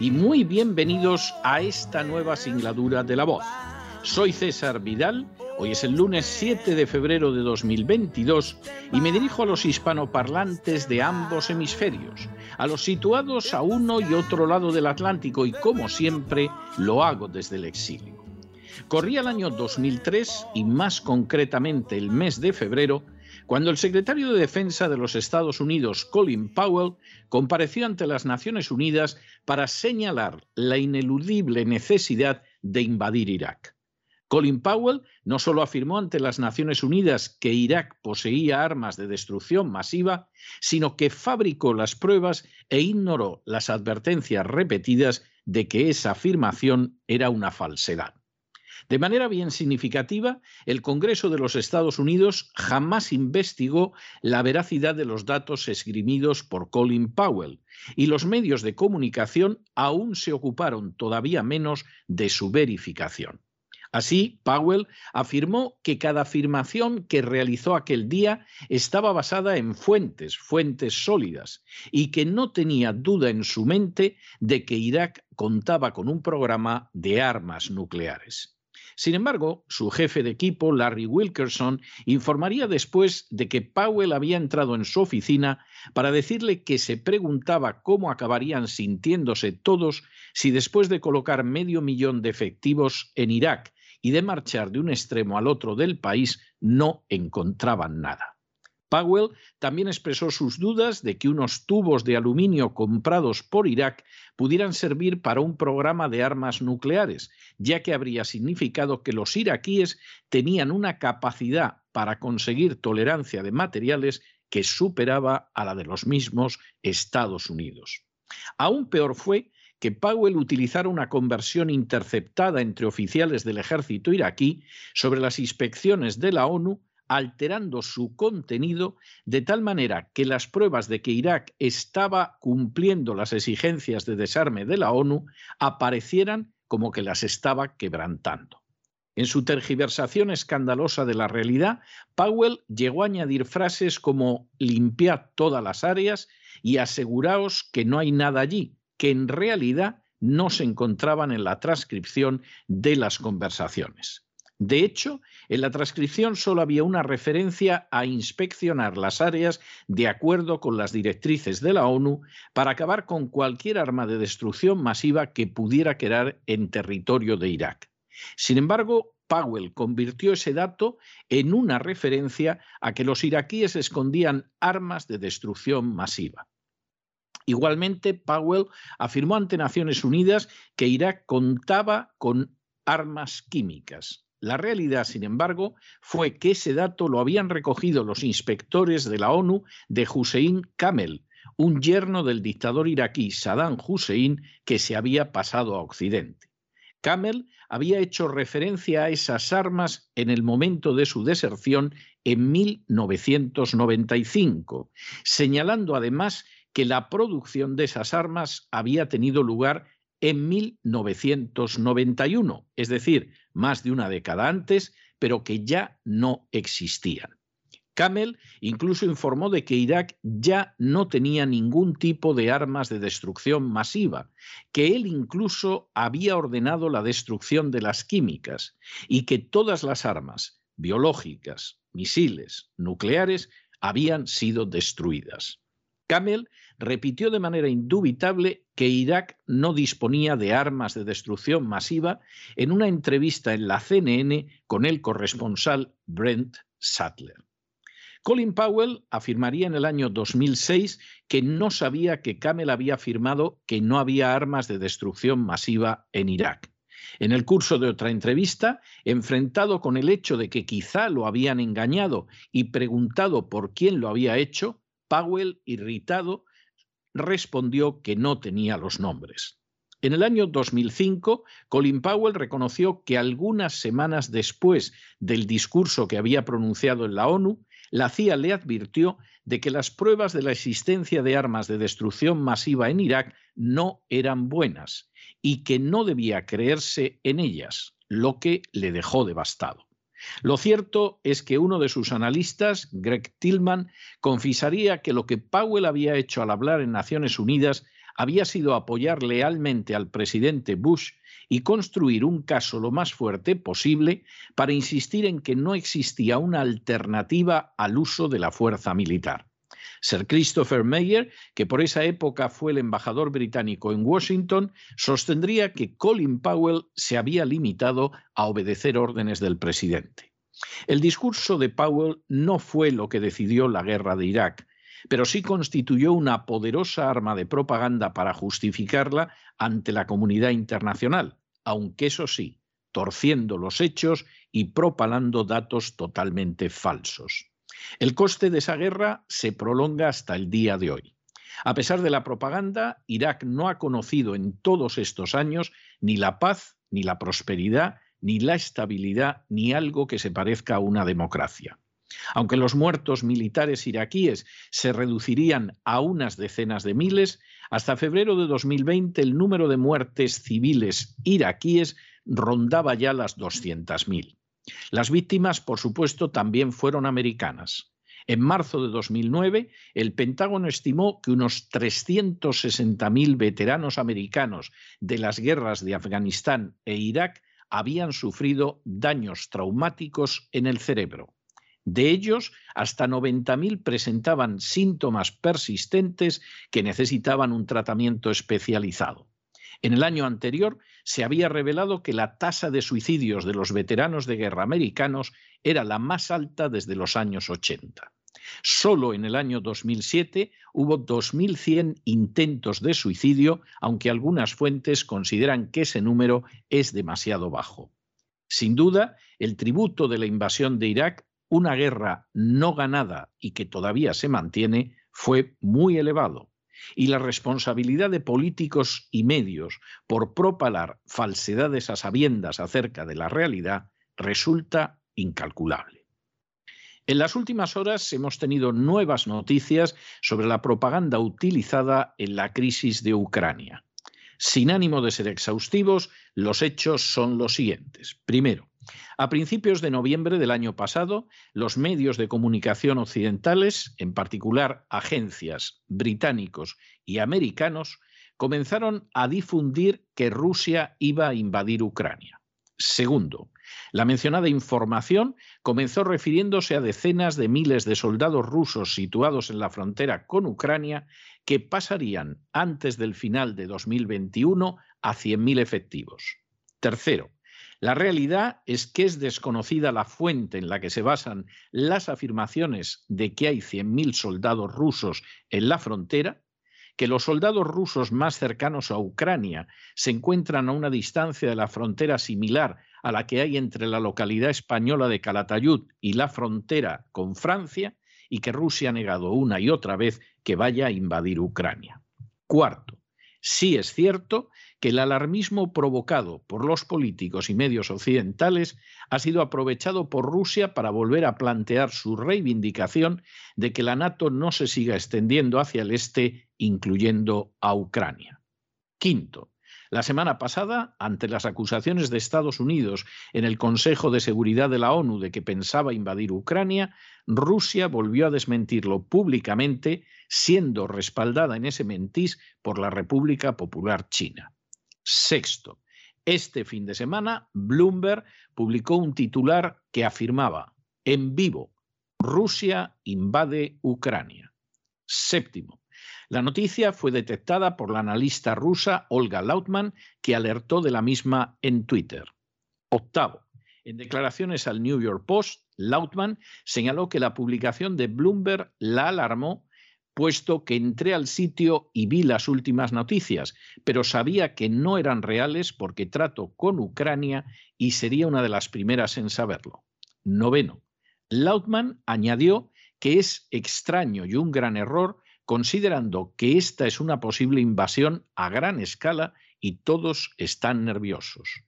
y muy bienvenidos a esta nueva singladura de la voz. Soy César Vidal, hoy es el lunes 7 de febrero de 2022 y me dirijo a los hispanoparlantes de ambos hemisferios, a los situados a uno y otro lado del Atlántico y como siempre lo hago desde el exilio. Corría el año 2003 y más concretamente el mes de febrero cuando el secretario de Defensa de los Estados Unidos, Colin Powell, compareció ante las Naciones Unidas para señalar la ineludible necesidad de invadir Irak. Colin Powell no solo afirmó ante las Naciones Unidas que Irak poseía armas de destrucción masiva, sino que fabricó las pruebas e ignoró las advertencias repetidas de que esa afirmación era una falsedad. De manera bien significativa, el Congreso de los Estados Unidos jamás investigó la veracidad de los datos esgrimidos por Colin Powell y los medios de comunicación aún se ocuparon todavía menos de su verificación. Así, Powell afirmó que cada afirmación que realizó aquel día estaba basada en fuentes, fuentes sólidas, y que no tenía duda en su mente de que Irak contaba con un programa de armas nucleares. Sin embargo, su jefe de equipo, Larry Wilkerson, informaría después de que Powell había entrado en su oficina para decirle que se preguntaba cómo acabarían sintiéndose todos si después de colocar medio millón de efectivos en Irak y de marchar de un extremo al otro del país no encontraban nada. Powell también expresó sus dudas de que unos tubos de aluminio comprados por Irak pudieran servir para un programa de armas nucleares, ya que habría significado que los iraquíes tenían una capacidad para conseguir tolerancia de materiales que superaba a la de los mismos Estados Unidos. Aún peor fue que Powell utilizara una conversión interceptada entre oficiales del ejército iraquí sobre las inspecciones de la ONU alterando su contenido de tal manera que las pruebas de que Irak estaba cumpliendo las exigencias de desarme de la ONU aparecieran como que las estaba quebrantando. En su tergiversación escandalosa de la realidad, Powell llegó a añadir frases como limpiad todas las áreas y aseguraos que no hay nada allí, que en realidad no se encontraban en la transcripción de las conversaciones. De hecho, en la transcripción solo había una referencia a inspeccionar las áreas de acuerdo con las directrices de la ONU para acabar con cualquier arma de destrucción masiva que pudiera quedar en territorio de Irak. Sin embargo, Powell convirtió ese dato en una referencia a que los iraquíes escondían armas de destrucción masiva. Igualmente, Powell afirmó ante Naciones Unidas que Irak contaba con armas químicas. La realidad, sin embargo, fue que ese dato lo habían recogido los inspectores de la ONU de Hussein Kamel, un yerno del dictador iraquí Saddam Hussein que se había pasado a Occidente. Kamel había hecho referencia a esas armas en el momento de su deserción en 1995, señalando además que la producción de esas armas había tenido lugar en 1991, es decir, más de una década antes, pero que ya no existían. Kamel incluso informó de que Irak ya no tenía ningún tipo de armas de destrucción masiva, que él incluso había ordenado la destrucción de las químicas y que todas las armas biológicas, misiles, nucleares habían sido destruidas. Kamel repitió de manera indubitable que Irak no disponía de armas de destrucción masiva en una entrevista en la CNN con el corresponsal Brent Sattler. Colin Powell afirmaría en el año 2006 que no sabía que Camel había afirmado que no había armas de destrucción masiva en Irak. En el curso de otra entrevista, enfrentado con el hecho de que quizá lo habían engañado y preguntado por quién lo había hecho, Powell, irritado, respondió que no tenía los nombres. En el año 2005, Colin Powell reconoció que algunas semanas después del discurso que había pronunciado en la ONU, la CIA le advirtió de que las pruebas de la existencia de armas de destrucción masiva en Irak no eran buenas y que no debía creerse en ellas, lo que le dejó devastado. Lo cierto es que uno de sus analistas, Greg Tillman, confesaría que lo que Powell había hecho al hablar en Naciones Unidas había sido apoyar lealmente al presidente Bush y construir un caso lo más fuerte posible para insistir en que no existía una alternativa al uso de la fuerza militar. Sir Christopher Meyer, que por esa época fue el embajador británico en Washington, sostendría que Colin Powell se había limitado a obedecer órdenes del presidente. El discurso de Powell no fue lo que decidió la guerra de Irak, pero sí constituyó una poderosa arma de propaganda para justificarla ante la comunidad internacional, aunque eso sí, torciendo los hechos y propalando datos totalmente falsos. El coste de esa guerra se prolonga hasta el día de hoy. A pesar de la propaganda, Irak no ha conocido en todos estos años ni la paz, ni la prosperidad, ni la estabilidad, ni algo que se parezca a una democracia. Aunque los muertos militares iraquíes se reducirían a unas decenas de miles, hasta febrero de 2020 el número de muertes civiles iraquíes rondaba ya las 200.000. Las víctimas, por supuesto, también fueron americanas. En marzo de 2009, el Pentágono estimó que unos 360.000 veteranos americanos de las guerras de Afganistán e Irak habían sufrido daños traumáticos en el cerebro. De ellos, hasta 90.000 presentaban síntomas persistentes que necesitaban un tratamiento especializado. En el año anterior se había revelado que la tasa de suicidios de los veteranos de guerra americanos era la más alta desde los años 80. Solo en el año 2007 hubo 2.100 intentos de suicidio, aunque algunas fuentes consideran que ese número es demasiado bajo. Sin duda, el tributo de la invasión de Irak una guerra no ganada y que todavía se mantiene fue muy elevado. Y la responsabilidad de políticos y medios por propalar falsedades a sabiendas acerca de la realidad resulta incalculable. En las últimas horas hemos tenido nuevas noticias sobre la propaganda utilizada en la crisis de Ucrania. Sin ánimo de ser exhaustivos, los hechos son los siguientes. Primero, a principios de noviembre del año pasado, los medios de comunicación occidentales, en particular agencias británicos y americanos, comenzaron a difundir que Rusia iba a invadir Ucrania. Segundo, la mencionada información comenzó refiriéndose a decenas de miles de soldados rusos situados en la frontera con Ucrania que pasarían antes del final de 2021 a 100.000 efectivos. Tercero, la realidad es que es desconocida la fuente en la que se basan las afirmaciones de que hay 100.000 soldados rusos en la frontera, que los soldados rusos más cercanos a Ucrania se encuentran a una distancia de la frontera similar a la que hay entre la localidad española de Calatayud y la frontera con Francia, y que Rusia ha negado una y otra vez que vaya a invadir Ucrania. Cuarto, sí es cierto que el alarmismo provocado por los políticos y medios occidentales ha sido aprovechado por Rusia para volver a plantear su reivindicación de que la NATO no se siga extendiendo hacia el este, incluyendo a Ucrania. Quinto, la semana pasada, ante las acusaciones de Estados Unidos en el Consejo de Seguridad de la ONU de que pensaba invadir Ucrania, Rusia volvió a desmentirlo públicamente, siendo respaldada en ese mentís por la República Popular China. Sexto, este fin de semana Bloomberg publicó un titular que afirmaba, en vivo, Rusia invade Ucrania. Séptimo, La noticia fue detectada por la analista rusa Olga Lautman, que alertó de la misma en Twitter. Octavo. En declaraciones al New York Post, Lautman señaló que la publicación de Bloomberg la alarmó puesto que entré al sitio y vi las últimas noticias, pero sabía que no eran reales porque trato con Ucrania y sería una de las primeras en saberlo. Noveno. Lautman añadió que es extraño y un gran error considerando que esta es una posible invasión a gran escala y todos están nerviosos.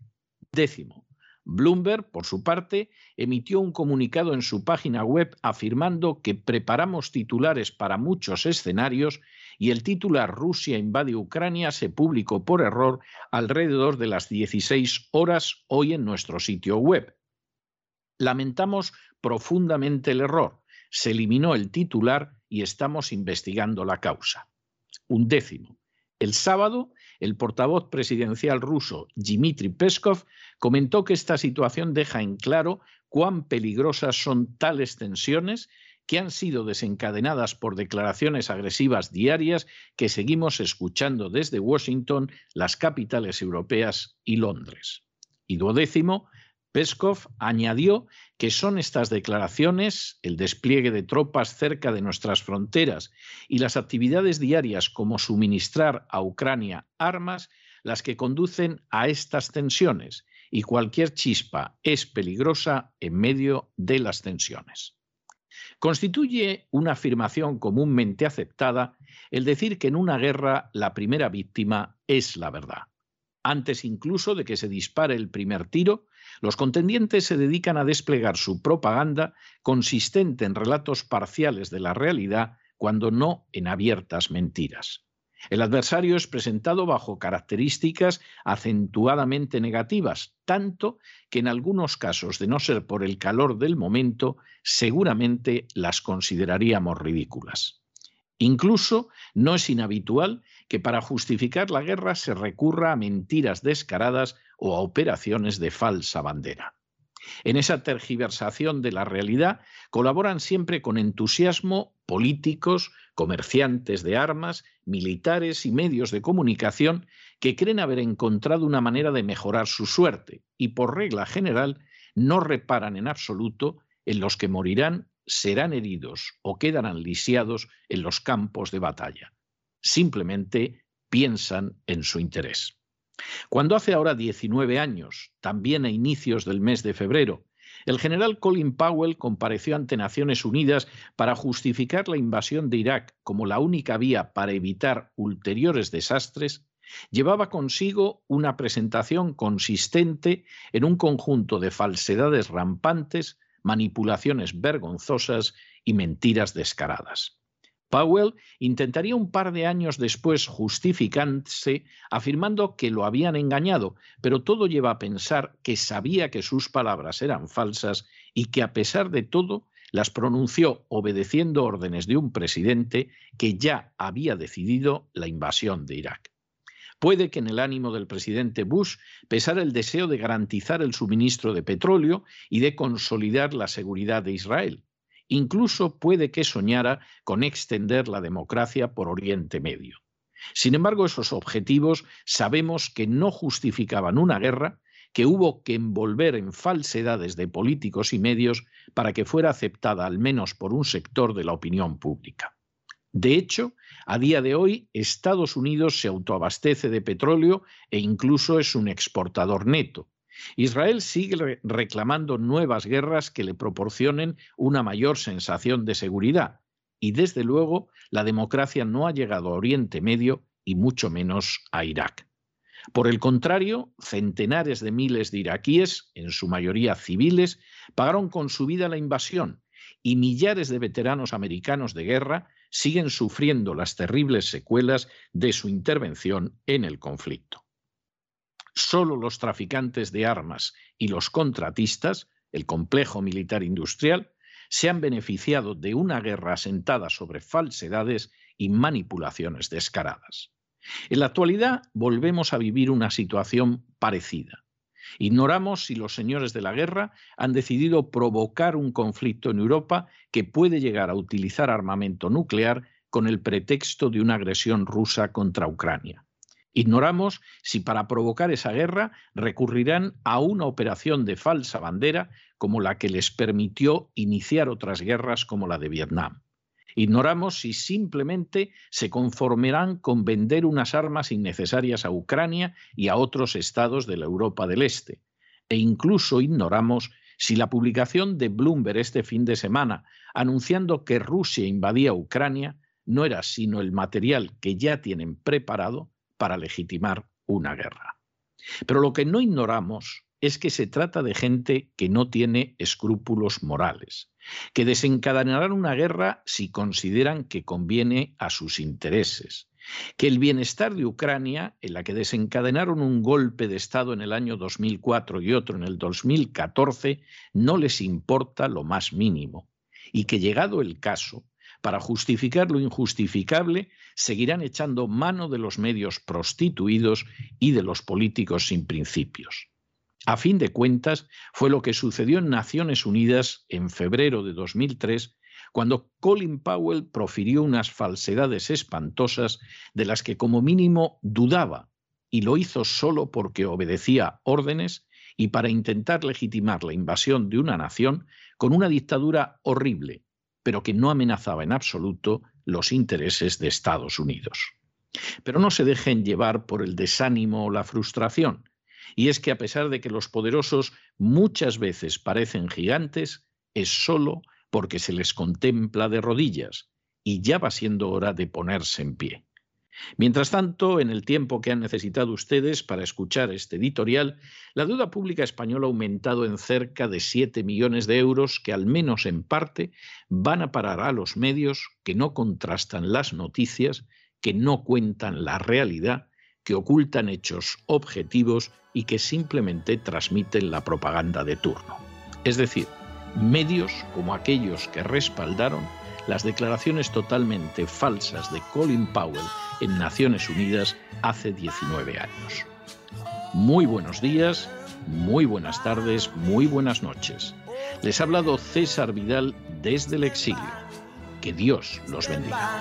Décimo. Bloomberg, por su parte, emitió un comunicado en su página web afirmando que preparamos titulares para muchos escenarios y el titular Rusia invade Ucrania se publicó por error alrededor de las 16 horas hoy en nuestro sitio web. Lamentamos profundamente el error. Se eliminó el titular y estamos investigando la causa. Un décimo. El sábado, el portavoz presidencial ruso Dmitry Peskov comentó que esta situación deja en claro cuán peligrosas son tales tensiones que han sido desencadenadas por declaraciones agresivas diarias que seguimos escuchando desde Washington, las capitales europeas y Londres. Y duodécimo, Peskov añadió que son estas declaraciones, el despliegue de tropas cerca de nuestras fronteras y las actividades diarias como suministrar a Ucrania armas las que conducen a estas tensiones y cualquier chispa es peligrosa en medio de las tensiones. Constituye una afirmación comúnmente aceptada el decir que en una guerra la primera víctima es la verdad. Antes incluso de que se dispare el primer tiro, los contendientes se dedican a desplegar su propaganda consistente en relatos parciales de la realidad, cuando no en abiertas mentiras. El adversario es presentado bajo características acentuadamente negativas, tanto que en algunos casos, de no ser por el calor del momento, seguramente las consideraríamos ridículas. Incluso no es inhabitual que para justificar la guerra se recurra a mentiras descaradas o a operaciones de falsa bandera. En esa tergiversación de la realidad colaboran siempre con entusiasmo políticos, comerciantes de armas, militares y medios de comunicación que creen haber encontrado una manera de mejorar su suerte y por regla general no reparan en absoluto en los que morirán, serán heridos o quedarán lisiados en los campos de batalla. Simplemente piensan en su interés. Cuando hace ahora 19 años, también a inicios del mes de febrero, el general Colin Powell compareció ante Naciones Unidas para justificar la invasión de Irak como la única vía para evitar ulteriores desastres, llevaba consigo una presentación consistente en un conjunto de falsedades rampantes, manipulaciones vergonzosas y mentiras descaradas. Powell intentaría un par de años después justificarse afirmando que lo habían engañado, pero todo lleva a pensar que sabía que sus palabras eran falsas y que a pesar de todo las pronunció obedeciendo órdenes de un presidente que ya había decidido la invasión de Irak. Puede que en el ánimo del presidente Bush pesara el deseo de garantizar el suministro de petróleo y de consolidar la seguridad de Israel, Incluso puede que soñara con extender la democracia por Oriente Medio. Sin embargo, esos objetivos sabemos que no justificaban una guerra, que hubo que envolver en falsedades de políticos y medios para que fuera aceptada al menos por un sector de la opinión pública. De hecho, a día de hoy, Estados Unidos se autoabastece de petróleo e incluso es un exportador neto, Israel sigue reclamando nuevas guerras que le proporcionen una mayor sensación de seguridad. Y desde luego, la democracia no ha llegado a Oriente Medio y mucho menos a Irak. Por el contrario, centenares de miles de iraquíes, en su mayoría civiles, pagaron con su vida la invasión y millares de veteranos americanos de guerra siguen sufriendo las terribles secuelas de su intervención en el conflicto. Solo los traficantes de armas y los contratistas, el complejo militar industrial, se han beneficiado de una guerra asentada sobre falsedades y manipulaciones descaradas. En la actualidad volvemos a vivir una situación parecida. Ignoramos si los señores de la guerra han decidido provocar un conflicto en Europa que puede llegar a utilizar armamento nuclear con el pretexto de una agresión rusa contra Ucrania. Ignoramos si para provocar esa guerra recurrirán a una operación de falsa bandera como la que les permitió iniciar otras guerras como la de Vietnam. Ignoramos si simplemente se conformarán con vender unas armas innecesarias a Ucrania y a otros estados de la Europa del Este. E incluso ignoramos si la publicación de Bloomberg este fin de semana anunciando que Rusia invadía Ucrania no era sino el material que ya tienen preparado para legitimar una guerra. Pero lo que no ignoramos es que se trata de gente que no tiene escrúpulos morales, que desencadenarán una guerra si consideran que conviene a sus intereses, que el bienestar de Ucrania, en la que desencadenaron un golpe de Estado en el año 2004 y otro en el 2014, no les importa lo más mínimo, y que llegado el caso, para justificar lo injustificable, seguirán echando mano de los medios prostituidos y de los políticos sin principios. A fin de cuentas, fue lo que sucedió en Naciones Unidas en febrero de 2003, cuando Colin Powell profirió unas falsedades espantosas de las que como mínimo dudaba, y lo hizo solo porque obedecía órdenes y para intentar legitimar la invasión de una nación con una dictadura horrible, pero que no amenazaba en absoluto los intereses de Estados Unidos. Pero no se dejen llevar por el desánimo o la frustración. Y es que a pesar de que los poderosos muchas veces parecen gigantes, es solo porque se les contempla de rodillas y ya va siendo hora de ponerse en pie. Mientras tanto, en el tiempo que han necesitado ustedes para escuchar este editorial, la deuda pública española ha aumentado en cerca de 7 millones de euros que al menos en parte van a parar a los medios que no contrastan las noticias, que no cuentan la realidad, que ocultan hechos objetivos y que simplemente transmiten la propaganda de turno. Es decir, medios como aquellos que respaldaron las declaraciones totalmente falsas de Colin Powell en Naciones Unidas hace 19 años. Muy buenos días, muy buenas tardes, muy buenas noches. Les ha hablado César Vidal desde el exilio. Que Dios los bendiga.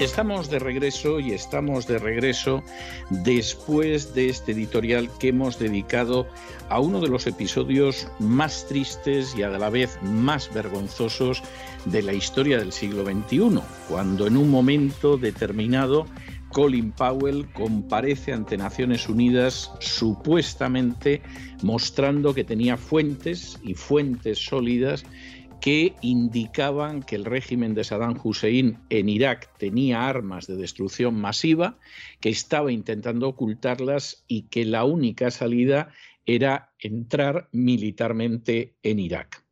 Estamos de regreso y estamos de regreso después de este editorial que hemos dedicado a uno de los episodios más tristes y a la vez más vergonzosos de la historia del siglo XXI, cuando en un momento determinado Colin Powell comparece ante Naciones Unidas supuestamente mostrando que tenía fuentes y fuentes sólidas que indicaban que el régimen de Saddam Hussein en Irak tenía armas de destrucción masiva, que estaba intentando ocultarlas y que la única salida era entrar militarmente en Irak.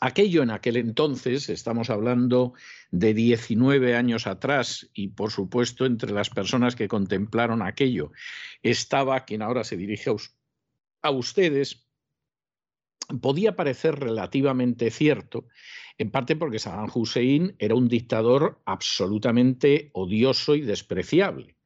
Aquello en aquel entonces, estamos hablando de 19 años atrás, y por supuesto entre las personas que contemplaron aquello estaba quien ahora se dirige a, ustedes, podía parecer relativamente cierto, en parte porque Saddam Hussein era un dictador absolutamente odioso y despreciable,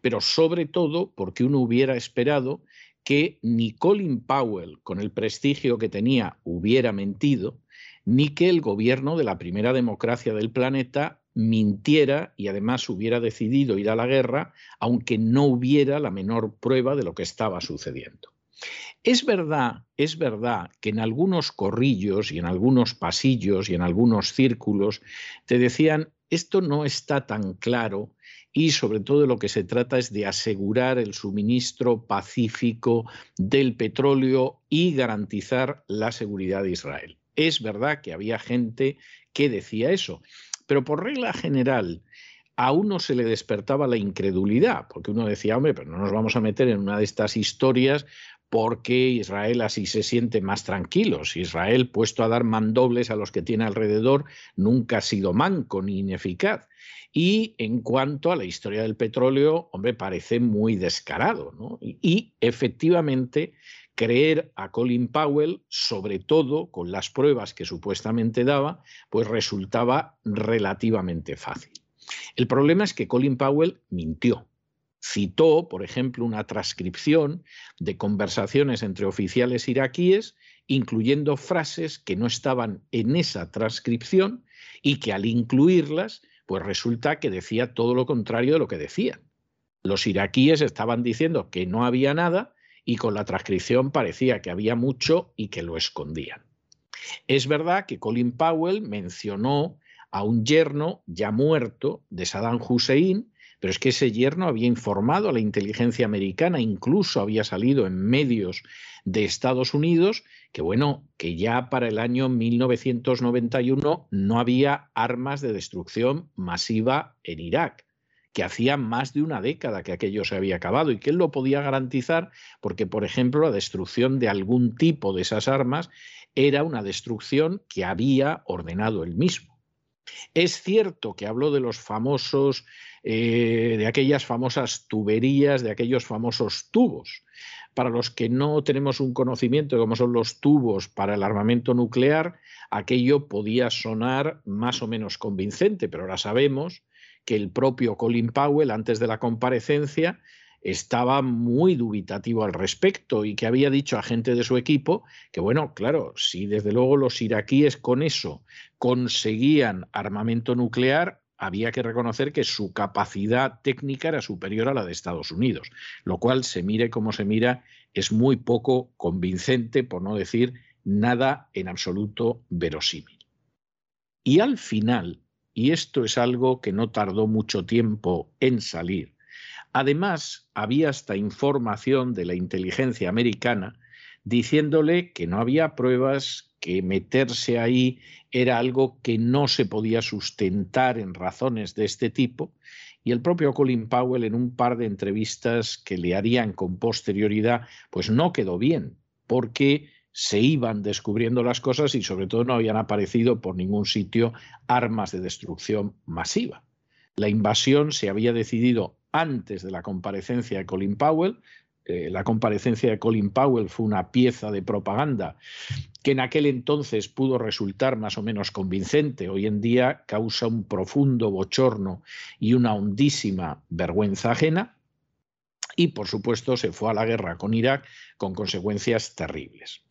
pero sobre todo porque uno hubiera esperado que ni Colin Powell, con el prestigio que tenía, hubiera mentido, ni que el gobierno de la primera democracia del planeta mintiera y además hubiera decidido ir a la guerra, aunque no hubiera la menor prueba de lo que estaba sucediendo. Es verdad, es verdad que en algunos corrillos y en algunos pasillos y en algunos círculos te decían, esto no está tan claro y sobre todo lo que se trata es de asegurar el suministro pacífico del petróleo y garantizar la seguridad de Israel. Es verdad que había gente que decía eso, pero por regla general, a uno se le despertaba la incredulidad, porque uno decía, hombre, pero no nos vamos a meter en una de estas historias porque Israel así se siente más tranquilo. Israel, puesto a dar mandobles a los que tiene alrededor, nunca ha sido manco ni ineficaz. Y en cuanto a la historia del petróleo, hombre, parece muy descarado. ¿no? Y, y efectivamente, creer a Colin Powell, sobre todo con las pruebas que supuestamente daba, pues resultaba relativamente fácil. El problema es que Colin Powell mintió citó, por ejemplo, una transcripción de conversaciones entre oficiales iraquíes, incluyendo frases que no estaban en esa transcripción y que al incluirlas, pues resulta que decía todo lo contrario de lo que decían. Los iraquíes estaban diciendo que no había nada y con la transcripción parecía que había mucho y que lo escondían. Es verdad que Colin Powell mencionó a un yerno ya muerto de Saddam Hussein, pero es que ese yerno había informado a la inteligencia americana, incluso había salido en medios de Estados Unidos, que bueno, que ya para el año 1991 no había armas de destrucción masiva en Irak que hacía más de una década que aquello se había acabado y que él lo podía garantizar porque, por ejemplo, la destrucción de algún tipo de esas armas era una destrucción que había ordenado él mismo. Es cierto que habló de los famosos eh, de aquellas famosas tuberías, de aquellos famosos tubos. Para los que no tenemos un conocimiento de cómo son los tubos para el armamento nuclear, aquello podía sonar más o menos convincente, pero ahora sabemos que el propio Colin Powell, antes de la comparecencia, estaba muy dubitativo al respecto y que había dicho a gente de su equipo que, bueno, claro, si desde luego los iraquíes con eso conseguían armamento nuclear, había que reconocer que su capacidad técnica era superior a la de Estados Unidos, lo cual se mire como se mira, es muy poco convincente, por no decir nada en absoluto verosímil. Y al final, y esto es algo que no tardó mucho tiempo en salir, además había esta información de la inteligencia americana diciéndole que no había pruebas que meterse ahí era algo que no se podía sustentar en razones de este tipo, y el propio Colin Powell en un par de entrevistas que le harían con posterioridad, pues no quedó bien, porque se iban descubriendo las cosas y sobre todo no habían aparecido por ningún sitio armas de destrucción masiva. La invasión se había decidido antes de la comparecencia de Colin Powell, eh, la comparecencia de Colin Powell fue una pieza de propaganda que en aquel entonces pudo resultar más o menos convincente, hoy en día causa un profundo bochorno y una hondísima vergüenza ajena, y por supuesto se fue a la guerra con Irak con consecuencias terribles.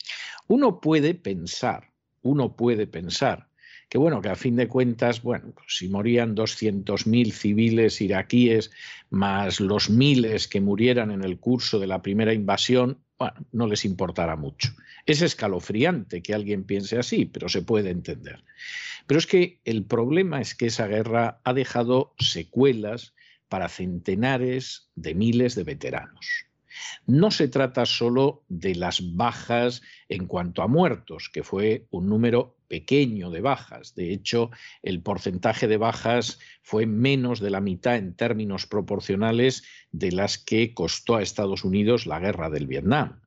Uno puede pensar, uno puede pensar que bueno, que a fin de cuentas, bueno, pues si morían 200.000 civiles iraquíes más los miles que murieran en el curso de la primera invasión, bueno, no les importará mucho. Es escalofriante que alguien piense así, pero se puede entender. Pero es que el problema es que esa guerra ha dejado secuelas para centenares de miles de veteranos. No se trata solo de las bajas en cuanto a muertos, que fue un número pequeño de bajas. De hecho, el porcentaje de bajas fue menos de la mitad en términos proporcionales de las que costó a Estados Unidos la guerra del Vietnam.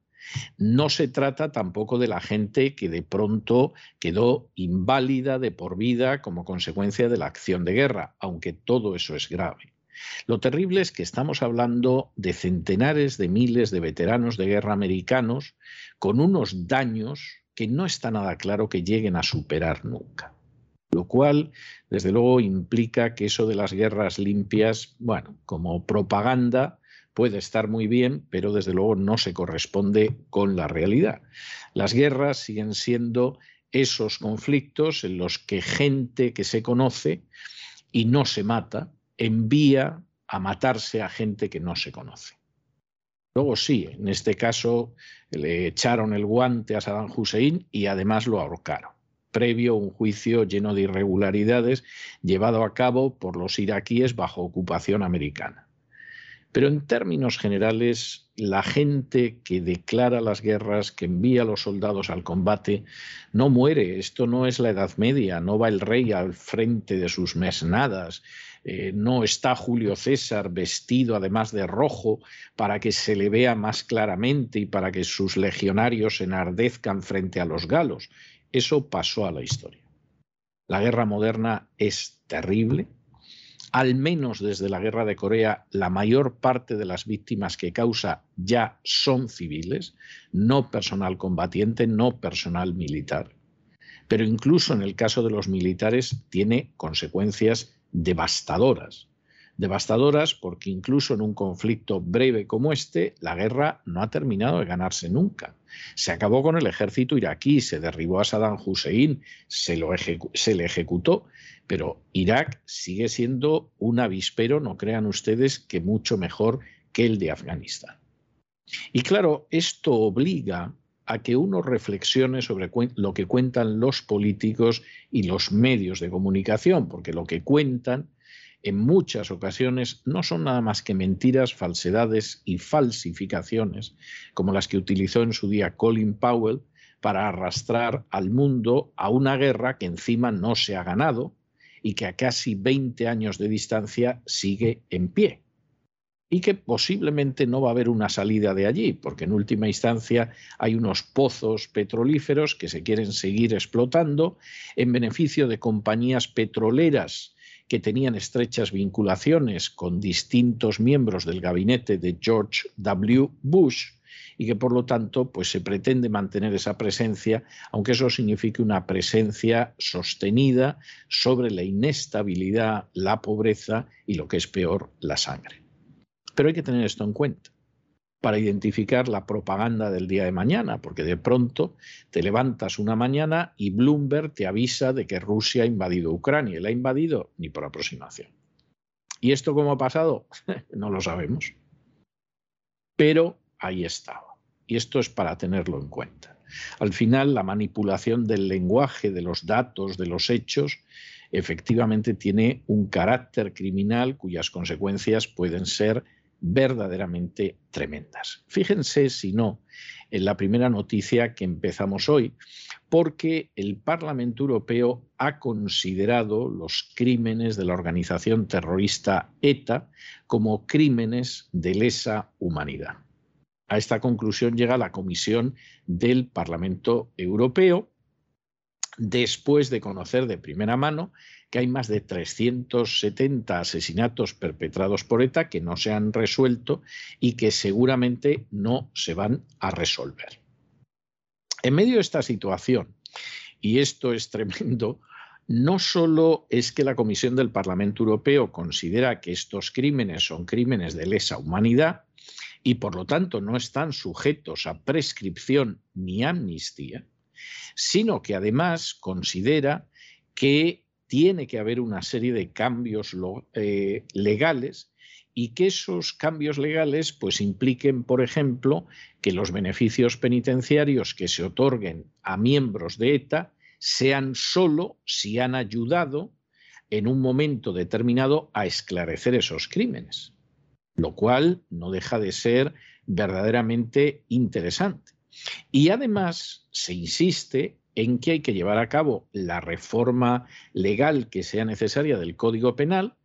No se trata tampoco de la gente que de pronto quedó inválida de por vida como consecuencia de la acción de guerra, aunque todo eso es grave. Lo terrible es que estamos hablando de centenares de miles de veteranos de guerra americanos con unos daños que no está nada claro que lleguen a superar nunca. Lo cual, desde luego, implica que eso de las guerras limpias, bueno, como propaganda, puede estar muy bien, pero desde luego no se corresponde con la realidad. Las guerras siguen siendo esos conflictos en los que gente que se conoce y no se mata, envía a matarse a gente que no se conoce. Luego sí, en este caso le echaron el guante a Saddam Hussein y además lo ahorcaron, previo a un juicio lleno de irregularidades llevado a cabo por los iraquíes bajo ocupación americana. Pero en términos generales, la gente que declara las guerras, que envía a los soldados al combate, no muere. Esto no es la Edad Media, no va el rey al frente de sus mesnadas, eh, no está Julio César vestido además de rojo para que se le vea más claramente y para que sus legionarios enardezcan frente a los galos. Eso pasó a la historia. La guerra moderna es terrible, al menos desde la guerra de Corea, la mayor parte de las víctimas que causa ya son civiles, no personal combatiente, no personal militar. Pero incluso en el caso de los militares tiene consecuencias devastadoras. Devastadoras porque incluso en un conflicto breve como este, la guerra no ha terminado de ganarse nunca. Se acabó con el ejército iraquí, se derribó a Saddam Hussein, se, lo se le ejecutó, pero Irak sigue siendo un avispero, no crean ustedes, que mucho mejor que el de Afganistán. Y claro, esto obliga a que uno reflexione sobre lo que cuentan los políticos y los medios de comunicación, porque lo que cuentan en muchas ocasiones no son nada más que mentiras, falsedades y falsificaciones, como las que utilizó en su día Colin Powell para arrastrar al mundo a una guerra que encima no se ha ganado, y que a casi 20 años de distancia sigue en pie. Y que posiblemente no va a haber una salida de allí, porque en última instancia hay unos pozos petrolíferos que se quieren seguir explotando en beneficio de compañías petroleras que tenían estrechas vinculaciones con distintos miembros del gabinete de George W. Bush y que por lo tanto pues se pretende mantener esa presencia, aunque eso signifique una presencia sostenida sobre la inestabilidad, la pobreza y lo que es peor, la sangre. Pero hay que tener esto en cuenta para identificar la propaganda del día de mañana, porque de pronto te levantas una mañana y Bloomberg te avisa de que Rusia ha invadido Ucrania. ¿La ha invadido? Ni por aproximación. ¿Y esto cómo ha pasado? no lo sabemos. Pero ahí estaba. Y esto es para tenerlo en cuenta. Al final, la manipulación del lenguaje, de los datos, de los hechos, efectivamente tiene un carácter criminal cuyas consecuencias pueden ser verdaderamente tremendas. Fíjense, si no, en la primera noticia que empezamos hoy, porque el Parlamento Europeo ha considerado los crímenes de la organización terrorista ETA como crímenes de lesa humanidad. A esta conclusión llega la Comisión del Parlamento Europeo después de conocer de primera mano que hay más de 370 asesinatos perpetrados por ETA que no se han resuelto y que seguramente no se van a resolver. En medio de esta situación, y esto es tremendo, no solo es que la Comisión del Parlamento Europeo considera que estos crímenes son crímenes de lesa humanidad, y por lo tanto no están sujetos a prescripción ni amnistía, sino que además considera que tiene que haber una serie de cambios eh, legales y que esos cambios legales pues impliquen, por ejemplo, que los beneficios penitenciarios que se otorguen a miembros de ETA sean solo si han ayudado en un momento determinado a esclarecer esos crímenes lo cual no deja de ser verdaderamente interesante. Y además se insiste en que hay que llevar a cabo la reforma legal que sea necesaria del Código Penal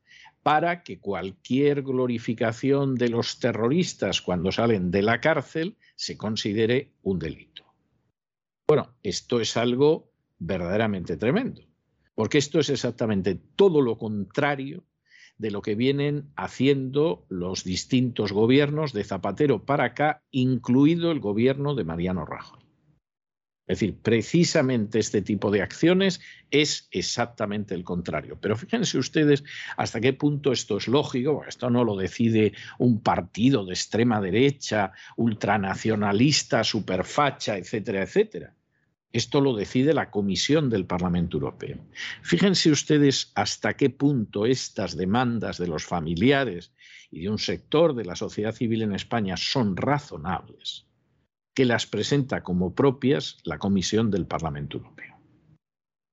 para que cualquier glorificación de los terroristas cuando salen de la cárcel se considere un delito. Bueno, esto es algo verdaderamente tremendo, porque esto es exactamente todo lo contrario de lo que vienen haciendo los distintos gobiernos de Zapatero para acá, incluido el gobierno de Mariano Rajoy. Es decir, precisamente este tipo de acciones es exactamente el contrario. Pero fíjense ustedes hasta qué punto esto es lógico, esto no lo decide un partido de extrema derecha, ultranacionalista, superfacha, etcétera, etcétera. Esto lo decide la Comisión del Parlamento Europeo. Fíjense ustedes hasta qué punto estas demandas de los familiares y de un sector de la sociedad civil en España son razonables, que las presenta como propias la Comisión del Parlamento Europeo.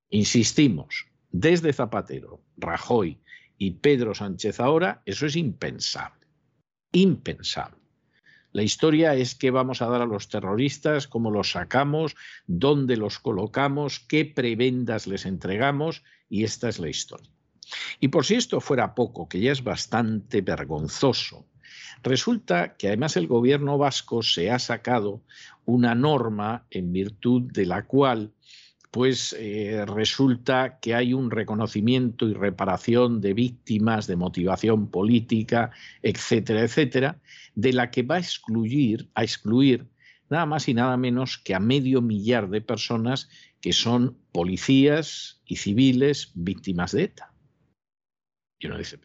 Insistimos, desde Zapatero, Rajoy y Pedro Sánchez ahora, eso es impensable. impensable. La historia es qué vamos a dar a los terroristas, cómo los sacamos, dónde los colocamos, qué prebendas les entregamos y esta es la historia. Y por si esto fuera poco, que ya es bastante vergonzoso, resulta que además el gobierno vasco se ha sacado una norma en virtud de la cual pues eh, resulta que hay un reconocimiento y reparación de víctimas de motivación política, etcétera, etcétera, de la que va a excluir, a excluir nada más y nada menos que a medio millar de personas que son policías y civiles víctimas de ETA. Y uno dice,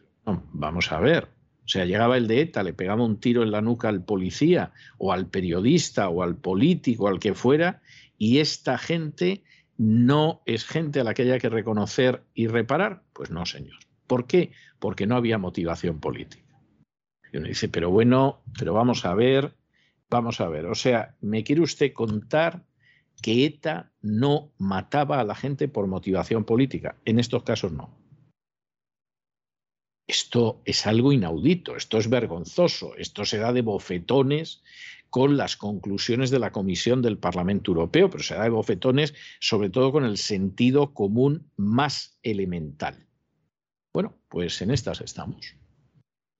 vamos a ver, sea, llegaba el de ETA, le pegaba un tiro en la nuca al policía o al periodista o al político, al que fuera, y esta gente no es gente a la que haya que reconocer y reparar? Pues no, señor. ¿Por qué? Porque no había motivación política. Y uno dice, pero bueno, pero vamos a ver, vamos a ver. O sea, ¿me quiere usted contar que ETA no mataba a la gente por motivación política? En estos casos no. Esto es algo inaudito, esto es vergonzoso, esto se da de bofetones con las conclusiones de la Comisión del Parlamento Europeo, pero se da de bofetones sobre todo con el sentido común más elemental. Bueno, pues en estas estamos.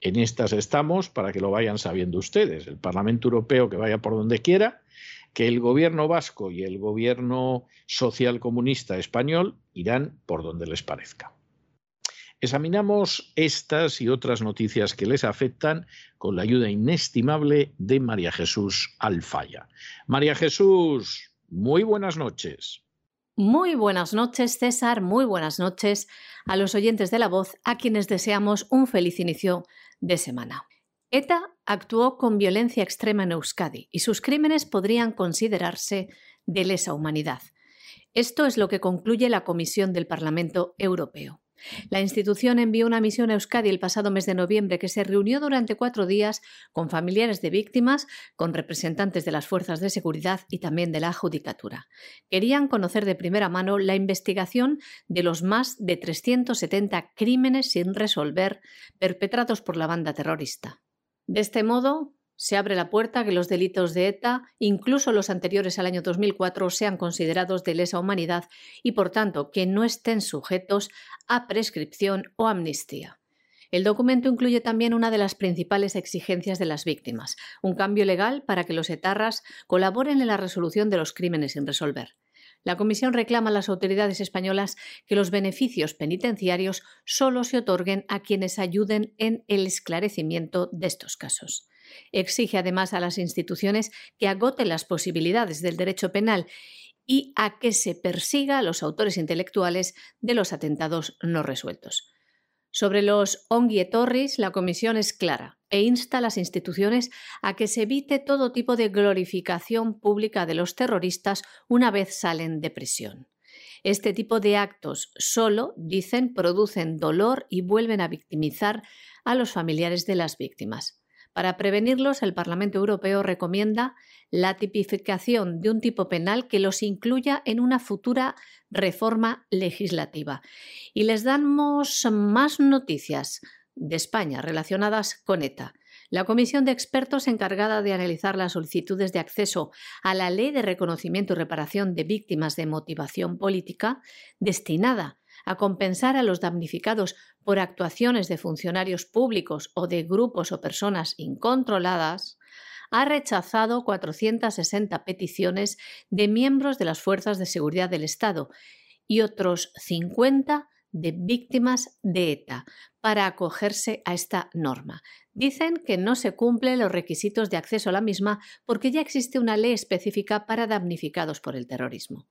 En estas estamos para que lo vayan sabiendo ustedes. El Parlamento Europeo que vaya por donde quiera, que el gobierno vasco y el gobierno social comunista español irán por donde les parezca. Examinamos estas y otras noticias que les afectan con la ayuda inestimable de María Jesús Alfaya. María Jesús, muy buenas noches. Muy buenas noches, César. Muy buenas noches a los oyentes de la voz, a quienes deseamos un feliz inicio de semana. ETA actuó con violencia extrema en Euskadi y sus crímenes podrían considerarse de lesa humanidad. Esto es lo que concluye la Comisión del Parlamento Europeo. La institución envió una misión a Euskadi el pasado mes de noviembre que se reunió durante cuatro días con familiares de víctimas, con representantes de las fuerzas de seguridad y también de la judicatura. Querían conocer de primera mano la investigación de los más de 370 crímenes sin resolver perpetrados por la banda terrorista. De este modo, se abre la puerta a que los delitos de ETA, incluso los anteriores al año 2004, sean considerados de lesa humanidad y, por tanto, que no estén sujetos a prescripción o amnistía. El documento incluye también una de las principales exigencias de las víctimas, un cambio legal para que los etarras colaboren en la resolución de los crímenes sin resolver. La Comisión reclama a las autoridades españolas que los beneficios penitenciarios solo se otorguen a quienes ayuden en el esclarecimiento de estos casos. Exige además a las instituciones que agoten las posibilidades del derecho penal y a que se persiga a los autores intelectuales de los atentados no resueltos. Sobre los Torres, la comisión es clara e insta a las instituciones a que se evite todo tipo de glorificación pública de los terroristas una vez salen de prisión. Este tipo de actos solo, dicen, producen dolor y vuelven a victimizar a los familiares de las víctimas. Para prevenirlos, el Parlamento Europeo recomienda la tipificación de un tipo penal que los incluya en una futura reforma legislativa. Y les damos más noticias de España relacionadas con ETA. La comisión de expertos encargada de analizar las solicitudes de acceso a la Ley de Reconocimiento y Reparación de Víctimas de Motivación Política, destinada a compensar a los damnificados por actuaciones de funcionarios públicos o de grupos o personas incontroladas, ha rechazado 460 peticiones de miembros de las fuerzas de seguridad del Estado y otros 50 de víctimas de ETA para acogerse a esta norma. Dicen que no se cumplen los requisitos de acceso a la misma porque ya existe una ley específica para damnificados por el terrorismo.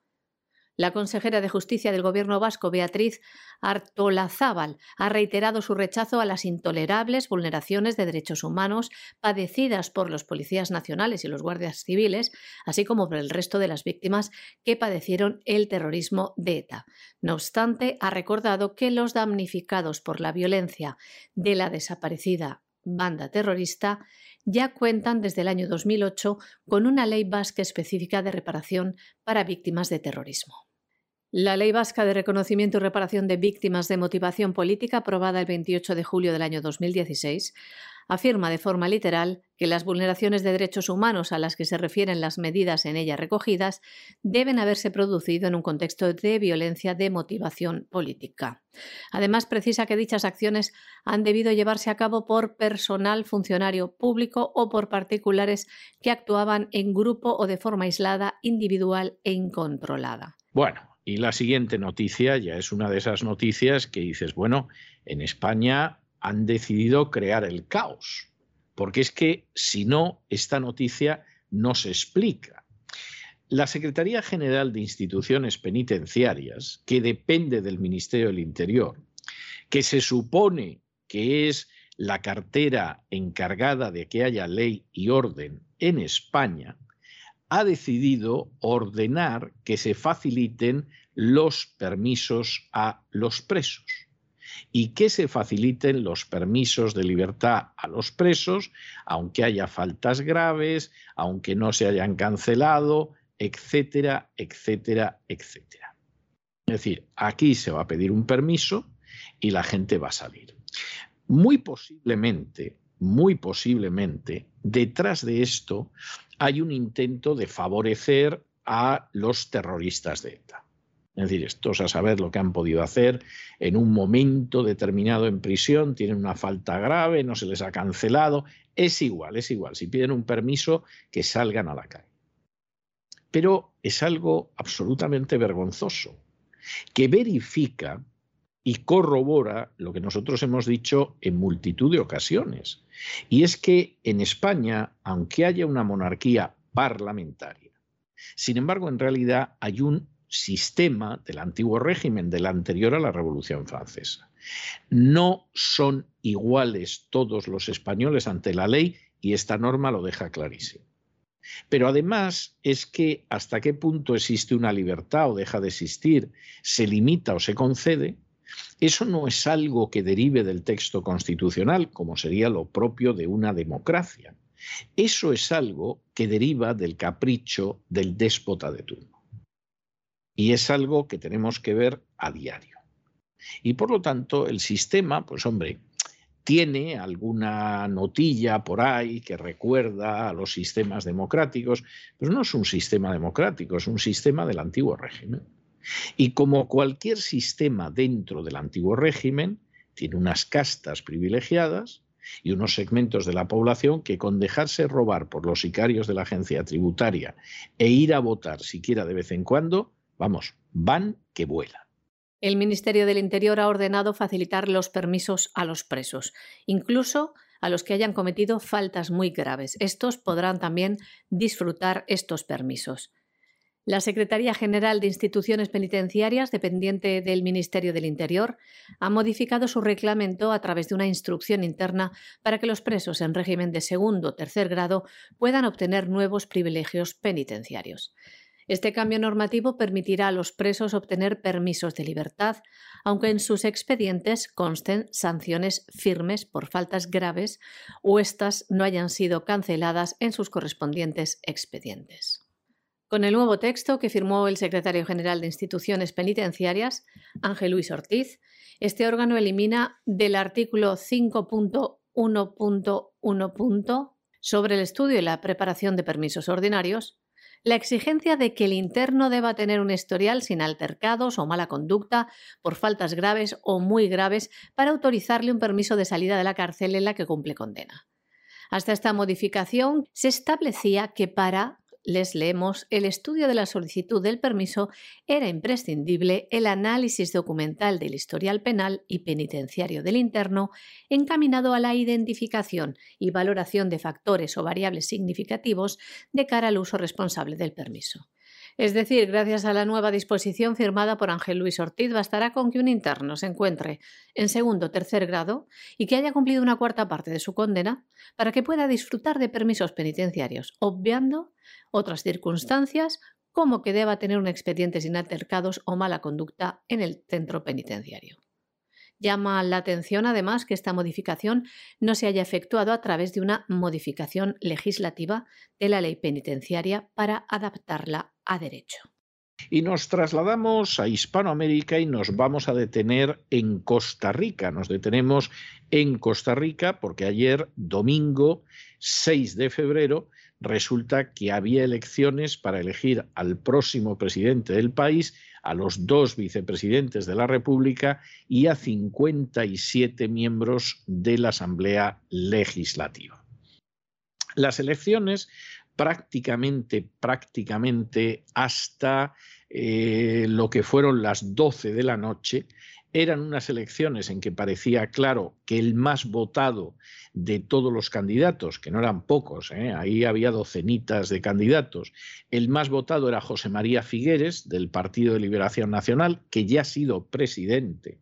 La consejera de Justicia del Gobierno vasco, Beatriz Artolazábal, ha reiterado su rechazo a las intolerables vulneraciones de derechos humanos padecidas por los policías nacionales y los guardias civiles, así como por el resto de las víctimas que padecieron el terrorismo de ETA. No obstante, ha recordado que los damnificados por la violencia de la desaparecida banda terrorista ya cuentan desde el año 2008 con una ley vasca específica de reparación para víctimas de terrorismo. La Ley Vasca de Reconocimiento y Reparación de Víctimas de Motivación Política, aprobada el 28 de julio del año 2016, afirma de forma literal que las vulneraciones de derechos humanos a las que se refieren las medidas en ella recogidas deben haberse producido en un contexto de violencia de motivación política. Además, precisa que dichas acciones han debido llevarse a cabo por personal funcionario público o por particulares que actuaban en grupo o de forma aislada, individual e incontrolada. Bueno, y la siguiente noticia ya es una de esas noticias que dices, bueno, en España han decidido crear el caos, porque es que si no, esta noticia no se explica. La Secretaría General de Instituciones Penitenciarias, que depende del Ministerio del Interior, que se supone que es la cartera encargada de que haya ley y orden en España, ha decidido ordenar que se faciliten los permisos a los presos y que se faciliten los permisos de libertad a los presos, aunque haya faltas graves, aunque no se hayan cancelado, etcétera, etcétera, etcétera. Es decir, aquí se va a pedir un permiso y la gente va a salir. Muy posiblemente, muy posiblemente, detrás de esto hay un intento de favorecer a los terroristas de ETA. Es decir, estos a saber lo que han podido hacer en un momento determinado en prisión, tienen una falta grave, no se les ha cancelado, es igual, es igual. Si piden un permiso, que salgan a la calle. Pero es algo absolutamente vergonzoso, que verifica y corrobora lo que nosotros hemos dicho en multitud de ocasiones. Y es que en España, aunque haya una monarquía parlamentaria, sin embargo, en realidad hay un sistema del antiguo régimen, del anterior a la Revolución Francesa. No son iguales todos los españoles ante la ley y esta norma lo deja clarísimo. Pero además es que hasta qué punto existe una libertad o deja de existir, se limita o se concede, eso no es algo que derive del texto constitucional, como sería lo propio de una democracia. Eso es algo que deriva del capricho del déspota de turno. Y es algo que tenemos que ver a diario. Y por lo tanto, el sistema, pues hombre, tiene alguna notilla por ahí que recuerda a los sistemas democráticos, pero no es un sistema democrático, es un sistema del antiguo régimen. Y como cualquier sistema dentro del antiguo régimen, tiene unas castas privilegiadas y unos segmentos de la población que con dejarse robar por los sicarios de la agencia tributaria e ir a votar siquiera de vez en cuando, Vamos, van que vuelan. El Ministerio del Interior ha ordenado facilitar los permisos a los presos, incluso a los que hayan cometido faltas muy graves. Estos podrán también disfrutar estos permisos. La Secretaría General de Instituciones Penitenciarias, dependiente del Ministerio del Interior, ha modificado su reglamento a través de una instrucción interna para que los presos en régimen de segundo o tercer grado puedan obtener nuevos privilegios penitenciarios. Este cambio normativo permitirá a los presos obtener permisos de libertad, aunque en sus expedientes consten sanciones firmes por faltas graves o éstas no hayan sido canceladas en sus correspondientes expedientes. Con el nuevo texto que firmó el secretario general de Instituciones Penitenciarias, Ángel Luis Ortiz, este órgano elimina del artículo 5.1.1. sobre el estudio y la preparación de permisos ordinarios la exigencia de que el interno deba tener un historial sin altercados o mala conducta por faltas graves o muy graves para autorizarle un permiso de salida de la cárcel en la que cumple condena. Hasta esta modificación se establecía que para les leemos, el estudio de la solicitud del permiso era imprescindible el análisis documental del historial penal y penitenciario del interno encaminado a la identificación y valoración de factores o variables significativos de cara al uso responsable del permiso. Es decir, gracias a la nueva disposición firmada por Ángel Luis Ortiz, bastará con que un interno se encuentre en segundo o tercer grado y que haya cumplido una cuarta parte de su condena para que pueda disfrutar de permisos penitenciarios, obviando otras circunstancias como que deba tener un expediente sin altercados o mala conducta en el centro penitenciario. Llama la atención, además, que esta modificación no se haya efectuado a través de una modificación legislativa de la ley penitenciaria para adaptarla derecho. Y nos trasladamos a Hispanoamérica y nos vamos a detener en Costa Rica. Nos detenemos en Costa Rica porque ayer, domingo 6 de febrero, resulta que había elecciones para elegir al próximo presidente del país, a los dos vicepresidentes de la República y a 57 miembros de la Asamblea Legislativa. Las elecciones prácticamente, prácticamente hasta eh, lo que fueron las 12 de la noche, eran unas elecciones en que parecía claro que el más votado de todos los candidatos, que no eran pocos, ¿eh? ahí había docenitas de candidatos, el más votado era José María Figueres, del Partido de Liberación Nacional, que ya ha sido presidente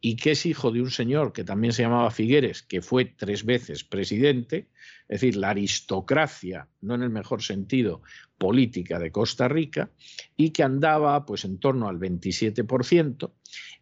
y que es hijo de un señor que también se llamaba Figueres, que fue tres veces presidente, es decir, la aristocracia, no en el mejor sentido, política de Costa Rica, y que andaba pues en torno al 27%.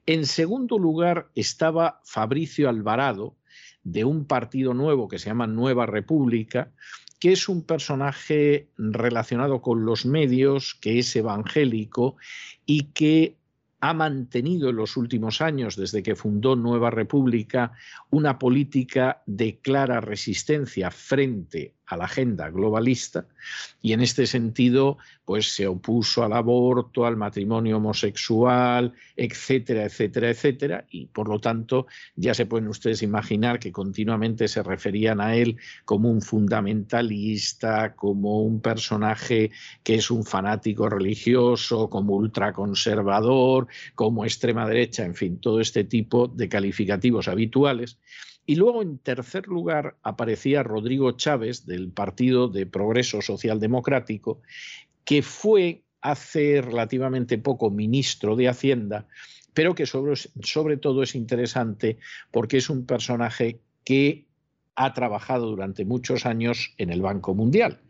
En segundo lugar estaba Fabricio Alvarado, de un partido nuevo que se llama Nueva República, que es un personaje relacionado con los medios, que es evangélico y que ha mantenido en los últimos años, desde que fundó Nueva República, una política de clara resistencia frente a la agenda globalista y en este sentido pues se opuso al aborto, al matrimonio homosexual, etcétera, etcétera, etcétera y por lo tanto ya se pueden ustedes imaginar que continuamente se referían a él como un fundamentalista, como un personaje que es un fanático religioso, como ultraconservador, como extrema derecha, en fin, todo este tipo de calificativos habituales y luego, en tercer lugar, aparecía Rodrigo Chávez, del Partido de Progreso Social Democrático, que fue hace relativamente poco ministro de Hacienda, pero que sobre, sobre todo es interesante porque es un personaje que ha trabajado durante muchos años en el Banco Mundial.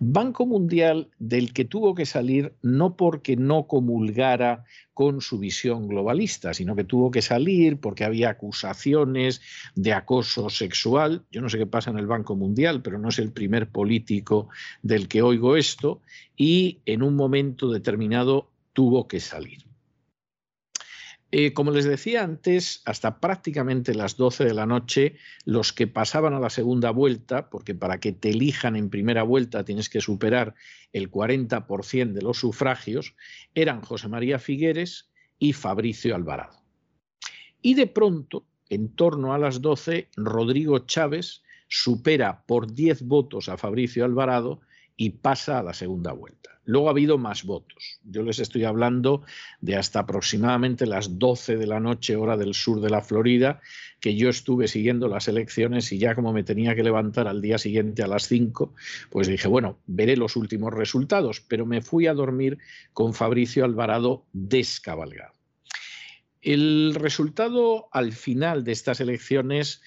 Banco Mundial del que tuvo que salir no porque no comulgara con su visión globalista, sino que tuvo que salir porque había acusaciones de acoso sexual. Yo no sé qué pasa en el Banco Mundial, pero no es el primer político del que oigo esto, y en un momento determinado tuvo que salir. Eh, como les decía antes, hasta prácticamente las 12 de la noche, los que pasaban a la segunda vuelta, porque para que te elijan en primera vuelta tienes que superar el 40% de los sufragios, eran José María Figueres y Fabricio Alvarado. Y de pronto, en torno a las 12, Rodrigo Chávez supera por 10 votos a Fabricio Alvarado y pasa a la segunda vuelta. Luego ha habido más votos. Yo les estoy hablando de hasta aproximadamente las 12 de la noche, hora del sur de la Florida, que yo estuve siguiendo las elecciones y ya como me tenía que levantar al día siguiente a las 5, pues dije, bueno, veré los últimos resultados, pero me fui a dormir con Fabricio Alvarado descabalgado. El resultado al final de estas elecciones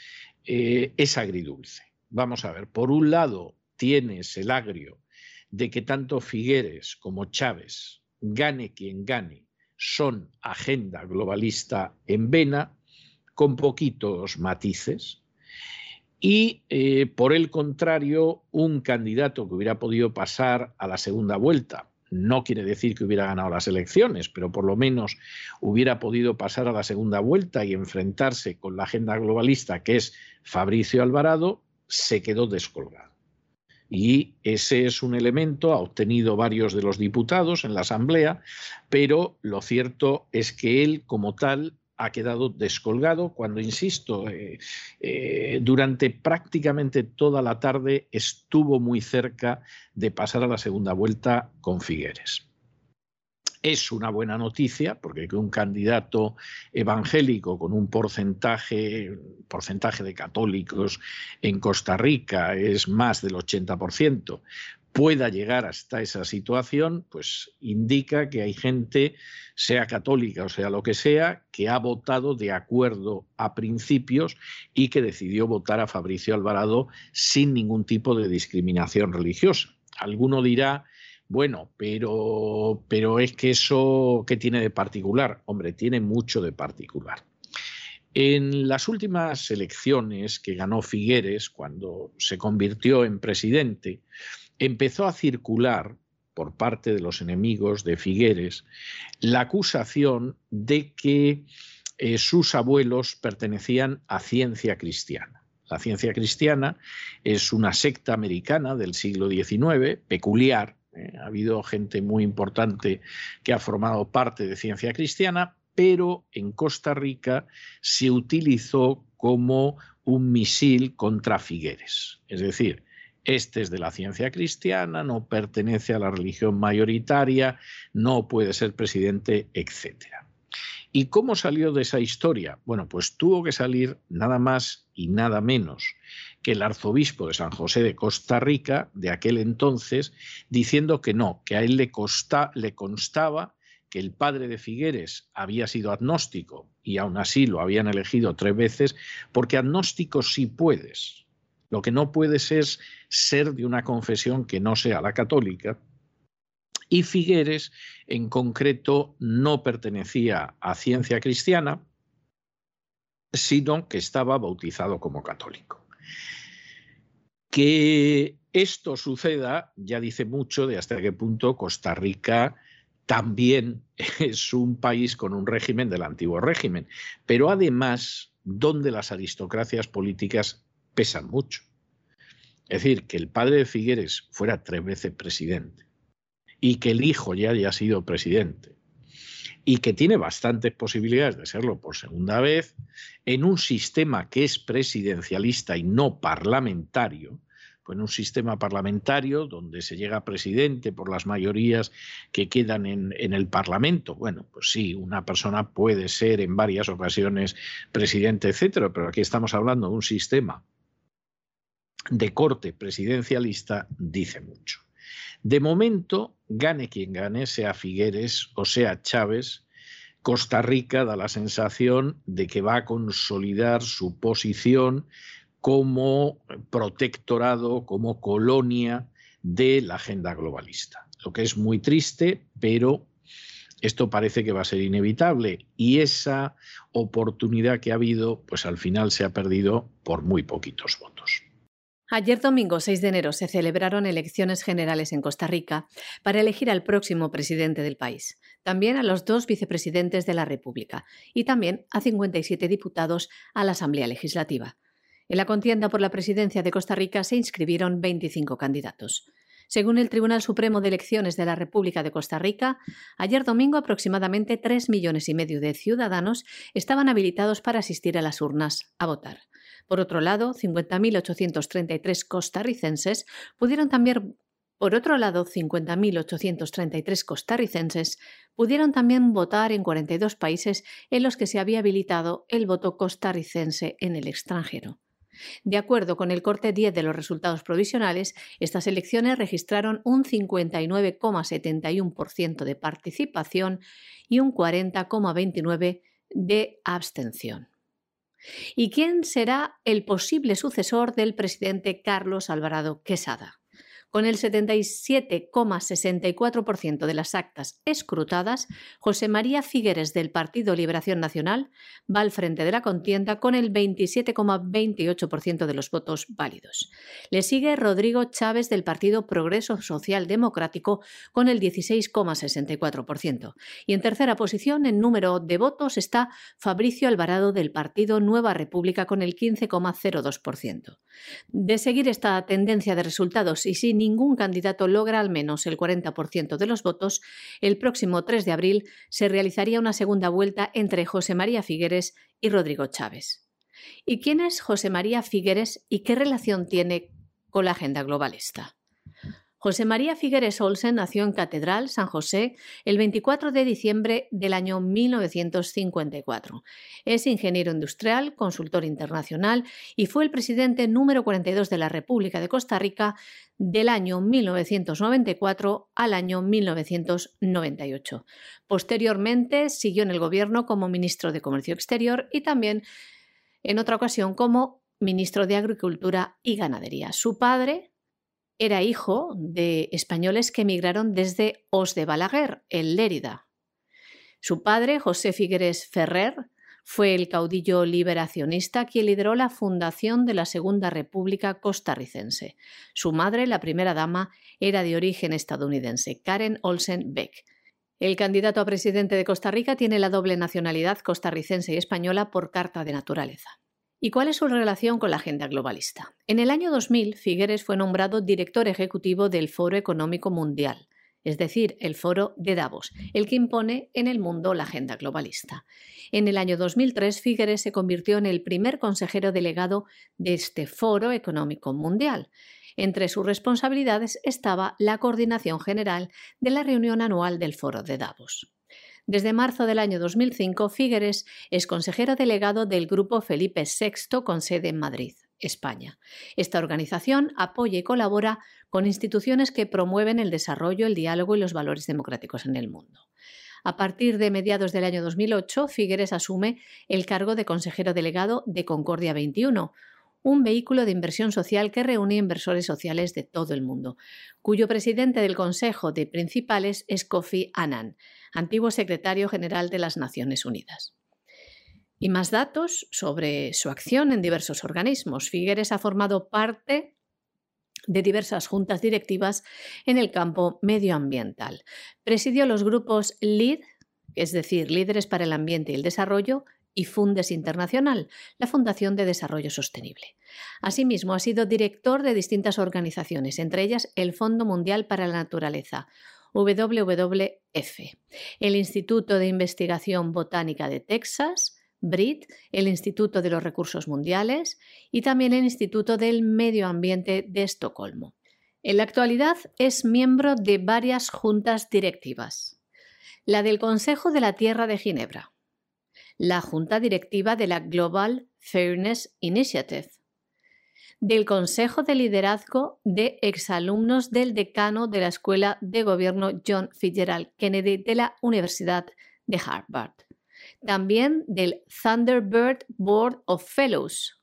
eh, es agridulce. Vamos a ver, por un lado tienes el agrio de que tanto Figueres como Chávez, gane quien gane, son agenda globalista en vena, con poquitos matices, y eh, por el contrario, un candidato que hubiera podido pasar a la segunda vuelta, no quiere decir que hubiera ganado las elecciones, pero por lo menos hubiera podido pasar a la segunda vuelta y enfrentarse con la agenda globalista, que es Fabricio Alvarado, se quedó descolgado. Y ese es un elemento, ha obtenido varios de los diputados en la Asamblea, pero lo cierto es que él como tal ha quedado descolgado cuando, insisto, eh, eh, durante prácticamente toda la tarde estuvo muy cerca de pasar a la segunda vuelta con Figueres. Es una buena noticia porque que un candidato evangélico con un porcentaje, porcentaje de católicos en Costa Rica es más del 80%, pueda llegar hasta esa situación, pues indica que hay gente, sea católica o sea lo que sea, que ha votado de acuerdo a principios y que decidió votar a Fabricio Alvarado sin ningún tipo de discriminación religiosa. Alguno dirá bueno, pero, pero es que eso, ¿qué tiene de particular? Hombre, tiene mucho de particular. En las últimas elecciones que ganó Figueres, cuando se convirtió en presidente, empezó a circular por parte de los enemigos de Figueres la acusación de que eh, sus abuelos pertenecían a ciencia cristiana. La ciencia cristiana es una secta americana del siglo XIX, peculiar. Eh, ha habido gente muy importante que ha formado parte de ciencia cristiana, pero en Costa Rica se utilizó como un misil contra Figueres. Es decir, este es de la ciencia cristiana, no pertenece a la religión mayoritaria, no puede ser presidente, etc. ¿Y cómo salió de esa historia? Bueno, pues tuvo que salir nada más y nada menos que el arzobispo de San José de Costa Rica de aquel entonces, diciendo que no, que a él le, le constaba que el padre de Figueres había sido agnóstico y aún así lo habían elegido tres veces, porque agnóstico sí puedes. Lo que no puedes es ser de una confesión que no sea la católica. Y Figueres, en concreto, no pertenecía a ciencia cristiana, sino que estaba bautizado como católico. Que esto suceda ya dice mucho de hasta qué punto Costa Rica también es un país con un régimen del antiguo régimen, pero además donde las aristocracias políticas pesan mucho. Es decir, que el padre de Figueres fuera tres veces presidente y que el hijo ya haya sido presidente y que tiene bastantes posibilidades de serlo por segunda vez en un sistema que es presidencialista y no parlamentario, pues en un sistema parlamentario donde se llega a presidente por las mayorías que quedan en, en, el Parlamento. Bueno, pues sí, una persona puede ser en varias ocasiones presidente, etcétera, pero aquí estamos hablando de un sistema de corte presidencialista, dice mucho. De momento, gane quien gane, sea Figueres o sea Chávez, Costa Rica da la sensación de que va a consolidar su posición como protectorado, como colonia de la agenda globalista. Lo que es muy triste, pero esto parece que va a ser inevitable y esa oportunidad que ha habido, pues al final se ha perdido por muy poquitos votos. Ayer domingo 6 de enero se celebraron elecciones generales en Costa Rica para elegir al próximo presidente del país, también a los dos vicepresidentes de la República y también a 57 diputados a la Asamblea Legislativa. En la contienda por la presidencia de Costa Rica se inscribieron 25 candidatos. Según el Tribunal Supremo de Elecciones de la República de Costa Rica, ayer domingo aproximadamente 3 millones y medio de ciudadanos estaban habilitados para asistir a las urnas a votar. Por otro lado, 50.833 costarricenses pudieron también por otro lado, 50.833 costarricenses pudieron también votar en 42 países en los que se había habilitado el voto costarricense en el extranjero. De acuerdo con el corte 10 de los resultados provisionales, estas elecciones registraron un 59,71% de participación y un 40,29% de abstención. ¿Y quién será el posible sucesor del presidente Carlos Alvarado Quesada? Con el 77,64% de las actas escrutadas, José María Figueres del Partido Liberación Nacional va al frente de la contienda con el 27,28% de los votos válidos. Le sigue Rodrigo Chávez del Partido Progreso Social Democrático con el 16,64%. Y en tercera posición en número de votos está Fabricio Alvarado del Partido Nueva República con el 15,02%. De seguir esta tendencia de resultados y sin ningún candidato logra al menos el 40% de los votos, el próximo 3 de abril se realizaría una segunda vuelta entre José María Figueres y Rodrigo Chávez. ¿Y quién es José María Figueres y qué relación tiene con la agenda globalista? José María Figueres Olsen nació en Catedral, San José, el 24 de diciembre del año 1954. Es ingeniero industrial, consultor internacional y fue el presidente número 42 de la República de Costa Rica del año 1994 al año 1998. Posteriormente siguió en el gobierno como ministro de Comercio Exterior y también en otra ocasión como ministro de Agricultura y Ganadería. Su padre, era hijo de españoles que emigraron desde Os de Balaguer, en Lérida. Su padre, José Figueres Ferrer, Fue el caudillo liberacionista quien lideró la fundación de la Segunda República costarricense. Su madre, la primera dama, era de origen estadounidense, Karen Olsen Beck. El candidato a presidente de Costa Rica tiene la doble nacionalidad costarricense y española por carta de naturaleza. ¿Y cuál es su relación con la agenda globalista? En el año 2000, Figueres fue nombrado director ejecutivo del Foro Económico Mundial, es decir, el Foro de Davos, el que impone en el mundo la agenda globalista. En el año 2003, Figueres se convirtió en el primer consejero delegado de este Foro Económico Mundial. Entre sus responsabilidades estaba la coordinación general de la reunión anual del Foro de Davos. Desde marzo del año 2005, Figueres es consejero delegado del Grupo Felipe VI con sede en Madrid. España. Esta organización apoya y colabora con instituciones que promueven el desarrollo, el diálogo y los valores democráticos en el mundo. A partir de mediados del año 2008, Figueres asume el cargo de consejero delegado de Concordia 21, un vehículo de inversión social que reúne inversores sociales de todo el mundo, cuyo presidente del Consejo de Principales es Kofi Annan, antiguo secretario general de las Naciones Unidas. Y más datos sobre su acción en diversos organismos. Figueres ha formado parte de diversas juntas directivas en el campo medioambiental. Presidió los grupos LEAD, es decir, Líderes para el Ambiente y el Desarrollo, y Fundes Internacional, la Fundación de Desarrollo Sostenible. Asimismo, ha sido director de distintas organizaciones, entre ellas el Fondo Mundial para la Naturaleza, WWF, el Instituto de Investigación Botánica de Texas, BRIT, el Instituto de los Recursos Mundiales y también el Instituto del Medio Ambiente de Estocolmo. En la actualidad es miembro de varias juntas directivas. La del Consejo de la Tierra de Ginebra, la Junta Directiva de la Global Fairness Initiative, del Consejo de Liderazgo de exalumnos del decano de la Escuela de Gobierno John Fitzgerald Kennedy de la Universidad de Harvard también del Thunderbird Board of Fellows,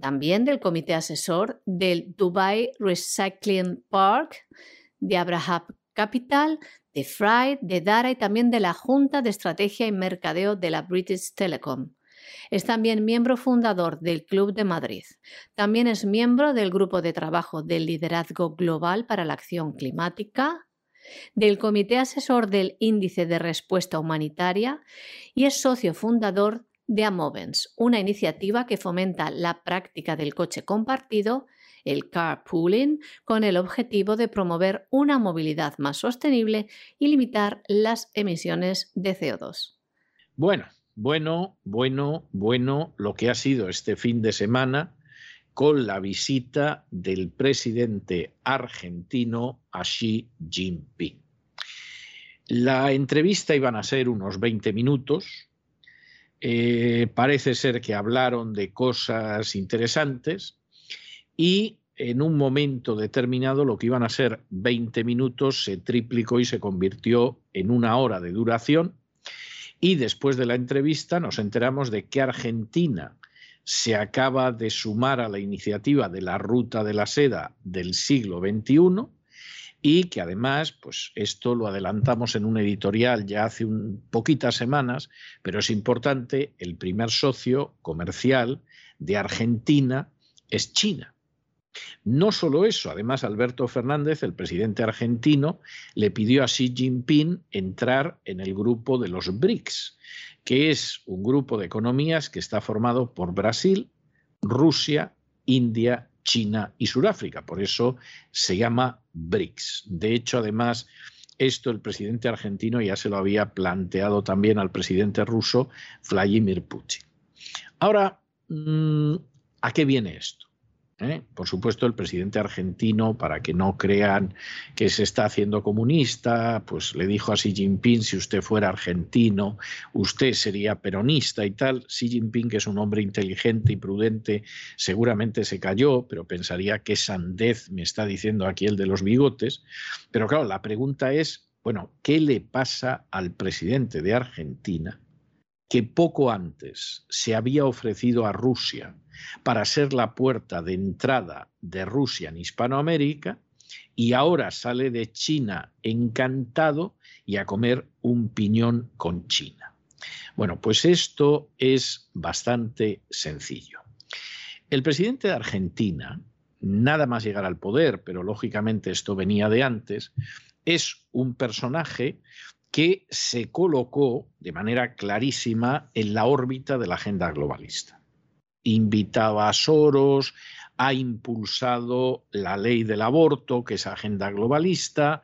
también del comité asesor del Dubai Recycling Park, de Abraham Capital, de Fry, de Dara y también de la Junta de Estrategia y Mercadeo de la British Telecom. Es también miembro fundador del Club de Madrid. También es miembro del Grupo de Trabajo del Liderazgo Global para la Acción Climática, del Comité Asesor del Índice de Respuesta Humanitaria y es socio fundador de Amovens, una iniciativa que fomenta la práctica del coche compartido, el carpooling, con el objetivo de promover una movilidad más sostenible y limitar las emisiones de CO2. Bueno, bueno, bueno, bueno, lo que ha sido este fin de semana con la visita del presidente argentino a Xi Jinping. La entrevista iban a ser unos 20 minutos. Eh, parece ser que hablaron de cosas interesantes y en un momento determinado lo que iban a ser 20 minutos se triplicó y se convirtió en una hora de duración. Y después de la entrevista nos enteramos de que Argentina se acaba de sumar a la iniciativa de la Ruta de la Seda del siglo XXI y que además, pues esto lo adelantamos en un editorial ya hace un, poquitas semanas, pero es importante, el primer socio comercial de Argentina es China. No solo eso, además Alberto Fernández, el presidente argentino, le pidió a Xi Jinping entrar en el grupo de los BRICS, que es un grupo de economías que está formado por Brasil, Rusia, India, China y Sudáfrica. Por eso se llama BRICS. De hecho, además, esto el presidente argentino ya se lo había planteado también al presidente ruso, Vladimir Putin. Ahora, mm, ¿a qué viene esto? ¿Eh? Por supuesto, el presidente argentino, para que no crean que se está haciendo comunista, pues le dijo a Xi Jinping, si usted fuera argentino, usted sería peronista y tal. Xi Jinping, que es un hombre inteligente y prudente, seguramente se cayó, pero pensaría que sandez me está diciendo aquí el de los bigotes. Pero claro, la pregunta es, bueno, ¿qué le pasa al presidente de Argentina que poco antes se había ofrecido a Rusia para ser la puerta de entrada de Rusia en Hispanoamérica y ahora sale de China encantado y a comer un piñón con China. Bueno, pues esto es bastante sencillo. El presidente de Argentina, nada más llegar al poder, pero lógicamente esto venía de antes, es un personaje que se colocó de manera clarísima en la órbita de la agenda globalista. Invitaba a Soros, ha impulsado la ley del aborto, que es agenda globalista,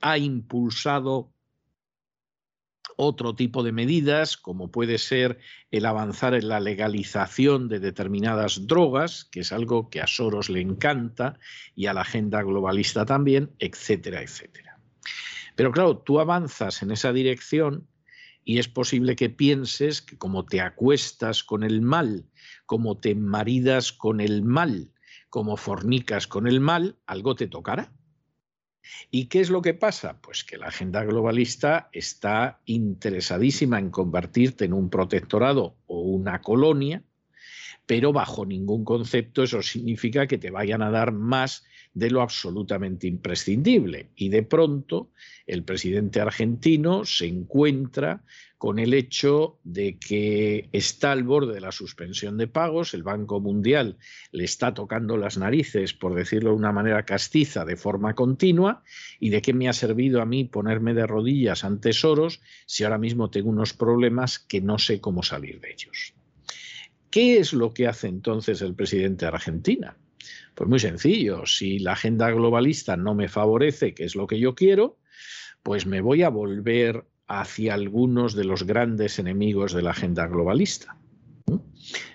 ha impulsado otro tipo de medidas, como puede ser el avanzar en la legalización de determinadas drogas, que es algo que a Soros le encanta, y a la agenda globalista también, etcétera, etcétera. Pero claro, tú avanzas en esa dirección y es posible que pienses que como te acuestas con el mal, como te maridas con el mal, como fornicas con el mal, algo te tocará. ¿Y qué es lo que pasa? Pues que la agenda globalista está interesadísima en convertirte en un protectorado o una colonia, pero bajo ningún concepto eso significa que te vayan a dar más de lo absolutamente imprescindible. Y de pronto el presidente argentino se encuentra con el hecho de que está al borde de la suspensión de pagos, el Banco Mundial le está tocando las narices, por decirlo de una manera castiza, de forma continua, y de qué me ha servido a mí ponerme de rodillas ante Soros si ahora mismo tengo unos problemas que no sé cómo salir de ellos. ¿Qué es lo que hace entonces el presidente de Argentina? Pues muy sencillo, si la agenda globalista no me favorece, que es lo que yo quiero, pues me voy a volver hacia algunos de los grandes enemigos de la agenda globalista.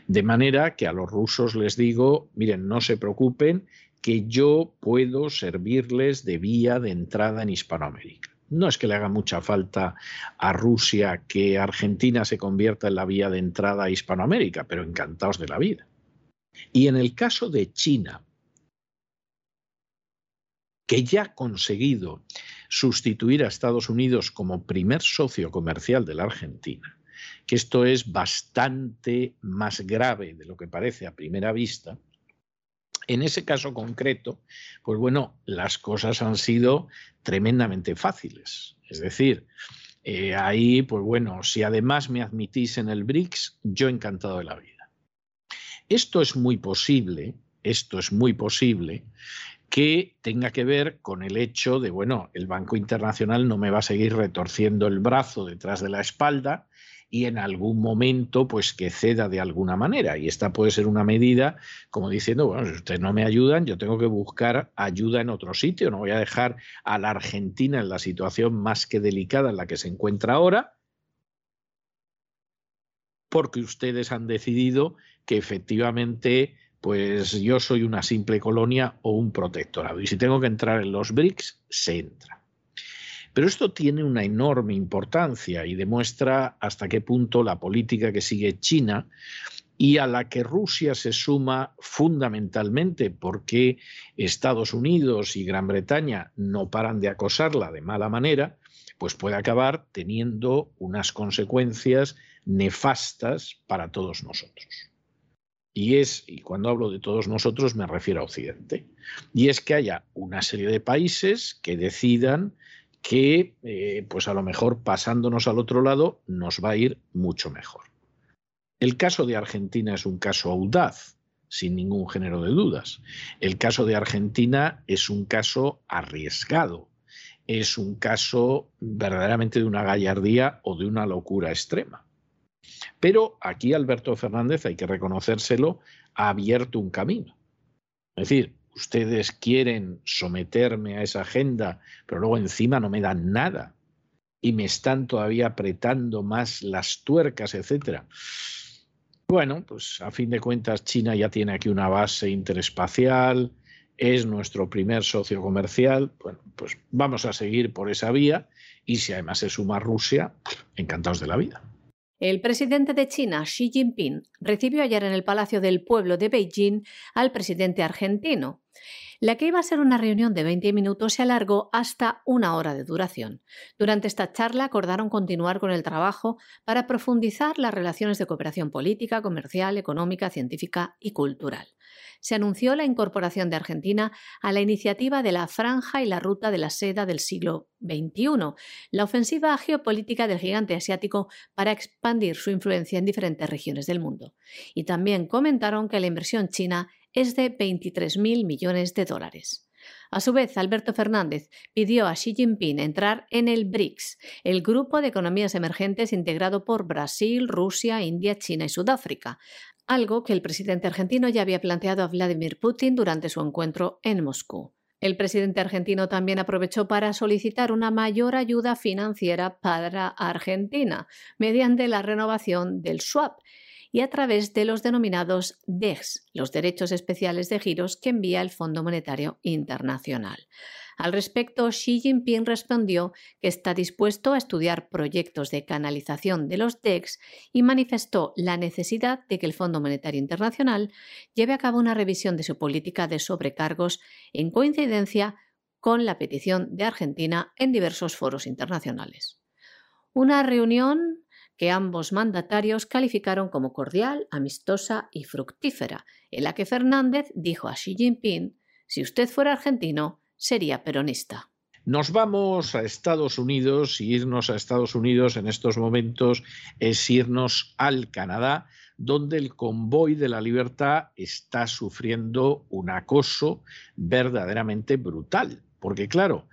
De manera que a los rusos les digo, miren, no se preocupen, que yo puedo servirles de vía de entrada en Hispanoamérica. No es que le haga mucha falta a Rusia que Argentina se convierta en la vía de entrada a Hispanoamérica, pero encantados de la vida. Y en el caso de China, que ya ha conseguido sustituir a Estados Unidos como primer socio comercial de la Argentina, que esto es bastante más grave de lo que parece a primera vista, en ese caso concreto, pues bueno, las cosas han sido tremendamente fáciles. Es decir, eh, ahí, pues bueno, si además me admitís en el BRICS, yo encantado de la vida. Esto es muy posible, esto es muy posible que tenga que ver con el hecho de, bueno, el Banco Internacional no me va a seguir retorciendo el brazo detrás de la espalda y en algún momento pues que ceda de alguna manera. Y esta puede ser una medida como diciendo, bueno, si ustedes no me ayudan, yo tengo que buscar ayuda en otro sitio, no voy a dejar a la Argentina en la situación más que delicada en la que se encuentra ahora, porque ustedes han decidido que efectivamente pues yo soy una simple colonia o un protectorado. Y si tengo que entrar en los BRICS, se entra. Pero esto tiene una enorme importancia y demuestra hasta qué punto la política que sigue China y a la que Rusia se suma fundamentalmente porque Estados Unidos y Gran Bretaña no paran de acosarla de mala manera, pues puede acabar teniendo unas consecuencias nefastas para todos nosotros y es, y cuando hablo de todos nosotros me refiero a Occidente, y es que haya una serie de países que decidan que, eh, pues a lo mejor pasándonos al otro lado, nos va a ir mucho mejor. El caso de Argentina es un caso audaz, sin ningún género de dudas. El caso de Argentina es un caso arriesgado, es un caso verdaderamente de una gallardía o de una locura extrema. Pero aquí Alberto Fernández, hay que reconocérselo, ha abierto un camino. Es decir, ustedes quieren someterme a esa agenda, pero luego encima no me dan nada y me están todavía apretando más las tuercas, etcétera. Bueno, pues a fin de cuentas China ya tiene aquí una base interespacial, es nuestro primer socio comercial, bueno, pues vamos a seguir por esa vía y si además se suma Rusia, encantados de la vida. El presidente de China, Xi Jinping, recibió ayer en el Palacio del Pueblo de Beijing al presidente argentino. La que iba a ser una reunión de 20 minutos se alargó hasta una hora de duración. Durante esta charla acordaron continuar con el trabajo para profundizar las relaciones de cooperación política, comercial, económica, científica y cultural. Se anunció la incorporación de Argentina a la iniciativa de la Franja y la Ruta de la Seda del siglo XXI, la ofensiva geopolítica del gigante asiático para expandir su influencia en diferentes regiones del mundo. Y también comentaron que la inversión china es de 23.000 millones de dólares. A su vez, Alberto Fernández pidió a Xi Jinping entrar en el BRICS, el grupo de economías emergentes integrado por Brasil, Rusia, India, China y Sudáfrica, algo que el presidente argentino ya había planteado a Vladimir Putin durante su encuentro en Moscú. El presidente argentino también aprovechó para solicitar una mayor ayuda financiera para Argentina mediante la renovación del swap y a través de los denominados DEX, los derechos especiales de giros que envía el Fondo Monetario Internacional. Al respecto, Xi Jinping respondió que está dispuesto a estudiar proyectos de canalización de los DEX y manifestó la necesidad de que el Fondo Monetario Internacional lleve a cabo una revisión de su política de sobrecargos en coincidencia con la petición de Argentina en diversos foros internacionales. Una reunión que ambos mandatarios calificaron como cordial, amistosa y fructífera, en la que Fernández dijo a Xi Jinping, si usted fuera argentino, sería peronista. Nos vamos a Estados Unidos y irnos a Estados Unidos en estos momentos es irnos al Canadá, donde el convoy de la libertad está sufriendo un acoso verdaderamente brutal. Porque claro,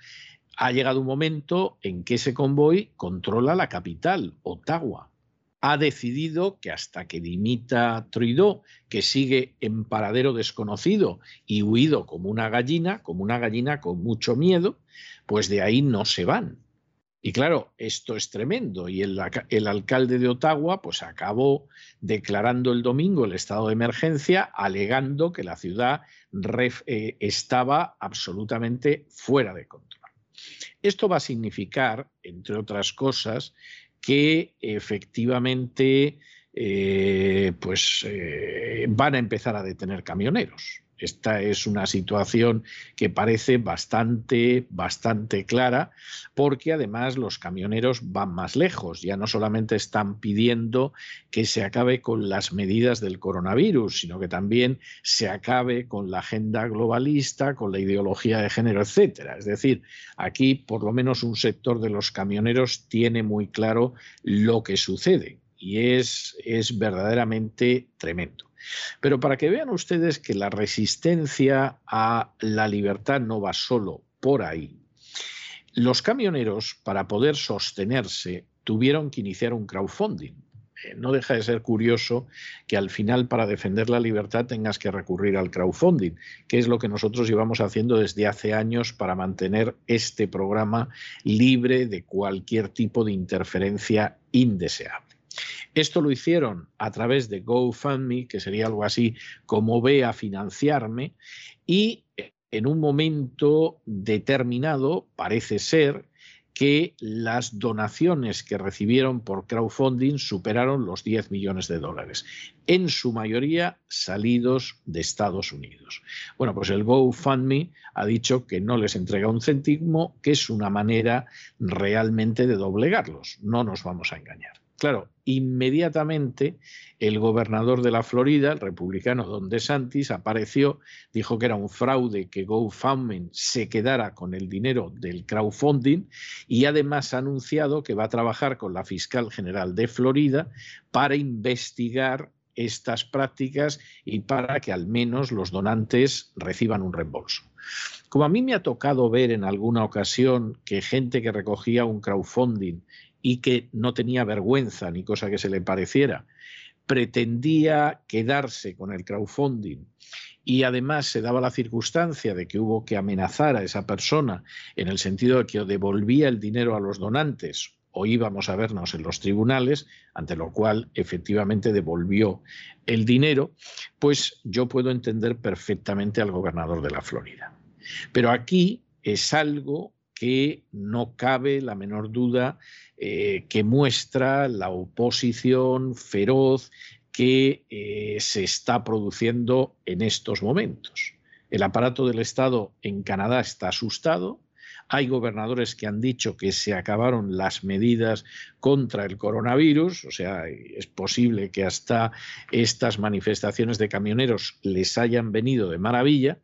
ha llegado un momento en que ese convoy controla la capital, Ottawa. Ha decidido que hasta que dimita Trudeau, que sigue en paradero desconocido y huido como una gallina, como una gallina con mucho miedo, pues de ahí no se van. Y claro, esto es tremendo. Y el, alcalde de Ottawa pues acabó declarando el domingo el estado de emergencia, alegando que la ciudad eh, estaba absolutamente fuera de control. Esto va a significar, entre otras cosas, que efectivamente eh, pues, eh, van a empezar a detener camioneros. Esta es una situación que parece bastante, bastante clara, porque además los camioneros van más lejos. Ya no solamente están pidiendo que se acabe con las medidas del coronavirus, sino que también se acabe con la agenda globalista, con la ideología de género, etcétera. Es decir, aquí por lo menos un sector de los camioneros tiene muy claro lo que sucede y es, es verdaderamente tremendo. Pero para que vean ustedes que la resistencia a la libertad no va solo por ahí, los camioneros, para poder sostenerse, tuvieron que iniciar un crowdfunding. Eh, no deja de ser curioso que al final para defender la libertad tengas que recurrir al crowdfunding, que es lo que nosotros llevamos haciendo desde hace años para mantener este programa libre de cualquier tipo de interferencia indeseable. Esto lo hicieron a través de GoFundMe, que sería algo así como ve a financiarme, y en un momento determinado parece ser que las donaciones que recibieron por crowdfunding superaron los 10 millones de dólares, en su mayoría salidos de Estados Unidos. Bueno, pues el GoFundMe ha dicho que no les entrega un céntimo, que es una manera realmente de doblegarlos, no nos vamos a engañar. Claro, inmediatamente el gobernador de la Florida, el republicano Don DeSantis, apareció, dijo que era un fraude que GoFundMe se quedara con el dinero del crowdfunding y además ha anunciado que va a trabajar con la fiscal general de Florida para investigar estas prácticas y para que al menos los donantes reciban un reembolso. Como a mí me ha tocado ver en alguna ocasión que gente que recogía un crowdfunding y que no tenía vergüenza ni cosa que se le pareciera, pretendía quedarse con el crowdfunding y además se daba la circunstancia de que hubo que amenazar a esa persona en el sentido de que devolvía el dinero a los donantes o íbamos a vernos en los tribunales, ante lo cual efectivamente devolvió el dinero, pues yo puedo entender perfectamente al gobernador de la Florida. Pero aquí es algo que no cabe la menor duda eh, que muestra la oposición feroz que eh, se está produciendo en estos momentos. El aparato del Estado en Canadá está asustado, hay gobernadores que han dicho que se acabaron las medidas contra el coronavirus, o sea, es posible que hasta estas manifestaciones de camioneros les hayan venido de maravilla.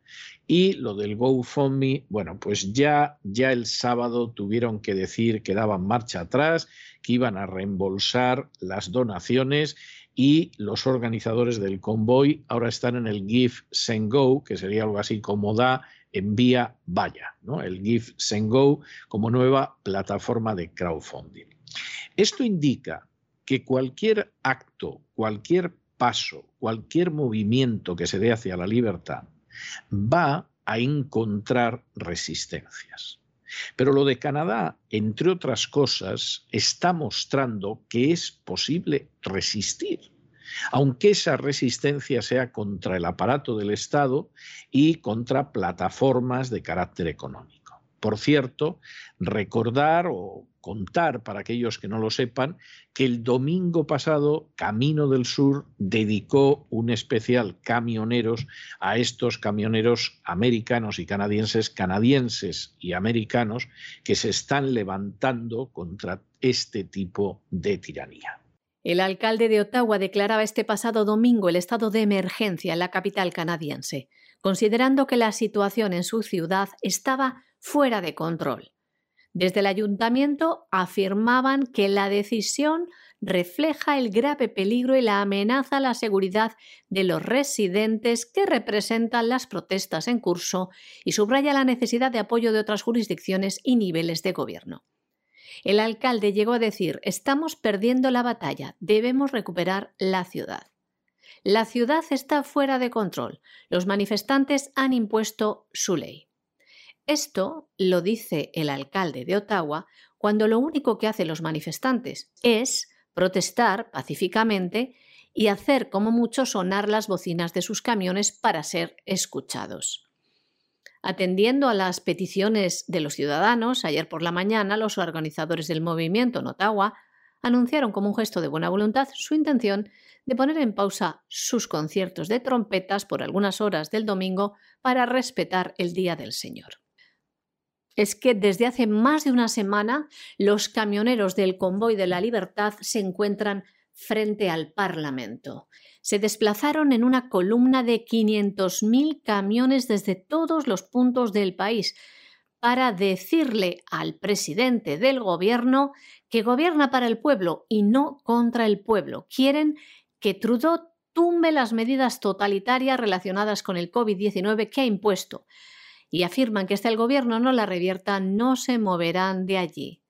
Y lo del GoFundMe, bueno, pues ya, ya el sábado tuvieron que decir que daban marcha atrás, que iban a reembolsar las donaciones y los organizadores del convoy ahora están en el Give Send Go, que sería algo así como da envía vaya, ¿no? el Give Send Go como nueva plataforma de crowdfunding. Esto indica que cualquier acto, cualquier paso, cualquier movimiento que se dé hacia la libertad va a encontrar resistencias. Pero lo de Canadá, entre otras cosas, está mostrando que es posible resistir aunque esa resistencia sea contra el aparato del Estado y contra plataformas de carácter económico. Por cierto, recordar o contar para aquellos que no lo sepan que el domingo pasado Camino del Sur dedicó un especial camioneros a estos camioneros americanos y canadienses, canadienses y americanos que se están levantando contra este tipo de tiranía. El alcalde de Ottawa declaraba este pasado domingo el estado de emergencia en la capital canadiense, considerando que la situación en su ciudad estaba fuera de control. Desde el ayuntamiento afirmaban que la decisión refleja el grave peligro y la amenaza a la seguridad de los residentes que representan las protestas en curso y subraya la necesidad de apoyo de otras jurisdicciones y niveles de gobierno. El alcalde llegó a decir Estamos perdiendo la batalla, debemos recuperar la ciudad. La ciudad está fuera de control. Los manifestantes han impuesto su ley. Esto lo dice el alcalde de Ottawa cuando lo único que hacen los manifestantes es protestar pacíficamente y hacer como mucho sonar las bocinas de sus camiones para ser escuchados. Atendiendo a las peticiones de los ciudadanos, ayer por la mañana los organizadores del movimiento en Ottawa anunciaron como un gesto de buena voluntad su intención de poner en pausa sus conciertos de trompetas por algunas horas del domingo para respetar el Día del Señor. Es que desde hace más de una semana los camioneros del Convoy de la Libertad se encuentran frente al Parlamento se desplazaron en una columna de 500.000 camiones desde todos los puntos del país para decirle al presidente del gobierno que gobierna para el pueblo y no contra el pueblo. Quieren que Trudeau tumbe las medidas totalitarias relacionadas con el COVID-19 que ha impuesto y afirman que hasta el gobierno no la revierta no se moverán de allí.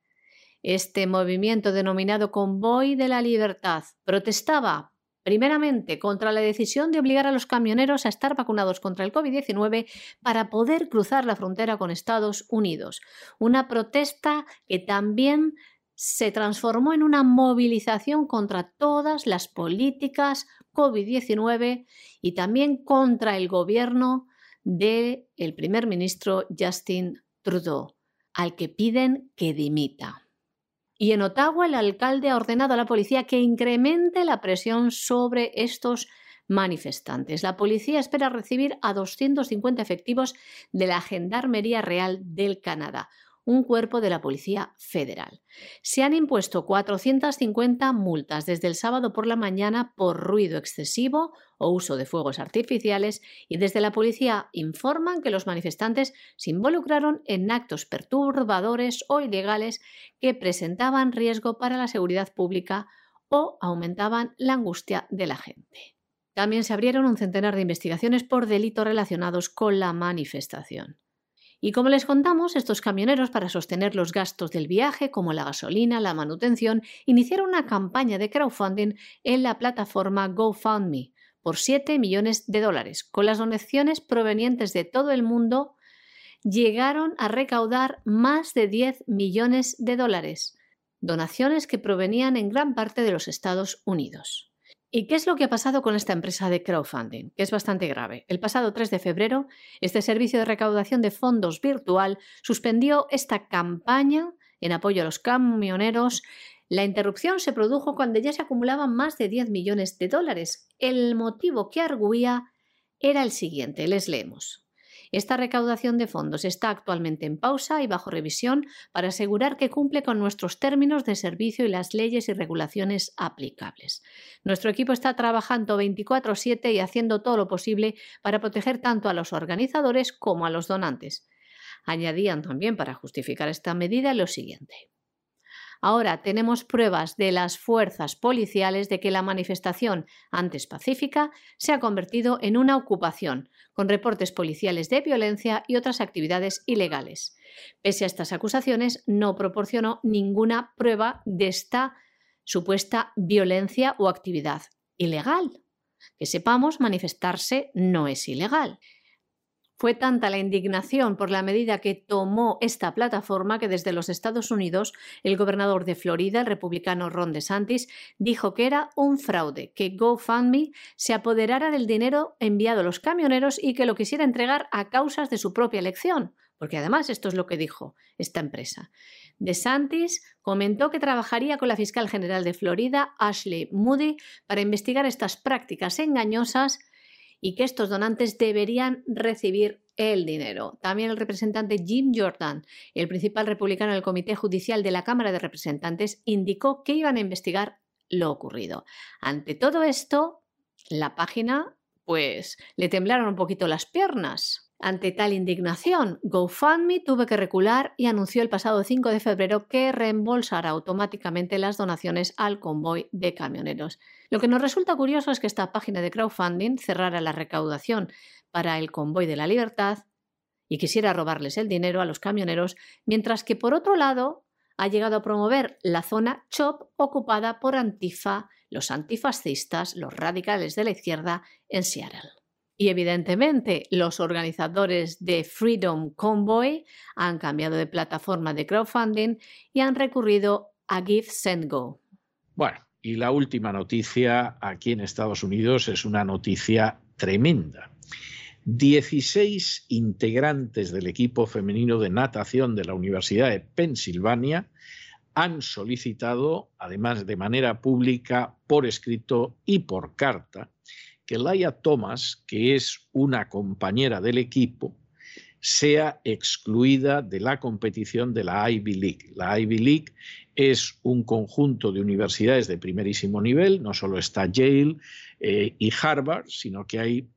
Este movimiento denominado Convoy de la Libertad protestaba Primeramente, contra la decisión de obligar a los camioneros a estar vacunados contra el COVID-19 para poder cruzar la frontera con Estados Unidos. Una protesta que también se transformó en una movilización contra todas las políticas COVID-19 y también contra el gobierno del primer ministro Justin Trudeau, al que piden que dimita. Y en Ottawa el alcalde ha ordenado a la policía que incremente la presión sobre estos manifestantes. La policía espera recibir a 250 efectivos de la Gendarmería Real del Canadá, un cuerpo de la Policía Federal. Se han impuesto 450 multas desde el sábado por la mañana por ruido excesivo o uso de fuegos artificiales y desde la policía informan que los manifestantes se involucraron en actos perturbadores o ilegales que presentaban riesgo para la seguridad pública o aumentaban la angustia de la gente. También se abrieron un centenar de investigaciones por delitos relacionados con la manifestación. Y como les contamos, estos camioneros, para sostener los gastos del viaje, como la gasolina, la manutención, iniciaron una campaña de crowdfunding en la plataforma GoFundMe por 7 millones de dólares. Con las donaciones provenientes de todo el mundo, llegaron a recaudar más de 10 millones de dólares, donaciones que provenían en gran parte de los Estados Unidos. ¿Y qué es lo que ha pasado con esta empresa de crowdfunding? Que es bastante grave. El pasado 3 de febrero, este servicio de recaudación de fondos virtual suspendió esta campaña en apoyo a los camioneros. La interrupción se produjo cuando ya se acumulaban más de 10 millones de dólares. El motivo que arguía era el siguiente, les leemos. Esta recaudación de fondos está actualmente en pausa y bajo revisión para asegurar que cumple con nuestros términos de servicio y las leyes y regulaciones aplicables. Nuestro equipo está trabajando 24/7 y haciendo todo lo posible para proteger tanto a los organizadores como a los donantes. Añadían también para justificar esta medida lo siguiente. Ahora tenemos pruebas de las fuerzas policiales de que la manifestación antes pacífica se ha convertido en una ocupación, con reportes policiales de violencia y otras actividades ilegales. Pese a estas acusaciones, no proporcionó ninguna prueba de esta supuesta violencia o actividad ilegal. Que sepamos, manifestarse no es ilegal. Fue tanta la indignación por la medida que tomó esta plataforma que desde los Estados Unidos el gobernador de Florida, el republicano Ron DeSantis, dijo que era un fraude, que GoFundMe se apoderara del dinero enviado a los camioneros y que lo quisiera entregar a causas de su propia elección, porque además esto es lo que dijo esta empresa. DeSantis comentó que trabajaría con la fiscal general de Florida, Ashley Moody, para investigar estas prácticas engañosas y que estos donantes deberían recibir el dinero. También el representante Jim Jordan, el principal republicano del Comité Judicial de la Cámara de Representantes, indicó que iban a investigar lo ocurrido. Ante todo esto, la página, pues, le temblaron un poquito las piernas. Ante tal indignación, GoFundMe tuvo que recular y anunció el pasado 5 de febrero que reembolsará automáticamente las donaciones al convoy de camioneros. Lo que nos resulta curioso es que esta página de crowdfunding cerrara la recaudación para el convoy de la libertad y quisiera robarles el dinero a los camioneros, mientras que por otro lado ha llegado a promover la zona CHOP ocupada por Antifa, los antifascistas, los radicales de la izquierda en Seattle. Y evidentemente los organizadores de Freedom Convoy han cambiado de plataforma de crowdfunding y han recurrido a Give Send Go. Bueno, y la última noticia aquí en Estados Unidos es una noticia tremenda. 16 integrantes del equipo femenino de natación de la Universidad de Pensilvania han solicitado, además de manera pública, por escrito y por carta, que Laia Thomas, que es una compañera del equipo, sea excluida de la competición de la Ivy League. La Ivy League es un conjunto de universidades de primerísimo nivel, no solo está Yale eh, y Harvard, sino que hay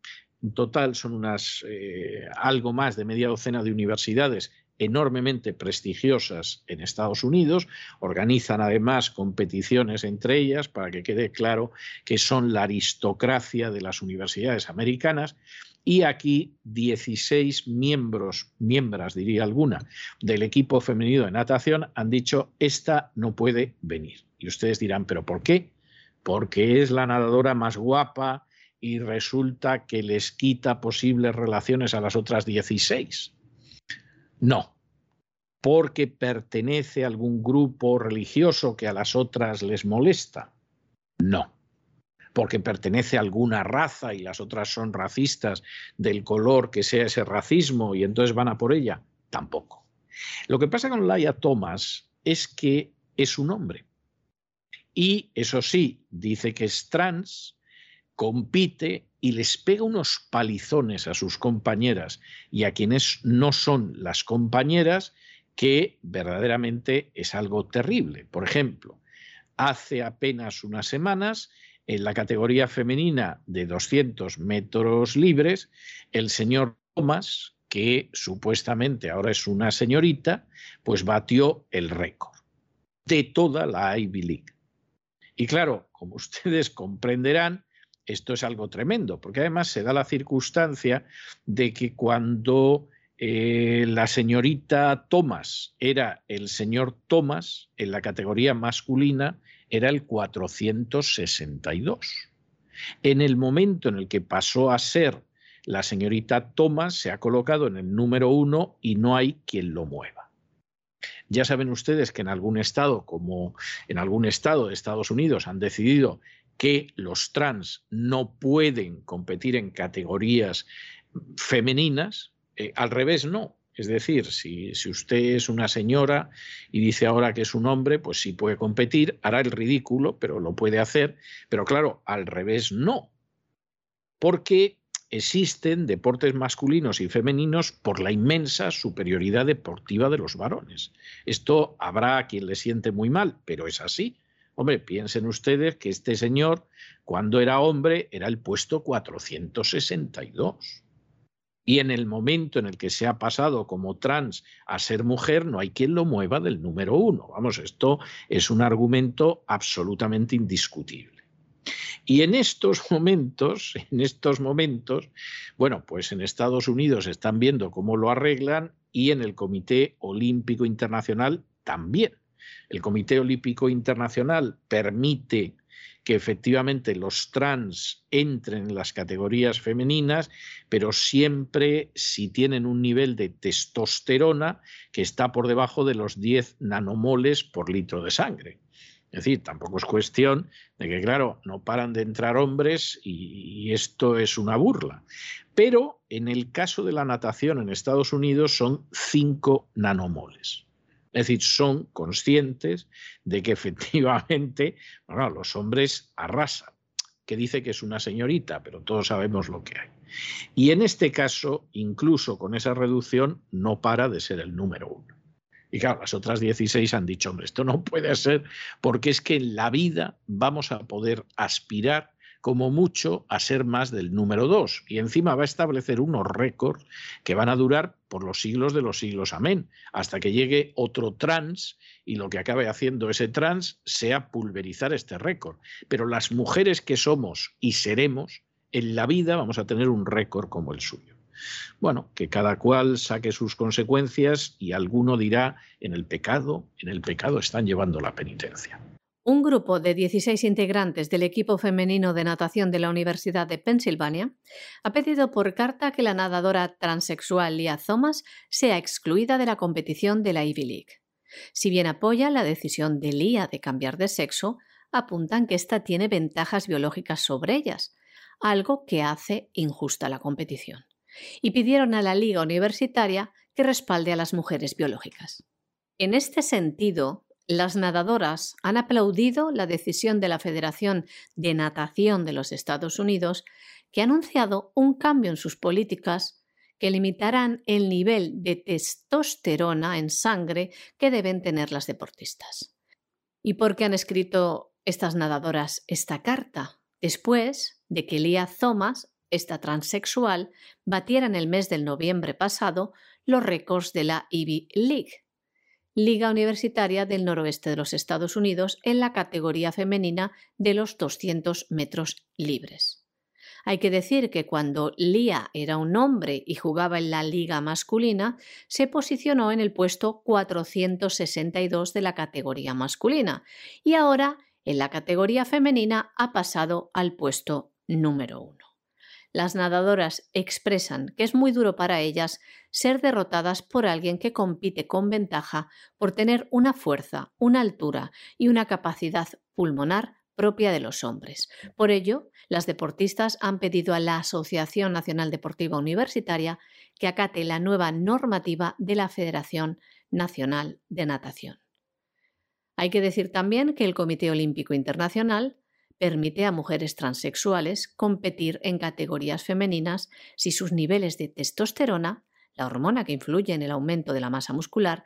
en total son unas eh, algo más de media docena de universidades enormemente prestigiosas en Estados Unidos, organizan además competiciones entre ellas para que quede claro que son la aristocracia de las universidades americanas y aquí 16 miembros, miembros diría alguna, del equipo femenino de natación han dicho esta no puede venir. Y ustedes dirán, ¿pero por qué? Porque es la nadadora más guapa y resulta que les quita posibles relaciones a las otras 16. No, porque pertenece a algún grupo religioso que a las otras les molesta. No, porque pertenece a alguna raza y las otras son racistas del color que sea ese racismo y entonces van a por ella. Tampoco. Lo que pasa con Laia Thomas es que es un hombre. Y eso sí, dice que es trans, compite y les pega unos palizones a sus compañeras y a quienes no son las compañeras, que verdaderamente es algo terrible. Por ejemplo, hace apenas unas semanas, en la categoría femenina de 200 metros libres, el señor Thomas, que supuestamente ahora es una señorita, pues batió el récord de toda la Ivy League. Y claro, como ustedes comprenderán, esto es algo tremendo, porque además se da la circunstancia de que cuando eh, la señorita Thomas era el señor Thomas, en la categoría masculina era el 462. En el momento en el que pasó a ser la señorita Thomas, se ha colocado en el número uno y no hay quien lo mueva. Ya saben ustedes que en algún estado, como en algún estado de Estados Unidos, han decidido que los trans no pueden competir en categorías femeninas, eh, al revés no. Es decir, si, si, usted es una señora y dice ahora que es un hombre, pues sí puede competir, hará el ridículo, pero lo puede hacer. Pero claro, al revés no. Porque existen deportes masculinos y femeninos por la inmensa superioridad deportiva de los varones. Esto habrá a quien le siente muy mal, pero es así. Hombre, piensen ustedes que este señor, cuando era hombre, era el puesto 462. Y en el momento en el que se ha pasado como trans a ser mujer, no hay quien lo mueva del número uno. Vamos, esto es un argumento absolutamente indiscutible. Y en estos momentos, en estos momentos, bueno, pues en Estados Unidos están viendo cómo lo arreglan y en el Comité Olímpico Internacional también. El Comité Olímpico Internacional permite que efectivamente los trans entren en las categorías femeninas, pero siempre si tienen un nivel de testosterona que está por debajo de los 10 nanomoles por litro de sangre. Es decir, tampoco es cuestión de que, claro, no paran de entrar hombres y, esto es una burla. Pero en el caso de la natación en Estados Unidos son 5 nanomoles. Es decir, son conscientes de que efectivamente los hombres arrasan, que dice que es una señorita, pero todos sabemos lo que hay. Y en este caso, incluso con esa reducción, no para de ser el número uno. Y claro, las otras 16 han dicho, hombre, esto no puede ser, porque es que en la vida vamos a poder aspirar como mucho a ser más del número dos. Y encima va a establecer unos récords que van a durar por los siglos de los siglos. Amén. Hasta que llegue otro trans y lo que acabe haciendo ese trans sea pulverizar este récord. Pero las mujeres que somos y seremos, en la vida vamos a tener un récord como el suyo. Bueno, que cada cual saque sus consecuencias y alguno dirá, en el pecado, en el pecado están llevando la penitencia. Un grupo de 16 integrantes del equipo femenino de natación de la Universidad de Pensilvania ha pedido por carta que la nadadora transexual Lia Thomas sea excluida de la competición de la Ivy League. Si bien apoya la decisión de Lia de cambiar de sexo, apuntan que ésta tiene ventajas biológicas sobre ellas, algo que hace injusta la competición, y pidieron a la Liga Universitaria que respalde a las mujeres biológicas. En este sentido, las nadadoras han aplaudido la decisión de la Federación de Natación de los Estados Unidos, que ha anunciado un cambio en sus políticas que limitarán el nivel de testosterona en sangre que deben tener las deportistas. ¿Y por qué han escrito estas nadadoras esta carta? Después de que Lia Thomas, esta transexual, batiera en el mes del noviembre pasado los récords de la Ivy League, Liga Universitaria del Noroeste de los Estados Unidos en la categoría femenina de los 200 metros libres. Hay que decir que cuando Lía era un hombre y jugaba en la liga masculina, se posicionó en el puesto 462 de la categoría masculina y ahora en la categoría femenina ha pasado al puesto número uno las nadadoras expresan que es muy duro para ellas ser derrotadas por alguien que compite con ventaja por tener una fuerza, una altura y una capacidad pulmonar propia de los hombres. Por ello, las deportistas han pedido a la Asociación Nacional Deportiva Universitaria que acate la nueva normativa de la Federación Nacional de Natación. Hay que decir también que el Comité Olímpico Internacional permite a mujeres transexuales competir en categorías femeninas si sus niveles de testosterona, la hormona que influye en el aumento de la masa muscular,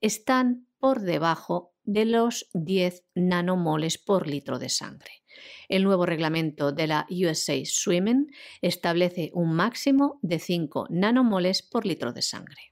están por debajo de los 10 nanomoles por litro de sangre. El nuevo reglamento de la USA Swimming establece un máximo de 5 nanomoles por litro de sangre.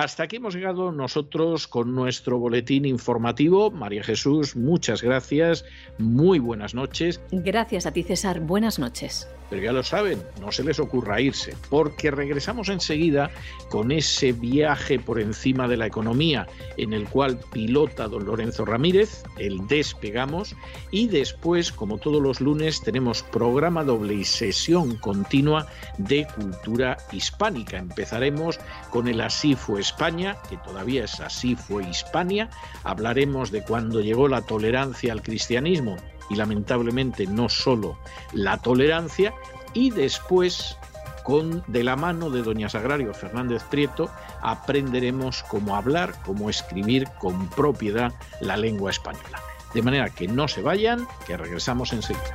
Hasta aquí hemos llegado nosotros con nuestro boletín informativo. María Jesús, muchas gracias. Muy buenas noches. Gracias a ti, César. Buenas noches. Pero ya lo saben, no se les ocurra irse, porque regresamos enseguida con ese viaje por encima de la economía en el cual pilota don Lorenzo Ramírez, el despegamos, y después, como todos los lunes, tenemos programa doble y sesión continua de cultura hispánica. Empezaremos con el Así fue España, que todavía es Así fue Hispania. Hablaremos de cuando llegó la tolerancia al cristianismo y lamentablemente no solo la tolerancia, y después con de la mano de doña Sagrario Fernández Prieto aprenderemos cómo hablar, cómo escribir con propiedad la lengua española. De manera que no se vayan, que regresamos enseguida.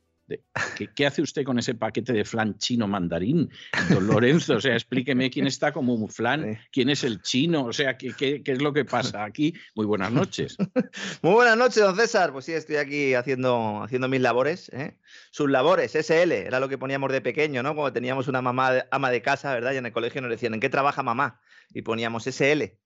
¿Qué, hace usted con ese paquete de flan chino mandarín, don Lorenzo? O sea, explíqueme quién está como un flan, quién es el chino, o sea, ¿qué, qué, es lo que pasa aquí? Muy buenas noches. Muy buenas noches, don César. Pues sí, estoy aquí haciendo, haciendo mis labores. ¿eh? Sus labores, SL, era lo que poníamos de pequeño, ¿no? Cuando teníamos una mamá ama de casa, ¿verdad? Y en el colegio nos decían, ¿en qué trabaja mamá? Y poníamos SL.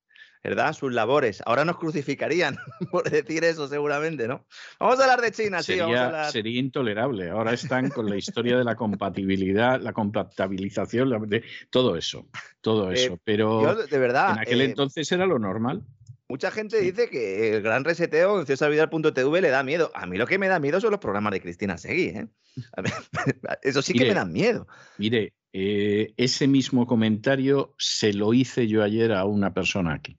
¿Verdad? Sus labores. Ahora nos crucificarían por decir eso, seguramente, ¿no? Vamos a hablar de China, sería, sí. Vamos Sería intolerable. Ahora están con la historia de la compatibilidad, la compatibilización, de, todo eso, todo eh, eso. Pero de verdad, en aquel eh, entonces era lo normal. Mucha gente dice que el gran reseteo en cesarvidal.tv le da miedo. A mí lo que me da miedo son los programas de Cristina Seguí. ¿eh? eso sí que me da miedo. Mire, ese mismo comentario se lo hice yo ayer a una persona aquí.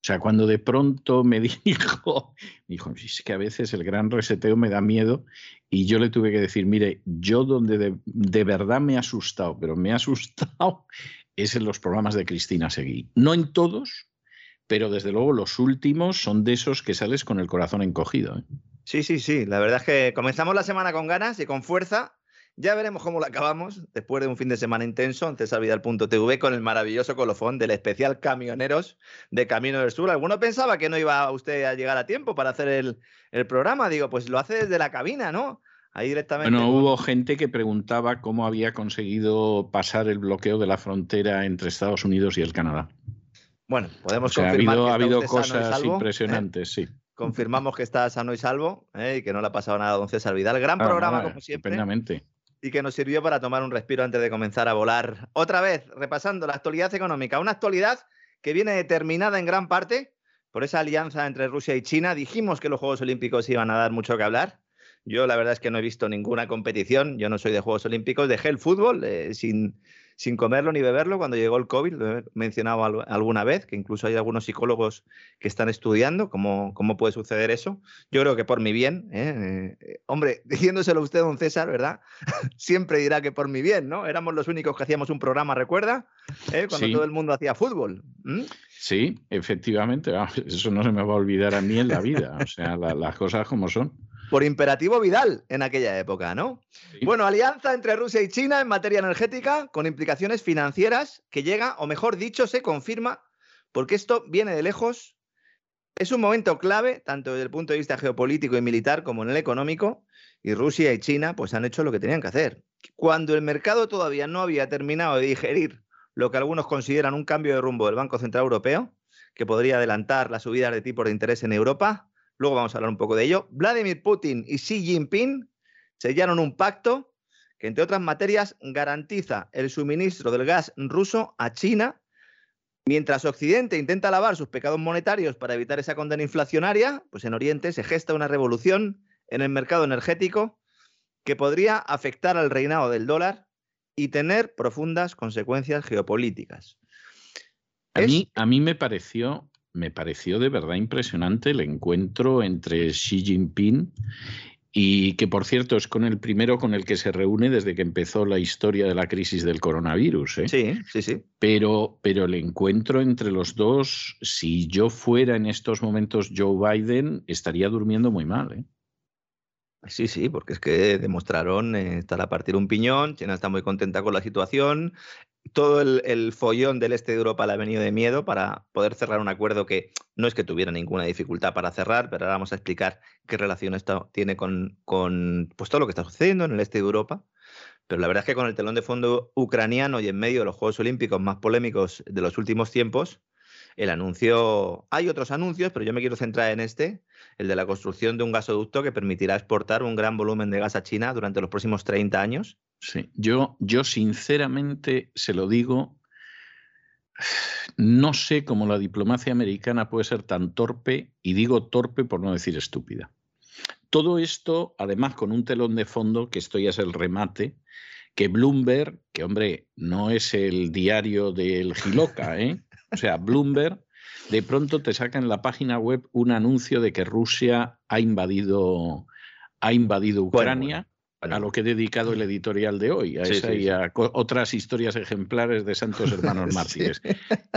O sea, cuando de pronto me dijo, me dijo, es que a veces el gran reseteo me da miedo y yo le tuve que decir, mire, yo donde de, verdad me ha asustado, pero me ha asustado es en los programas de Cristina Seguí. No en todos, pero desde luego los últimos son de esos que sales con el corazón encogido. ¿eh? Sí, sí, sí. La verdad es que comenzamos la semana con ganas y con fuerza ya veremos cómo lo acabamos después de un fin de semana intenso en cesarvidal.tv con el maravilloso colofón del especial Camioneros de Camino del Sur. Alguno pensaba que no iba usted a llegar a tiempo para hacer el, programa. Digo, pues lo hace desde la cabina, ¿no? Ahí directamente. Bueno, hubo gente que preguntaba cómo había conseguido pasar el bloqueo de la frontera entre Estados Unidos y el Canadá. Bueno, podemos confirmar ha habido, cosas ¿eh? impresionantes, sí. Confirmamos que está sano y salvo ¿eh? y que no le ha pasado nada a don César Vidal. Gran ah, programa, como siempre y que nos sirvió para tomar un respiro antes de comenzar a volar. Otra vez, repasando la actualidad económica, una actualidad que viene determinada en gran parte por esa alianza entre Rusia y China. Dijimos que los Juegos Olímpicos iban a dar mucho que hablar. Yo la verdad es que no he visto ninguna competición, yo no soy de Juegos Olímpicos, dejé el fútbol eh, sin, sin comerlo ni beberlo cuando llegó el COVID, lo he mencionado alguna vez, que incluso hay algunos psicólogos que están estudiando cómo, cómo puede suceder eso. Yo creo que por mi bien, ¿eh? Eh, hombre, diciéndoselo usted, don César, ¿verdad? Siempre dirá que por mi bien, ¿no? Éramos los únicos que hacíamos un programa, ¿recuerda? ¿Eh? Cuando todo el mundo hacía fútbol. Sí, efectivamente, eso no se me va a olvidar a mí en la vida, o sea, las cosas como son por imperativo Vidal en aquella época, ¿no? Bueno, alianza entre Rusia y China en materia energética con implicaciones financieras que llega, o mejor dicho, se confirma, porque esto viene de lejos. Es un momento clave, tanto desde el punto de vista geopolítico y militar como en el económico, y Rusia y China pues han hecho lo que tenían que hacer. Cuando el mercado todavía no había terminado de digerir lo que algunos consideran un cambio de rumbo del Banco Central Europeo, que podría adelantar las subidas de tipos de interés en Europa, luego vamos a hablar un poco de ello. Vladimir Putin y Xi Jinping sellaron un pacto que, entre otras materias, garantiza el suministro del gas ruso a China, mientras Occidente intenta lavar sus pecados monetarios para evitar esa condena inflacionaria, pues en Oriente se gesta una revolución en el mercado energético que podría afectar al reinado del dólar y tener profundas consecuencias geopolíticas. A, mí, a mí me pareció me pareció de verdad impresionante el encuentro entre Xi Jinping y que por cierto es con el primero con el que se reúne desde que empezó la historia de la crisis del coronavirus. ¿eh? Sí, sí, sí. Pero, pero el encuentro entre los dos, si yo fuera en estos momentos Joe Biden, estaría durmiendo muy mal. ¿eh? Sí, sí, porque es que demostraron eh, estar a partir un piñón, China está muy contenta con la situación, todo el, follón del este de Europa le ha venido de miedo para poder cerrar un acuerdo que no es que tuviera ninguna dificultad para cerrar, pero ahora vamos a explicar qué relación esto tiene con, con pues, todo lo que está sucediendo en el este de Europa. Pero la verdad es que con el telón de fondo ucraniano y en medio de los Juegos Olímpicos más polémicos de los últimos tiempos, el anuncio, hay otros anuncios, pero yo me quiero centrar en este, el de la construcción de un gasoducto que permitirá exportar un gran volumen de gas a China durante los próximos 30 años Sí, yo, yo sinceramente se lo digo, no sé cómo la diplomacia americana puede ser tan torpe, y digo torpe por no decir estúpida. Todo esto, además, con un telón de fondo, que esto ya es el remate, que Bloomberg, que hombre, no es el diario del Giloca, ¿eh? O sea, Bloomberg de pronto te saca en la página web un anuncio de que Rusia ha invadido, ha invadido Ucrania. A lo que he dedicado el editorial de hoy, a esa y a otras historias ejemplares de santos hermanos mártires.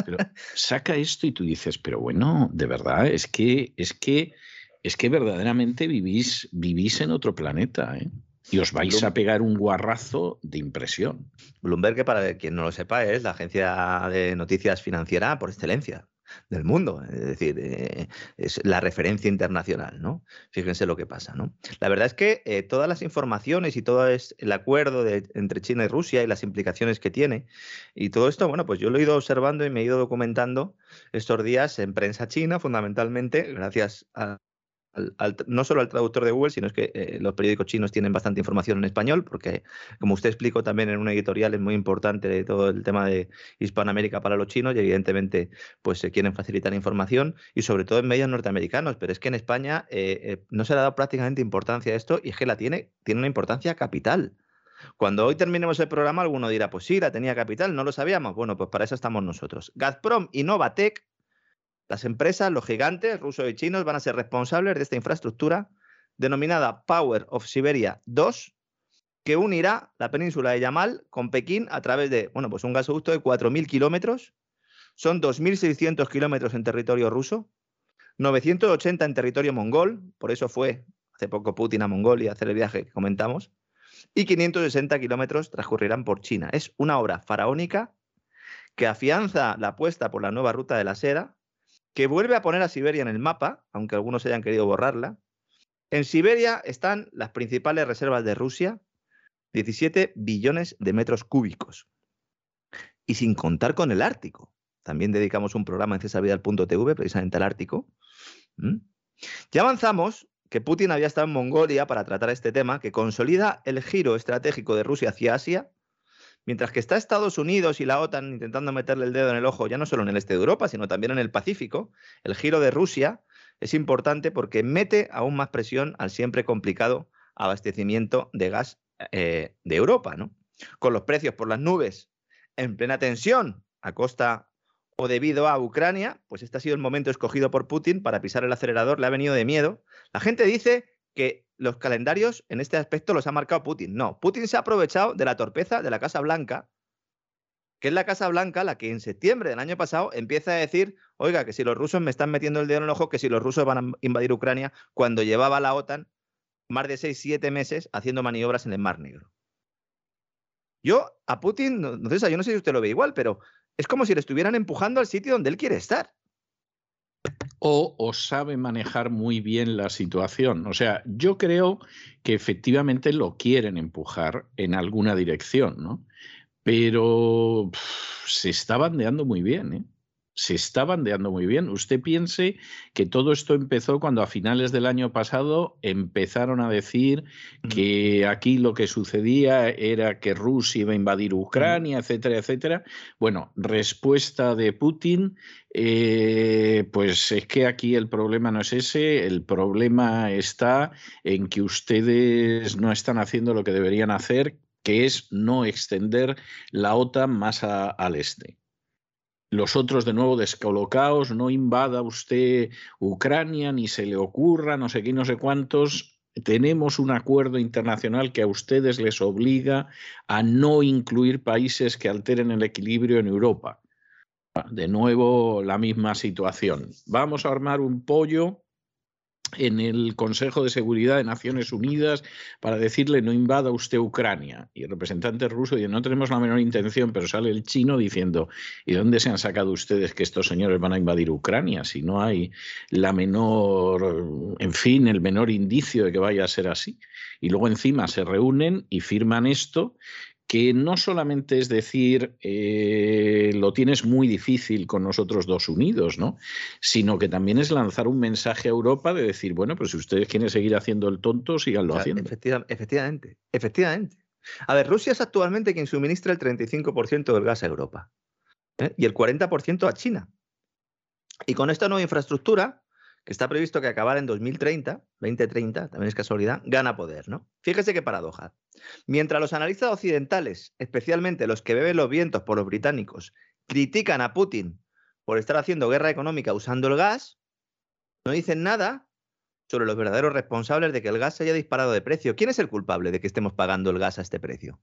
Pero saca esto y tú dices, pero bueno, de verdad, es que, es que, es que verdaderamente vivís, vivís en otro planeta, ¿eh? Y os vais a pegar un guarrazo de impresión. Bloomberg, que para quien no lo sepa, es la agencia de noticias financiera por excelencia del mundo, es decir, eh, es la referencia internacional, ¿no? Fíjense lo que pasa, ¿no? La verdad es que eh, todas las informaciones y todo es el acuerdo entre China y Rusia y las implicaciones que tiene y todo esto, bueno, pues yo lo he ido observando y me he ido documentando estos días en prensa china, fundamentalmente, gracias a no solo al traductor de Google, sino es que eh, los periódicos chinos tienen bastante información en español, porque como usted explicó también en una editorial, es muy importante todo el tema de Hispanoamérica para los chinos y evidentemente pues se quieren facilitar información y sobre todo en medios norteamericanos, pero es que en España eh, eh, no se le ha dado prácticamente importancia a esto y es que la tiene, tiene una importancia capital. Cuando hoy terminemos el programa, alguno dirá, pues sí, la tenía capital, no lo sabíamos. Bueno, pues para eso estamos nosotros. Gazprom y Novatec las empresas, los gigantes rusos y chinos, van a ser responsables de esta infraestructura denominada Power of Siberia 2, que unirá la península de Yamal con Pekín a través de bueno, pues un gasoducto de 4.000 kilómetros. Son 2.600 kilómetros en territorio ruso, 980 en territorio mongol, por eso fue hace poco Putin a Mongolia a hacer el viaje que comentamos, y 560 kilómetros transcurrirán por China. Es una obra faraónica que afianza la apuesta por la nueva ruta de la seda que vuelve a poner a Siberia en el mapa, aunque algunos hayan querido borrarla. En Siberia están las principales reservas de Rusia, 17 billones de metros cúbicos. Y sin contar con el Ártico. También dedicamos un programa en cesarvidal.tv precisamente al Ártico. Ya avanzamos que Putin había estado en Mongolia para tratar este tema, que consolida el giro estratégico de Rusia hacia Asia Mientras que está Estados Unidos y la OTAN intentando meterle el dedo en el ojo, ya no solo en el este de Europa, sino también en el Pacífico, el giro de Rusia es importante porque mete aún más presión al siempre complicado abastecimiento de gas eh, de Europa, ¿no? Con los precios por las nubes en plena tensión a costa o debido a Ucrania, pues este ha sido el momento escogido por Putin para pisar el acelerador, le ha venido de miedo. La gente dice que los calendarios en este aspecto los ha marcado Putin. No, Putin se ha aprovechado de la torpeza de la Casa Blanca, que es la Casa Blanca la que en septiembre del año pasado empieza a decir, oiga, que si los rusos me están metiendo el dedo en el ojo, que si los rusos van a invadir Ucrania, cuando llevaba la OTAN más de seis, siete meses haciendo maniobras en el Mar Negro. Yo a Putin, no, yo no sé si usted lo ve igual, pero es como si le estuvieran empujando al sitio donde él quiere estar o, sabe manejar muy bien la situación. O sea, yo creo que efectivamente lo quieren empujar en alguna dirección, ¿no? Pero se está bandeando muy bien, ¿eh? Se está bandeando muy bien. Usted piense que todo esto empezó cuando a finales del año pasado empezaron a decir que aquí lo que sucedía era que Rusia iba a invadir Ucrania, etcétera, etcétera. Bueno, respuesta de Putin, eh, pues es que aquí el problema no es ese, el problema está en que ustedes no están haciendo lo que deberían hacer, que es no extender la OTAN más al este los otros de nuevo descolocaos, no invada usted Ucrania, ni se le ocurra, no sé qué, no sé cuántos. Tenemos un acuerdo internacional que a ustedes les obliga a no incluir países que alteren el equilibrio en Europa. De nuevo, la misma situación. Vamos a armar un pollo en el Consejo de Seguridad de Naciones Unidas para decirle no invada usted Ucrania. Y el representante ruso dice, no tenemos la menor intención, pero sale el chino diciendo, ¿y dónde se han sacado ustedes que estos señores van a invadir Ucrania? Si no hay la menor, en fin, el menor indicio de que vaya a ser así. Y luego encima se reúnen y firman esto que no solamente es decir, eh, lo tienes muy difícil con nosotros dos unidos, ¿no? Sino que también es lanzar un mensaje a Europa de decir, bueno, pues si ustedes quieren seguir haciendo el tonto, síganlo haciendo. efectivamente, efectivamente. A ver, Rusia es actualmente quien suministra el 35% del gas a Europa ¿eh? y el 40% a China. Y con esta nueva infraestructura, que está previsto que acabara en 2030, 2030, también es casualidad, gana poder, ¿no? Fíjese qué paradoja. Mientras los analistas occidentales, especialmente los que beben los vientos por los británicos, critican a Putin por estar haciendo guerra económica usando el gas, no dicen nada sobre los verdaderos responsables de que el gas se haya disparado de precio. ¿Quién es el culpable de que estemos pagando el gas a este precio?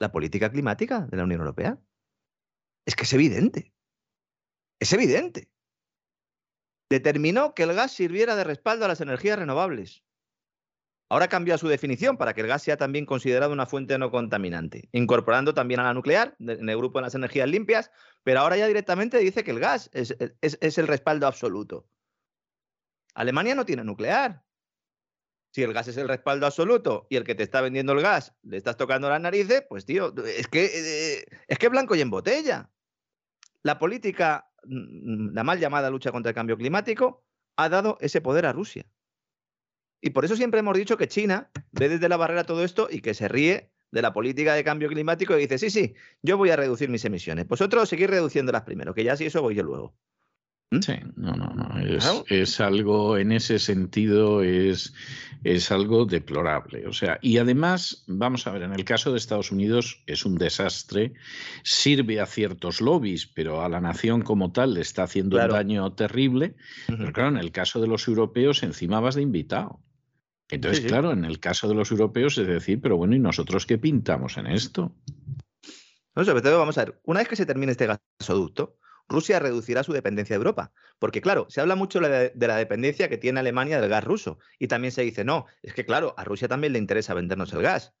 ¿La política climática de la Unión Europea? Es que es evidente. Es evidente determinó que el gas sirviera de respaldo a las energías renovables. Ahora cambió su definición para que el gas sea también considerado una fuente no contaminante, incorporando también a la nuclear en el grupo de las energías limpias, pero ahora ya directamente dice que el gas es, el respaldo absoluto. Alemania no tiene nuclear. Si el gas es el respaldo absoluto y el que te está vendiendo el gas le estás tocando las narices, pues tío, es que, eh, es que blanco y en botella. La política la mal llamada lucha contra el cambio climático, ha dado ese poder a Rusia. Y por eso siempre hemos dicho que China ve desde la barrera todo esto y que se ríe de la política de cambio climático y dice, sí, sí, yo voy a reducir mis emisiones. Vosotros seguir reduciéndolas primero, que ya si eso voy yo luego. ¿Mm? Sí, no, no, no. Es, algo, en ese sentido, es, es algo deplorable. O sea, y además, vamos a ver, en el caso de Estados Unidos es un desastre, sirve a ciertos lobbies, pero a la nación como tal le está haciendo un daño terrible. Pero claro, en el caso de los europeos, encima vas de invitado. Entonces, claro, en el caso de los europeos es decir, pero bueno, ¿y nosotros qué pintamos en esto? No, sobre todo, vamos a ver, una vez que se termine este gasoducto, Rusia reducirá su dependencia de Europa. Porque, claro, se habla mucho de, la dependencia que tiene Alemania del gas ruso. Y también se dice, no, es que, claro, a Rusia también le interesa vendernos el gas.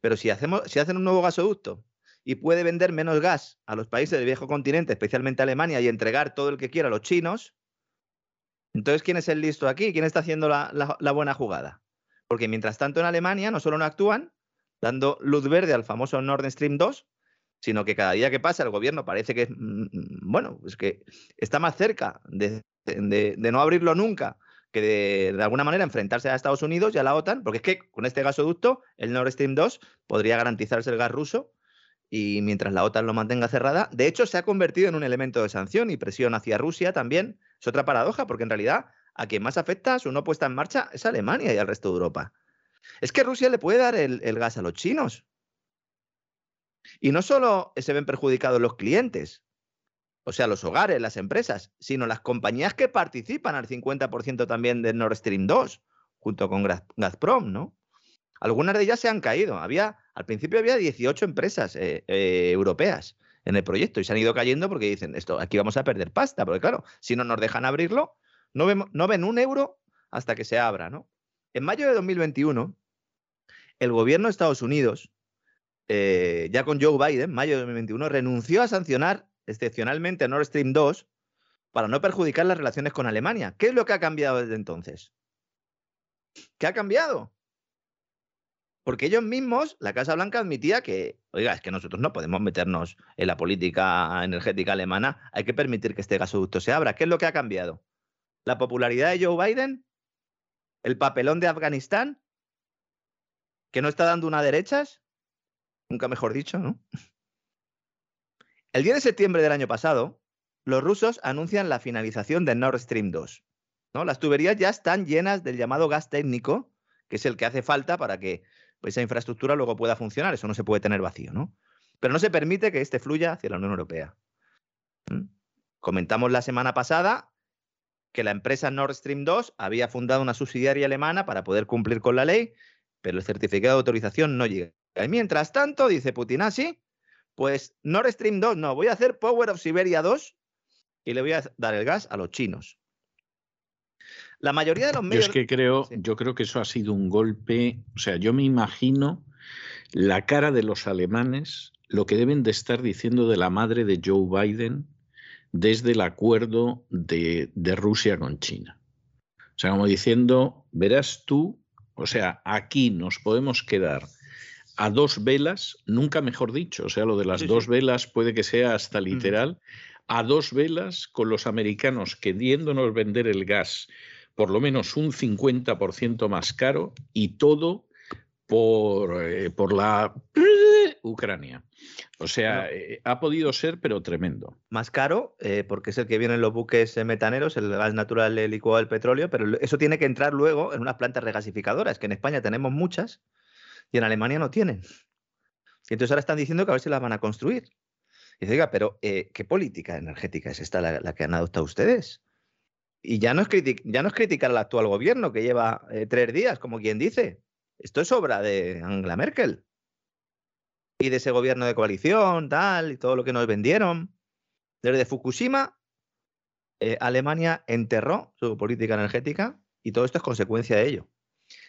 Pero si, hacemos, si hacen un nuevo gasoducto y puede vender menos gas a los países del viejo continente, especialmente Alemania, y entregar todo el que quiera a los chinos, entonces, ¿quién es el listo aquí? ¿Quién está haciendo la, la buena jugada? Porque mientras tanto en Alemania no solo no actúan, dando luz verde al famoso Nord Stream 2, sino que cada día que pasa el gobierno parece que, mm, mm, bueno, pues que está más cerca de, no abrirlo nunca que de, de, alguna manera enfrentarse a Estados Unidos y a la OTAN, porque es que con este gasoducto, el Nord Stream 2, podría garantizarse el gas ruso y mientras la OTAN lo mantenga cerrada, de hecho se ha convertido en un elemento de sanción y presión hacia Rusia también. Es otra paradoja, porque en realidad a quien más afecta su no puesta en marcha es Alemania y al resto de Europa. Es que Rusia le puede dar el gas a los chinos, y no solo se ven perjudicados los clientes, o sea, los hogares, las empresas, sino las compañías que participan al 50% también de Nord Stream 2, junto con Gazprom, ¿no? Algunas de ellas se han caído. Había, al principio había 18 empresas eh, eh, europeas en el proyecto y se han ido cayendo porque dicen, esto, aquí vamos a perder pasta, porque claro, si no nos dejan abrirlo, no, no ven un euro hasta que se abra, ¿no? En mayo de 2021, el gobierno de Estados Unidos eh, ya con Joe Biden, mayo de 2021, renunció a sancionar excepcionalmente a Nord Stream 2 para no perjudicar las relaciones con Alemania. ¿Qué es lo que ha cambiado desde entonces? ¿Qué ha cambiado? Porque ellos mismos, la Casa Blanca admitía que, oiga, es que nosotros no podemos meternos en la política energética alemana, hay que permitir que este gasoducto se abra. ¿Qué es lo que ha cambiado? ¿La popularidad de Joe Biden? ¿El papelón de Afganistán? ¿Que no está dando una derechas? Nunca mejor dicho, ¿no? El 10 de septiembre del año pasado, los rusos anuncian la finalización de Nord Stream 2. ¿no? Las tuberías ya están llenas del llamado gas técnico, que es el que hace falta para que esa infraestructura luego pueda funcionar. Eso no se puede tener vacío, ¿no? Pero no se permite que este fluya hacia la Unión Europea. Comentamos la semana pasada que la empresa Nord Stream 2 había fundado una subsidiaria alemana para poder cumplir con la ley, pero el certificado de autorización no llega. Y mientras tanto, dice Putin, así, ah, pues Nord Stream 2, no, voy a hacer Power of Siberia 2 y le voy a dar el gas a los chinos. La mayoría de los medios. Yo es que creo, yo creo que eso ha sido un golpe. O sea, yo me imagino la cara de los alemanes, lo que deben de estar diciendo de la madre de Joe Biden desde el acuerdo de, de Rusia con China. O sea, como diciendo, verás tú, o sea, aquí nos podemos quedar a dos velas, nunca mejor dicho, o sea, lo de las dos velas puede que sea hasta literal, a dos velas con los americanos queriéndonos vender el gas por lo menos un 50% más caro y todo por, eh, por la Ucrania. O sea, eh, ha podido ser, pero tremendo. Más caro, eh, porque es el que viene en los buques metaneros, el gas natural licuado del petróleo, pero eso tiene que entrar luego en unas plantas regasificadoras, que en España tenemos muchas y en Alemania no tienen. Y entonces ahora están diciendo que a ver si las van a construir. Y dice, oiga, pero ¿qué política energética es esta la, que han adoptado ustedes? Y ya no, es ya no es criticar al actual gobierno, que lleva tres días, como quien dice. Esto es obra de Angela Merkel y de ese gobierno de coalición, tal, y todo lo que nos vendieron. Desde Fukushima, eh, Alemania enterró su política energética y todo esto es consecuencia de ello.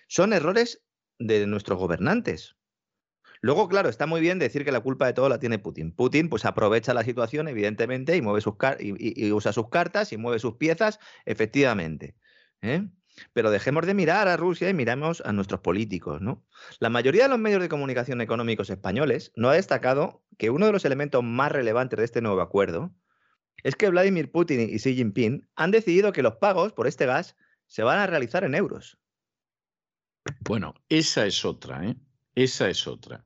Son errores de nuestros gobernantes. Luego, claro, está muy bien decir que la culpa de todo la tiene Putin. Putin pues aprovecha la situación, evidentemente, y, mueve sus y, usa sus cartas y mueve sus piezas, efectivamente. ¿eh? Pero dejemos de mirar a Rusia y miremos a nuestros políticos. La mayoría de los medios de comunicación económicos españoles no ha destacado que uno de los elementos más relevantes de este nuevo acuerdo es que Vladimir Putin y Xi Jinping han decidido que los pagos por este gas se van a realizar en euros. Bueno, esa es otra, ¿eh? Esa es otra.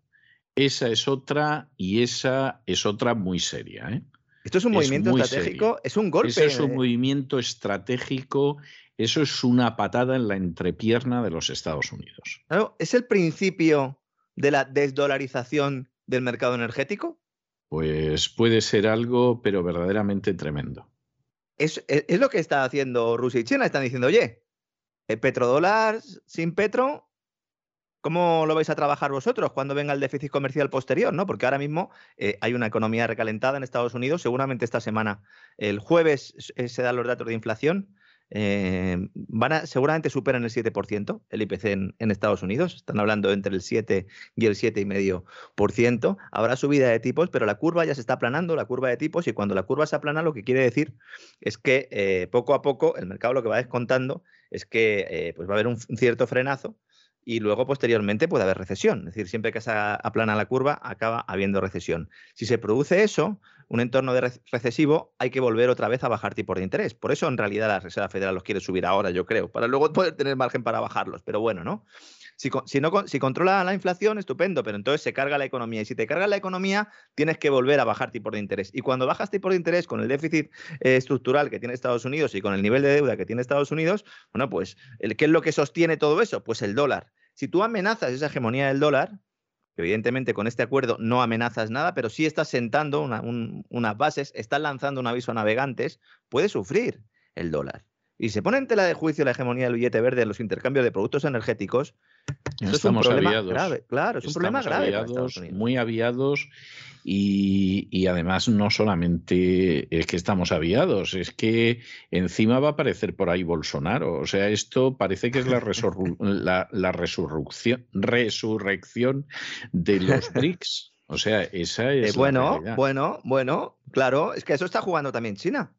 Esa es otra y esa es otra muy seria, ¿eh? Esto es un movimiento estratégico, es un golpe. es un movimiento estratégico eso es una patada en la entrepierna de los Estados Unidos. ¿Es el principio de la desdolarización del mercado energético? Pues puede ser algo, pero verdaderamente tremendo. Es, lo que está haciendo Rusia y China. Están diciendo, oye, el petrodólar sin petro, ¿cómo lo vais a trabajar vosotros cuando venga el déficit comercial posterior? ¿no? Porque ahora mismo eh, hay una economía recalentada en Estados Unidos. Seguramente esta semana, el jueves, se dan los datos de inflación eh, van seguramente superan el 7% el IPC en, Estados Unidos. Están hablando entre el 7 y el 7,5%. Habrá subida de tipos, pero la curva ya se está aplanando, la curva de tipos, y cuando la curva se aplana, lo que quiere decir es que eh, poco a poco el mercado lo que va descontando es que eh, pues va a haber un cierto frenazo y luego posteriormente puede haber recesión. Es decir, siempre que se aplana la curva, acaba habiendo recesión. Si se produce eso, un entorno de recesivo, hay que volver otra vez a bajar tipos de interés. Por eso, en realidad, la Reserva Federal los quiere subir ahora, yo creo, para luego poder tener margen para bajarlos. Pero bueno, ¿no? Si, no, si controla la inflación, estupendo, pero entonces se carga la economía. Y si te carga la economía, tienes que volver a bajar tipos de interés. Y cuando bajas tipos de interés con el déficit eh, estructural que tiene Estados Unidos y con el nivel de deuda que tiene Estados Unidos, bueno, pues, ¿qué es lo que sostiene todo eso? Pues el dólar. Si tú amenazas esa hegemonía del dólar, evidentemente con este acuerdo no amenazas nada, pero sí estás sentando unas bases, estás lanzando un aviso a navegantes, puede sufrir el dólar. Y se pone en tela de juicio la hegemonía del billete verde en los intercambios de productos energéticos. Eso es un problema grave. Claro, es un problema grave. muy aviados y, además no solamente es que estamos aviados, es que encima va a aparecer por ahí Bolsonaro. O sea, esto parece que es la, la, resurrección, resurrección de los BRICS. O sea, esa es. Eh, bueno, bueno, bueno, claro, es que eso está jugando también China.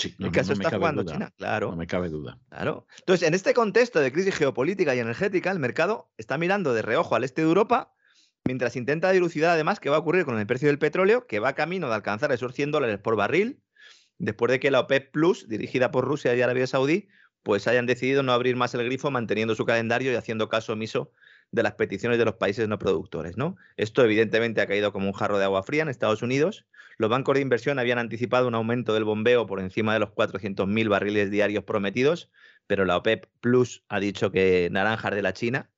Sí, no, está jugando China, claro. No me cabe duda. Claro. Entonces, en este contexto de crisis geopolítica y energética, el mercado está mirando de reojo al este de Europa mientras intenta dilucidar además qué va a ocurrir con el precio del petróleo, que va camino de alcanzar esos 100 dólares por barril, después de que la OPEP Plus, dirigida por Rusia y Arabia Saudí, pues hayan decidido no abrir más el grifo, manteniendo su calendario y haciendo caso omiso de las peticiones de los países no productores. ¿no? Esto evidentemente ha caído como un jarro de agua fría en Estados Unidos. Los bancos de inversión habían anticipado un aumento del bombeo por encima de los 400.000 barriles diarios prometidos, pero la OPEP Plus ha dicho que naranjas de la China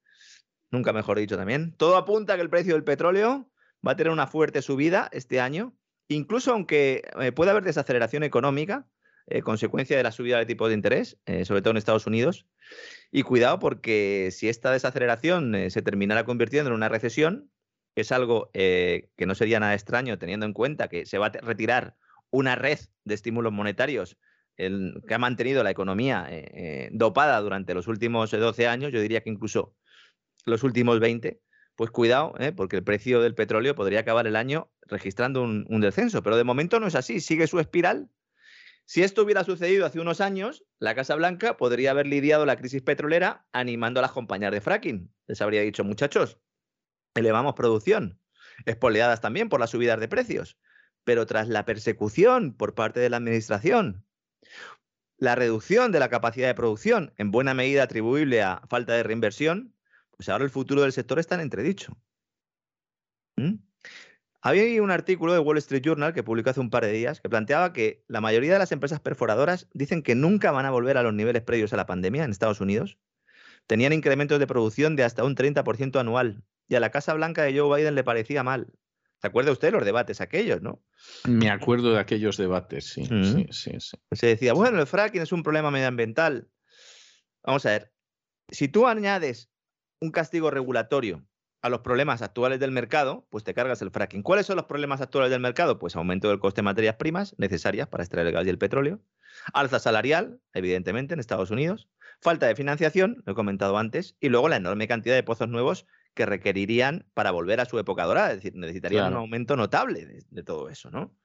nunca mejor dicho también. Todo apunta a que el precio del petróleo va a tener una fuerte subida este año, incluso aunque eh, pueda haber desaceleración económica, eh, consecuencia de la subida de tipos de interés, eh, sobre todo en Estados Unidos. Y cuidado porque si esta desaceleración se terminara convirtiendo en una recesión, que es algo que no sería nada extraño teniendo en cuenta que se va a retirar una red de estímulos monetarios que ha mantenido la economía dopada durante los últimos 12 años, yo diría que incluso los últimos 20, pues cuidado, ¿eh? porque el precio del petróleo podría acabar el año registrando un, descenso. Pero de momento no es así, sigue su espiral. Si esto hubiera sucedido hace unos años, la Casa Blanca podría haber lidiado la crisis petrolera animando a las compañías de fracking. Les habría dicho, muchachos, elevamos producción, espoleadas también por las subidas de precios. Pero tras la persecución por parte de la Administración, la reducción de la capacidad de producción, en buena medida atribuible a falta de reinversión, pues ahora el futuro del sector está en entredicho. ¿Mm? Había un artículo de Wall Street Journal que publicó hace un par de días que planteaba que la mayoría de las empresas perforadoras dicen que nunca van a volver a los niveles previos a la pandemia en Estados Unidos. Tenían incrementos de producción de hasta un 30% anual y a la Casa Blanca de Joe Biden le parecía mal. ¿Se acuerda usted de los debates aquellos, no? Me acuerdo de aquellos debates, sí, sí, sí, sí. Se decía, bueno, el fracking es un problema medioambiental. Vamos a ver, si tú añades un castigo regulatorio a los problemas actuales del mercado, pues te cargas el fracking. ¿Cuáles son los problemas actuales del mercado? Pues aumento del coste de materias primas necesarias para extraer el gas y el petróleo, alza salarial, evidentemente, en Estados Unidos, falta de financiación, lo he comentado antes, y luego la enorme cantidad de pozos nuevos que requerirían para volver a su época dorada, es decir, necesitarían un aumento notable de, de todo eso, ¿no?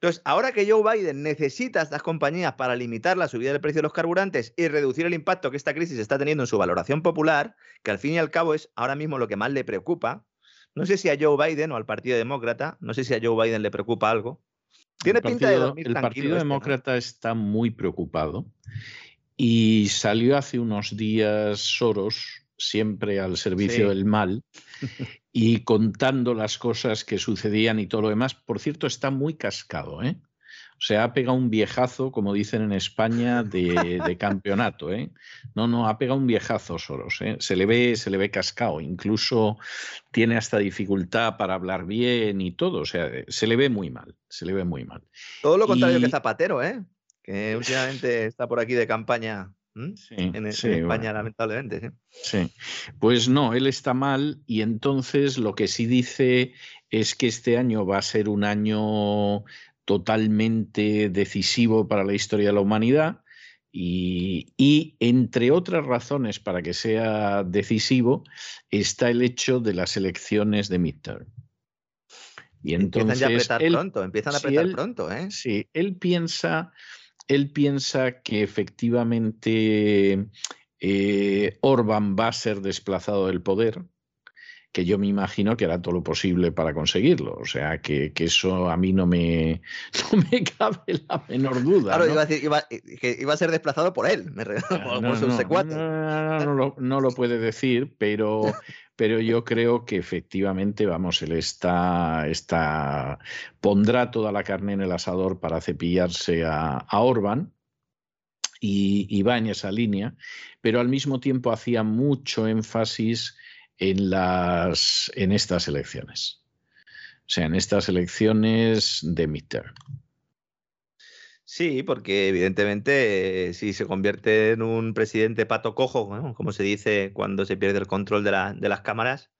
Entonces, ahora que Joe Biden necesita a estas compañías para limitar la subida del precio de los carburantes y reducir el impacto que esta crisis está teniendo en su valoración popular, que al fin y al cabo es ahora mismo lo que más le preocupa, no sé si a Joe Biden o al Partido Demócrata, no sé si a Joe Biden le preocupa algo. Tiene pinta de dormir El Partido este, Demócrata está muy preocupado y salió hace unos días Soros, siempre al servicio del mal, y contando las cosas que sucedían y todo lo demás. Por cierto, está muy cascado, ¿eh? O sea, ha pegado un viejazo, como dicen en España, de, campeonato, ¿eh? No, no, ha pegado un viejazo Soros, ¿eh? Se le ve, se le ve cascado, incluso tiene hasta dificultad para hablar bien y todo, o sea, se le ve muy mal, se le ve muy mal. Todo lo contrario que Zapatero, ¿eh? Que últimamente está por aquí de campaña en, España, lamentablemente. ¿sí? pues no, él está mal y entonces lo que sí dice es que este año va a ser un año totalmente decisivo para la historia de la humanidad y, y, entre otras razones para que sea decisivo está el hecho de las elecciones de midterm. Y entonces, empiezan a apretar pronto, empiezan a apretar pronto, ¿eh? Sí, él piensa él piensa que efectivamente eh, Orban va a ser desplazado del poder, que yo me imagino que hará todo lo posible para conseguirlo. O sea, que, eso a mí no me, me cabe la menor duda. Claro, iba a decir que iba a ser desplazado por él, me por, no, su secuate. No, lo, puede decir, pero, pero yo creo que efectivamente, vamos, él está, está, pondrá toda la carne en el asador para cepillarse a, a Orban. Y, y, va en esa línea, pero al mismo tiempo hacía mucho énfasis en, las, en estas elecciones. O sea, en estas elecciones de midterm. Sí, porque evidentemente eh, si se convierte en un presidente pato cojo, como se dice cuando se pierde el control de, de las cámaras,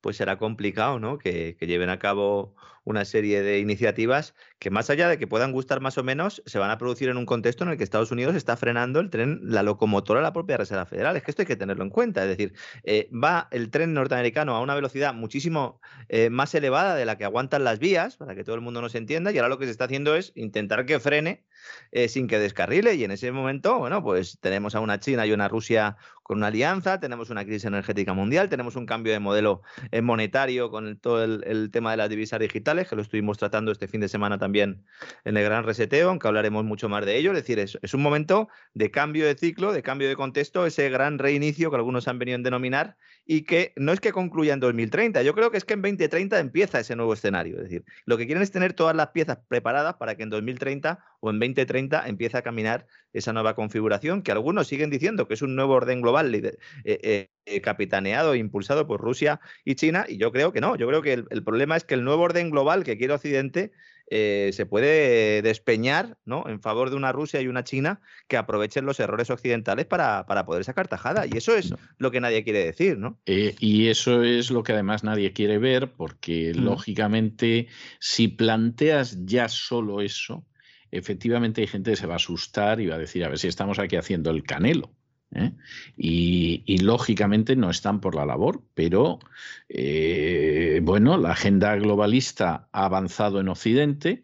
pues será complicado, ¿no? Que, lleven a cabo una serie de iniciativas que más allá de que puedan gustar más o menos, se van a producir en un contexto en el que Estados Unidos está frenando el tren, la locomotora la propia Reserva Federal. Es que esto hay que tenerlo en cuenta. Es decir, eh, va el tren norteamericano a una velocidad muchísimo eh, más elevada de la que aguantan las vías, para que todo el mundo nos entienda, y ahora lo que se está haciendo es intentar que frene eh, sin que descarrile. Y en ese momento, bueno, pues tenemos a una China y una Rusia con una alianza, tenemos una crisis energética mundial, tenemos un cambio de modelo eh, monetario con todo el, tema de las divisas digitales, que lo estuvimos tratando este fin de semana también en el gran reseteo, aunque hablaremos mucho más de ello. Es decir, es, es un momento de cambio de ciclo, de cambio de contexto, ese gran reinicio que algunos han venido a denominar y que no es que concluya en 2030, yo creo que es que en 2030 empieza ese nuevo escenario. Es decir, lo que quieren es tener todas las piezas preparadas para que en 2030 o en 2030 empiece a caminar esa nueva configuración, que algunos siguen diciendo que es un nuevo orden global eh, eh, capitaneado e impulsado por Rusia y China, y yo creo que no. Yo creo que el problema es que el nuevo orden global que quiere Occidente eh, se puede despeñar ¿no? en favor de una Rusia y una China que aprovechen los errores occidentales para, poder sacar tajada. Y eso es lo que nadie quiere decir, ¿no? Eh, y eso es lo que además nadie quiere ver, porque mm. lógicamente, si planteas ya solo eso, efectivamente hay gente que se va a asustar y va a decir, a ver si estamos aquí haciendo el canelo. ¿eh? Y, lógicamente no están por la labor, pero eh, bueno, la agenda globalista ha avanzado en Occidente.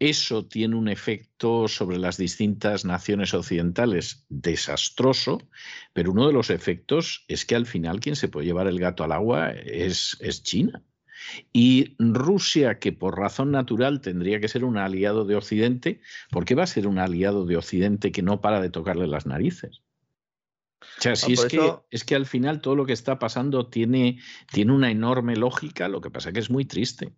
Eso tiene un efecto sobre las distintas naciones occidentales desastroso, pero uno de los efectos es que al final quien se puede llevar el gato al agua es, es China. Y Rusia, que por razón natural tendría que ser un aliado de Occidente, ¿por qué va a ser un aliado de Occidente que no para de tocarle las narices? O sea, si es, que, es que al final todo lo que está pasando tiene, tiene una enorme lógica, lo que pasa es que es muy triste.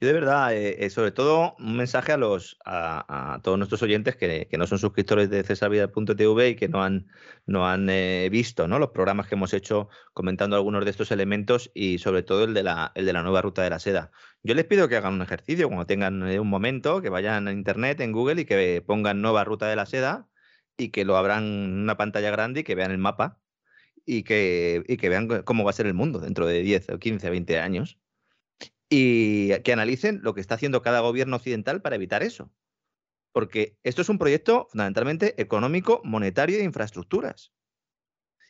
Yo de verdad, eh, eh, sobre todo un mensaje a los a, todos nuestros oyentes que, no son suscriptores de cesarvida.tv y que no han, no han eh, visto ¿no? los programas que hemos hecho comentando algunos de estos elementos y sobre todo el de, la, el de la nueva ruta de la seda. Yo les pido que hagan un ejercicio cuando tengan un momento, que vayan a internet, en Google y que pongan nueva ruta de la seda y que lo abran en una pantalla grande y que vean el mapa y que, y que vean cómo va a ser el mundo dentro de 10 o 15 o 20 años y que analicen lo que está haciendo cada gobierno occidental para evitar eso. Porque esto es un proyecto fundamentalmente económico, monetario e de infraestructuras.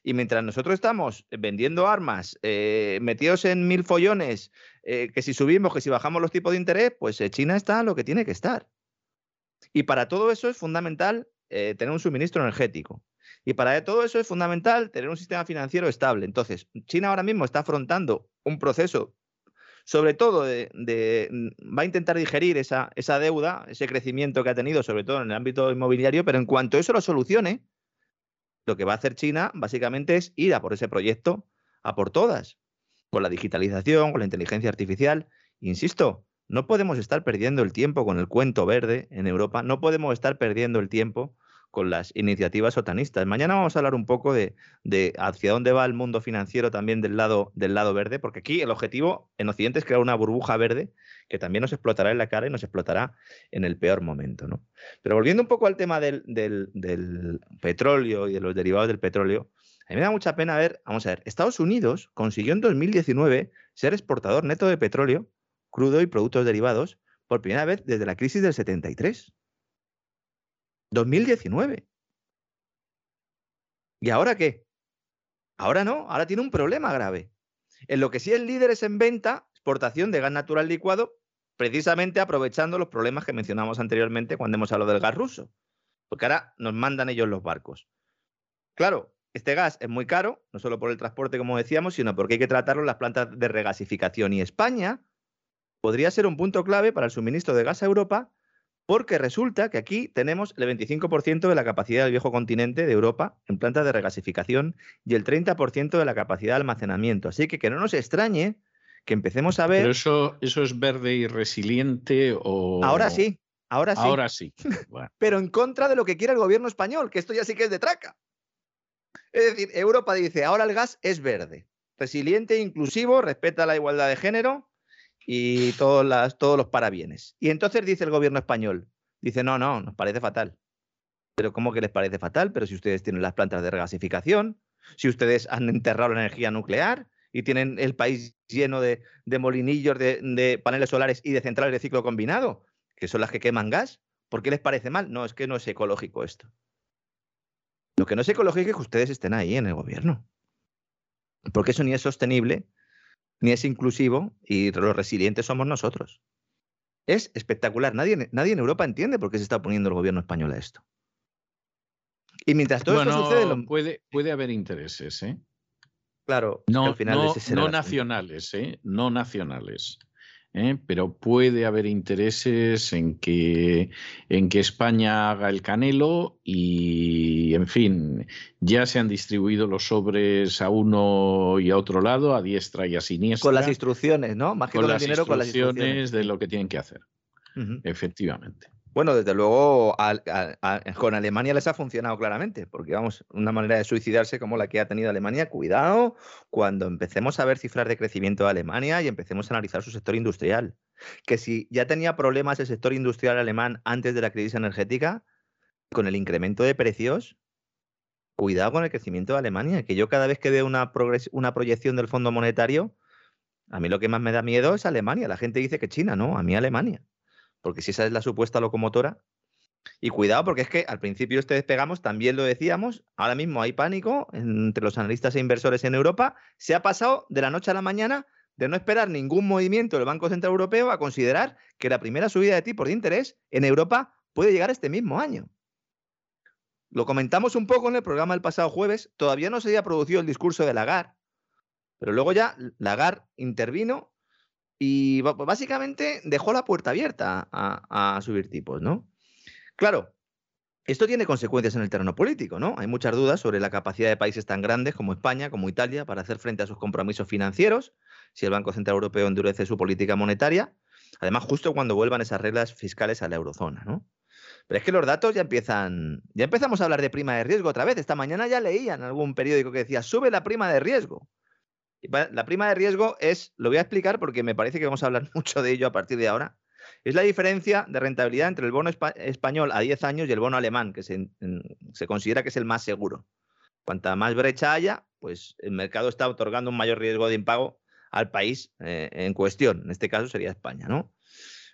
Y mientras nosotros estamos vendiendo armas, eh, metidos en mil follones, eh, que si subimos, que si bajamos los tipos de interés, pues eh, China está lo que tiene que estar. Y para todo eso es fundamental tener un suministro energético. Y para todo eso es fundamental tener un sistema financiero estable. Entonces, China ahora mismo está afrontando un proceso sobre todo mm, va a intentar digerir esa, esa deuda, ese crecimiento que ha tenido, sobre todo en el ámbito inmobiliario, pero en cuanto eso lo solucione, lo que va a hacer China básicamente es ir a por ese proyecto, a por todas, con la digitalización, con la inteligencia artificial. Insisto, no podemos estar perdiendo el tiempo con el cuento verde en Europa, no podemos estar perdiendo el tiempo con las iniciativas otanistas. Mañana vamos a hablar un poco de, hacia dónde va el mundo financiero también del lado, del lado verde, porque aquí el objetivo en Occidente es crear una burbuja verde que también nos explotará en la cara y nos explotará en el peor momento. ¿no? Pero volviendo un poco al tema del, del petróleo y de los derivados del petróleo, a mí me da mucha pena ver, vamos a ver, Estados Unidos consiguió en 2019 ser exportador neto de petróleo, crudo y productos derivados por primera vez desde la crisis del 73. 2019. ¿Y ahora qué? Ahora no, ahora tiene un problema grave. En lo que sí es líder es en venta, exportación de gas natural licuado, precisamente aprovechando los problemas que mencionamos anteriormente cuando hemos hablado del gas ruso. Porque ahora nos mandan ellos los barcos. Claro, este gas es muy caro, no solo por el transporte, como decíamos, sino porque hay que tratarlo en las plantas de regasificación. Y España podría ser un punto clave para el suministro de gas a Europa porque resulta que aquí tenemos el 25% de la capacidad del viejo continente de Europa en plantas de regasificación y el 30% de la capacidad de almacenamiento. Así que que no nos extrañe que empecemos a ver... Pero eso, eso es verde y resiliente o... Ahora sí, ahora sí. Ahora sí. Pero en contra de lo que quiere el gobierno español, que esto ya sí que es de traca. Es decir, Europa dice, ahora el gas es verde, resiliente, inclusivo, respeta la igualdad de género y todos, los parabienes. Y entonces dice el gobierno español, dice, no, no, nos parece fatal. Pero ¿cómo que les parece fatal? Pero si ustedes tienen las plantas de regasificación, si ustedes han enterrado la energía nuclear y tienen el país lleno de, molinillos, de, de, paneles solares y de centrales de ciclo combinado, que son las que queman gas, ¿por qué les parece mal? No, es que no es ecológico esto. Lo que no es ecológico es que ustedes estén ahí en el gobierno. Porque eso ni es sostenible, ni es inclusivo y los resilientes somos nosotros. Es espectacular. Nadie, nadie en Europa entiende por qué se está poniendo el gobierno español a esto. Y mientras todo esto sucede. Puede, puede haber intereses, ¿eh? Claro, no, al final no nacionales, ¿eh? No nacionales. ¿Eh? pero puede haber intereses en que, en que España haga el canelo y, en fin, ya se han distribuido los sobres a uno y a otro lado, a diestra y a siniestra. Con las instrucciones, ¿no? Más que con, las dinero, con las instrucciones de lo que tienen que hacer. Efectivamente. Bueno, desde luego con Alemania les ha funcionado claramente, porque vamos, una manera de suicidarse como la que ha tenido Alemania, cuidado cuando empecemos a ver cifras de crecimiento de Alemania y empecemos a analizar su sector industrial. Que si ya tenía problemas el sector industrial alemán antes de la crisis energética, con el incremento de precios, cuidado con el crecimiento de Alemania, que yo cada vez que veo una, una proyección del Fondo Monetario, a mí lo que más me da miedo es Alemania. La gente dice que China, no, a mí Alemania porque si esa es la supuesta locomotora. Y cuidado, porque es que al principio este despegamos, también lo decíamos, ahora mismo hay pánico entre los analistas e inversores en Europa. Se ha pasado de la noche a la mañana de no esperar ningún movimiento del Banco Central Europeo a considerar que la primera subida de tipos de interés en Europa puede llegar este mismo año. Lo comentamos un poco en el programa del pasado jueves, todavía no se había producido el discurso de Lagarde, pero luego ya Lagarde intervino y básicamente dejó la puerta abierta a, subir tipos, ¿no? Claro, Esto tiene consecuencias en el terreno político, ¿no? Hay muchas dudas sobre la capacidad de países tan grandes como España, como Italia, para hacer frente a sus compromisos financieros, si el Banco Central Europeo endurece su política monetaria, además justo cuando vuelvan esas reglas fiscales a la eurozona, ¿no? Pero es que los datos ya empiezan, ya empezamos a hablar de prima de riesgo otra vez. Esta mañana ya leía en algún periódico que decía, sube la prima de riesgo. La prima de riesgo es, lo voy a explicar porque me parece que vamos a hablar mucho de ello a partir de ahora, es la diferencia de rentabilidad entre el bono español a 10 años y el bono alemán, que se, considera que es el más seguro. Cuanta más brecha haya, pues el mercado está otorgando un mayor riesgo de impago al país eh, en cuestión. En este caso sería España, ¿no?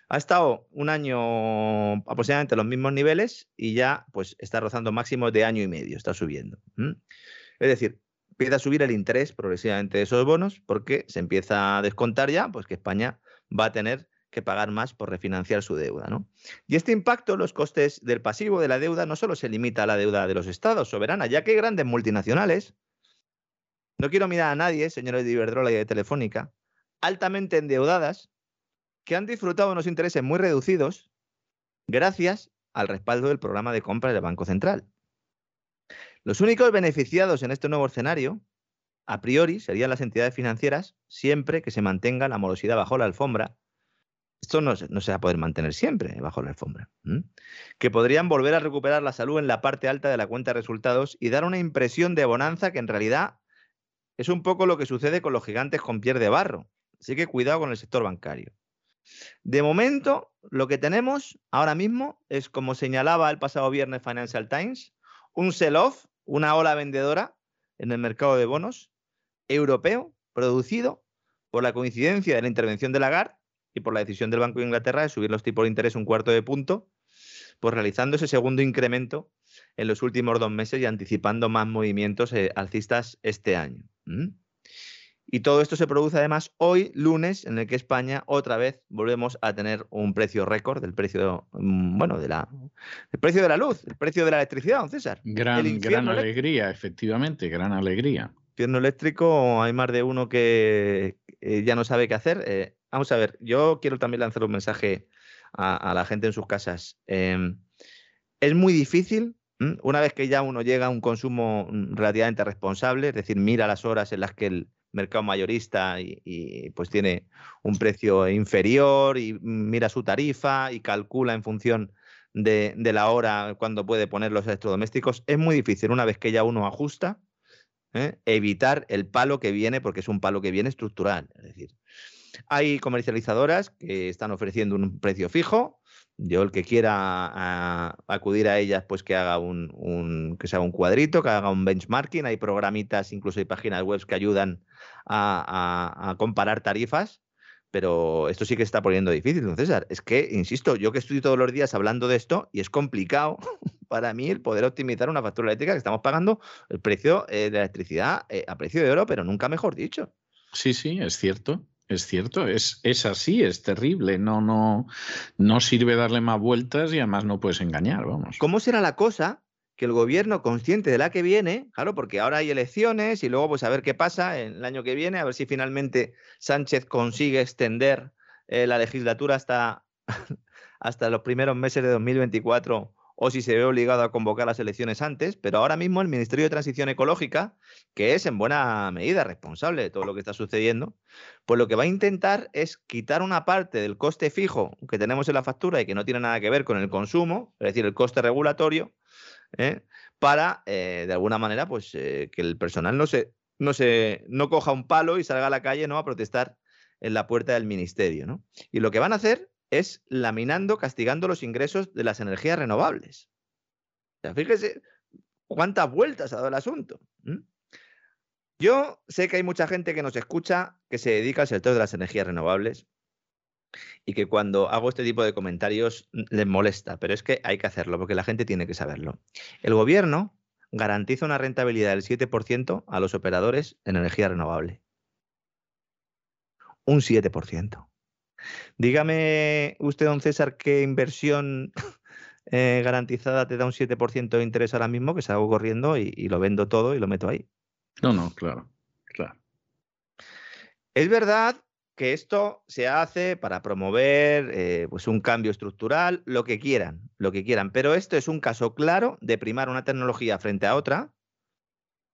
Ha estado un año aproximadamente a los mismos niveles y ya pues está rozando máximos de año y medio, está subiendo. Es decir, empieza a subir el interés progresivamente de esos bonos porque se empieza a descontar ya pues que España va a tener que pagar más por refinanciar su deuda. ¿no? Y este impacto, los costes del pasivo de la deuda, no solo se limita a la deuda de los estados soberanas, ya que grandes multinacionales, no quiero mirar a nadie, señores de Iberdrola y de Telefónica, altamente endeudadas, que han disfrutado unos intereses muy reducidos gracias al respaldo del programa de compra del Banco Central. Los únicos beneficiados en este nuevo escenario, a priori, serían las entidades financieras, siempre que se mantenga la morosidad bajo la alfombra esto no, se va a poder mantener siempre bajo la alfombra. Que podrían volver a recuperar la salud en la parte alta de la cuenta de resultados y dar una impresión de bonanza que en realidad es un poco lo que sucede con los gigantes con piel de barro. Así que cuidado con el sector bancario. De momento, lo que tenemos ahora mismo es, como señalaba el pasado viernes Financial Times, un sell-off, una ola vendedora en el mercado de bonos europeo producido por la coincidencia de la intervención de Lagarde y por la decisión del Banco de Inglaterra de subir los tipos de interés un cuarto de punto, pues realizando ese segundo incremento en los últimos dos meses y anticipando más movimientos eh, alcistas este año. Y todo esto se produce además hoy, lunes, en el que España otra vez volvemos a tener un precio récord del precio, mm, bueno, de la, el precio de la luz, el precio de la electricidad, don César. Gran, gran alegría, efectivamente, gran alegría. Infierno eléctrico, hay más de uno que eh, ya no sabe qué hacer. Eh, vamos a ver, yo quiero también lanzar un mensaje a, la gente en sus casas. Em, es muy difícil, una vez que ya uno llega a un consumo mm, relativamente responsable, es decir, mira las horas en las que el mercado mayorista y, pues tiene un precio inferior y mira su tarifa y calcula en función de, la hora cuando puede poner los electrodomésticos, es muy difícil una vez que ya uno ajusta, ¿eh? evitar el palo que viene, porque es un palo que viene estructural. Es decir, hay comercializadoras que están ofreciendo un precio fijo. Yo, el que quiera acudir a ellas, pues que haga un, que se haga un cuadrito, que haga un benchmarking. Hay programitas, incluso hay páginas web que ayudan a, comparar tarifas pero esto sí que está poniendo difícil, don César. Es que, insisto, yo que estoy todos los días hablando de esto y es complicado para mí el poder optimizar una factura eléctrica que estamos pagando el precio eh, de la electricidad eh, a precio de oro, pero nunca mejor dicho. Sí, sí, es cierto. Es cierto, es, es así, es terrible. No, no, no sirve darle más vueltas y además no puedes engañar, vamos. ¿Cómo será la cosa que el gobierno, consciente de la que viene, claro, porque ahora hay elecciones y luego pues a ver qué pasa en el año que viene, a ver si finalmente Sánchez consigue extender eh, la legislatura hasta, hasta los primeros meses de 2024 o si se ve obligado a convocar las elecciones antes, pero ahora mismo el Ministerio de Transición Ecológica, que es en buena medida responsable de todo lo que está sucediendo, pues lo que va a intentar es quitar una parte del coste fijo que tenemos en la factura y que no tiene nada que ver con el consumo, es decir, el coste regulatorio, ¿eh? para, eh, de alguna manera, pues eh, que el personal no se, no se no coja un palo y salga a la calle ¿no? a protestar en la puerta del ministerio. ¿no? Y lo que van a hacer es laminando, castigando los ingresos de las energías renovables. fíjese cuántas vueltas ha dado el asunto. Yo sé que hay mucha gente que nos escucha que se dedica al sector de las energías renovables y que cuando hago este tipo de comentarios les molesta, pero es que hay que hacerlo porque la gente tiene que saberlo. El gobierno garantiza una rentabilidad del 7% a los operadores en energía renovable. Un 7%. Dígame usted, don César, qué inversión eh, garantizada te da un 7% de interés ahora mismo, que salgo corriendo y, lo vendo todo y lo meto ahí. No, no, claro, claro. Es verdad que esto se hace para promover eh, pues un cambio estructural, lo que quieran, lo que quieran. Pero esto es un caso claro de primar una tecnología frente a otra,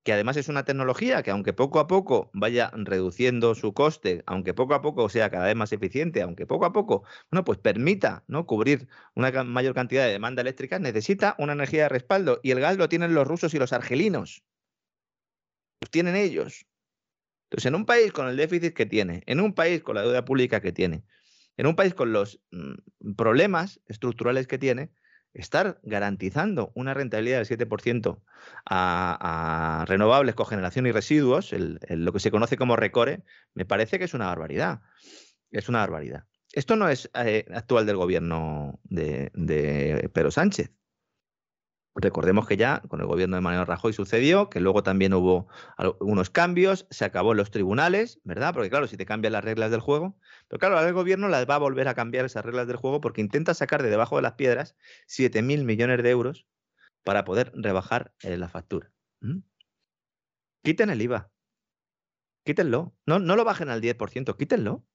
que además es una tecnología que aunque poco a poco vaya reduciendo su coste, aunque poco a poco sea cada vez más eficiente, aunque poco a poco, bueno, pues permita ¿no? cubrir una mayor cantidad de demanda eléctrica, necesita una energía de respaldo. Y el gas lo tienen los rusos y los argelinos. Los tienen ellos. Entonces, en un país con el déficit que tiene, en un país con la deuda pública que tiene, en un país con los mm, problemas estructurales que tiene, estar garantizando una rentabilidad del 7% a, a, renovables, cogeneración y residuos, lo que se conoce como recore, me parece que es una barbaridad. Es una barbaridad. Esto no es eh, actual del gobierno de, de Pedro Sánchez. Recordemos que ya con el gobierno de Manuel Rajoy sucedió, que luego también hubo unos cambios, se acabó en los tribunales, ¿verdad? Porque claro, si te cambian las reglas del juego, pero claro, ahora el gobierno las va a volver a cambiar esas reglas del juego porque intenta sacar de debajo de las piedras 7.000 millones de euros para poder rebajar eh, la factura. Quiten el IVA. Quítenlo. No, no lo bajen al 10%, quítenlo.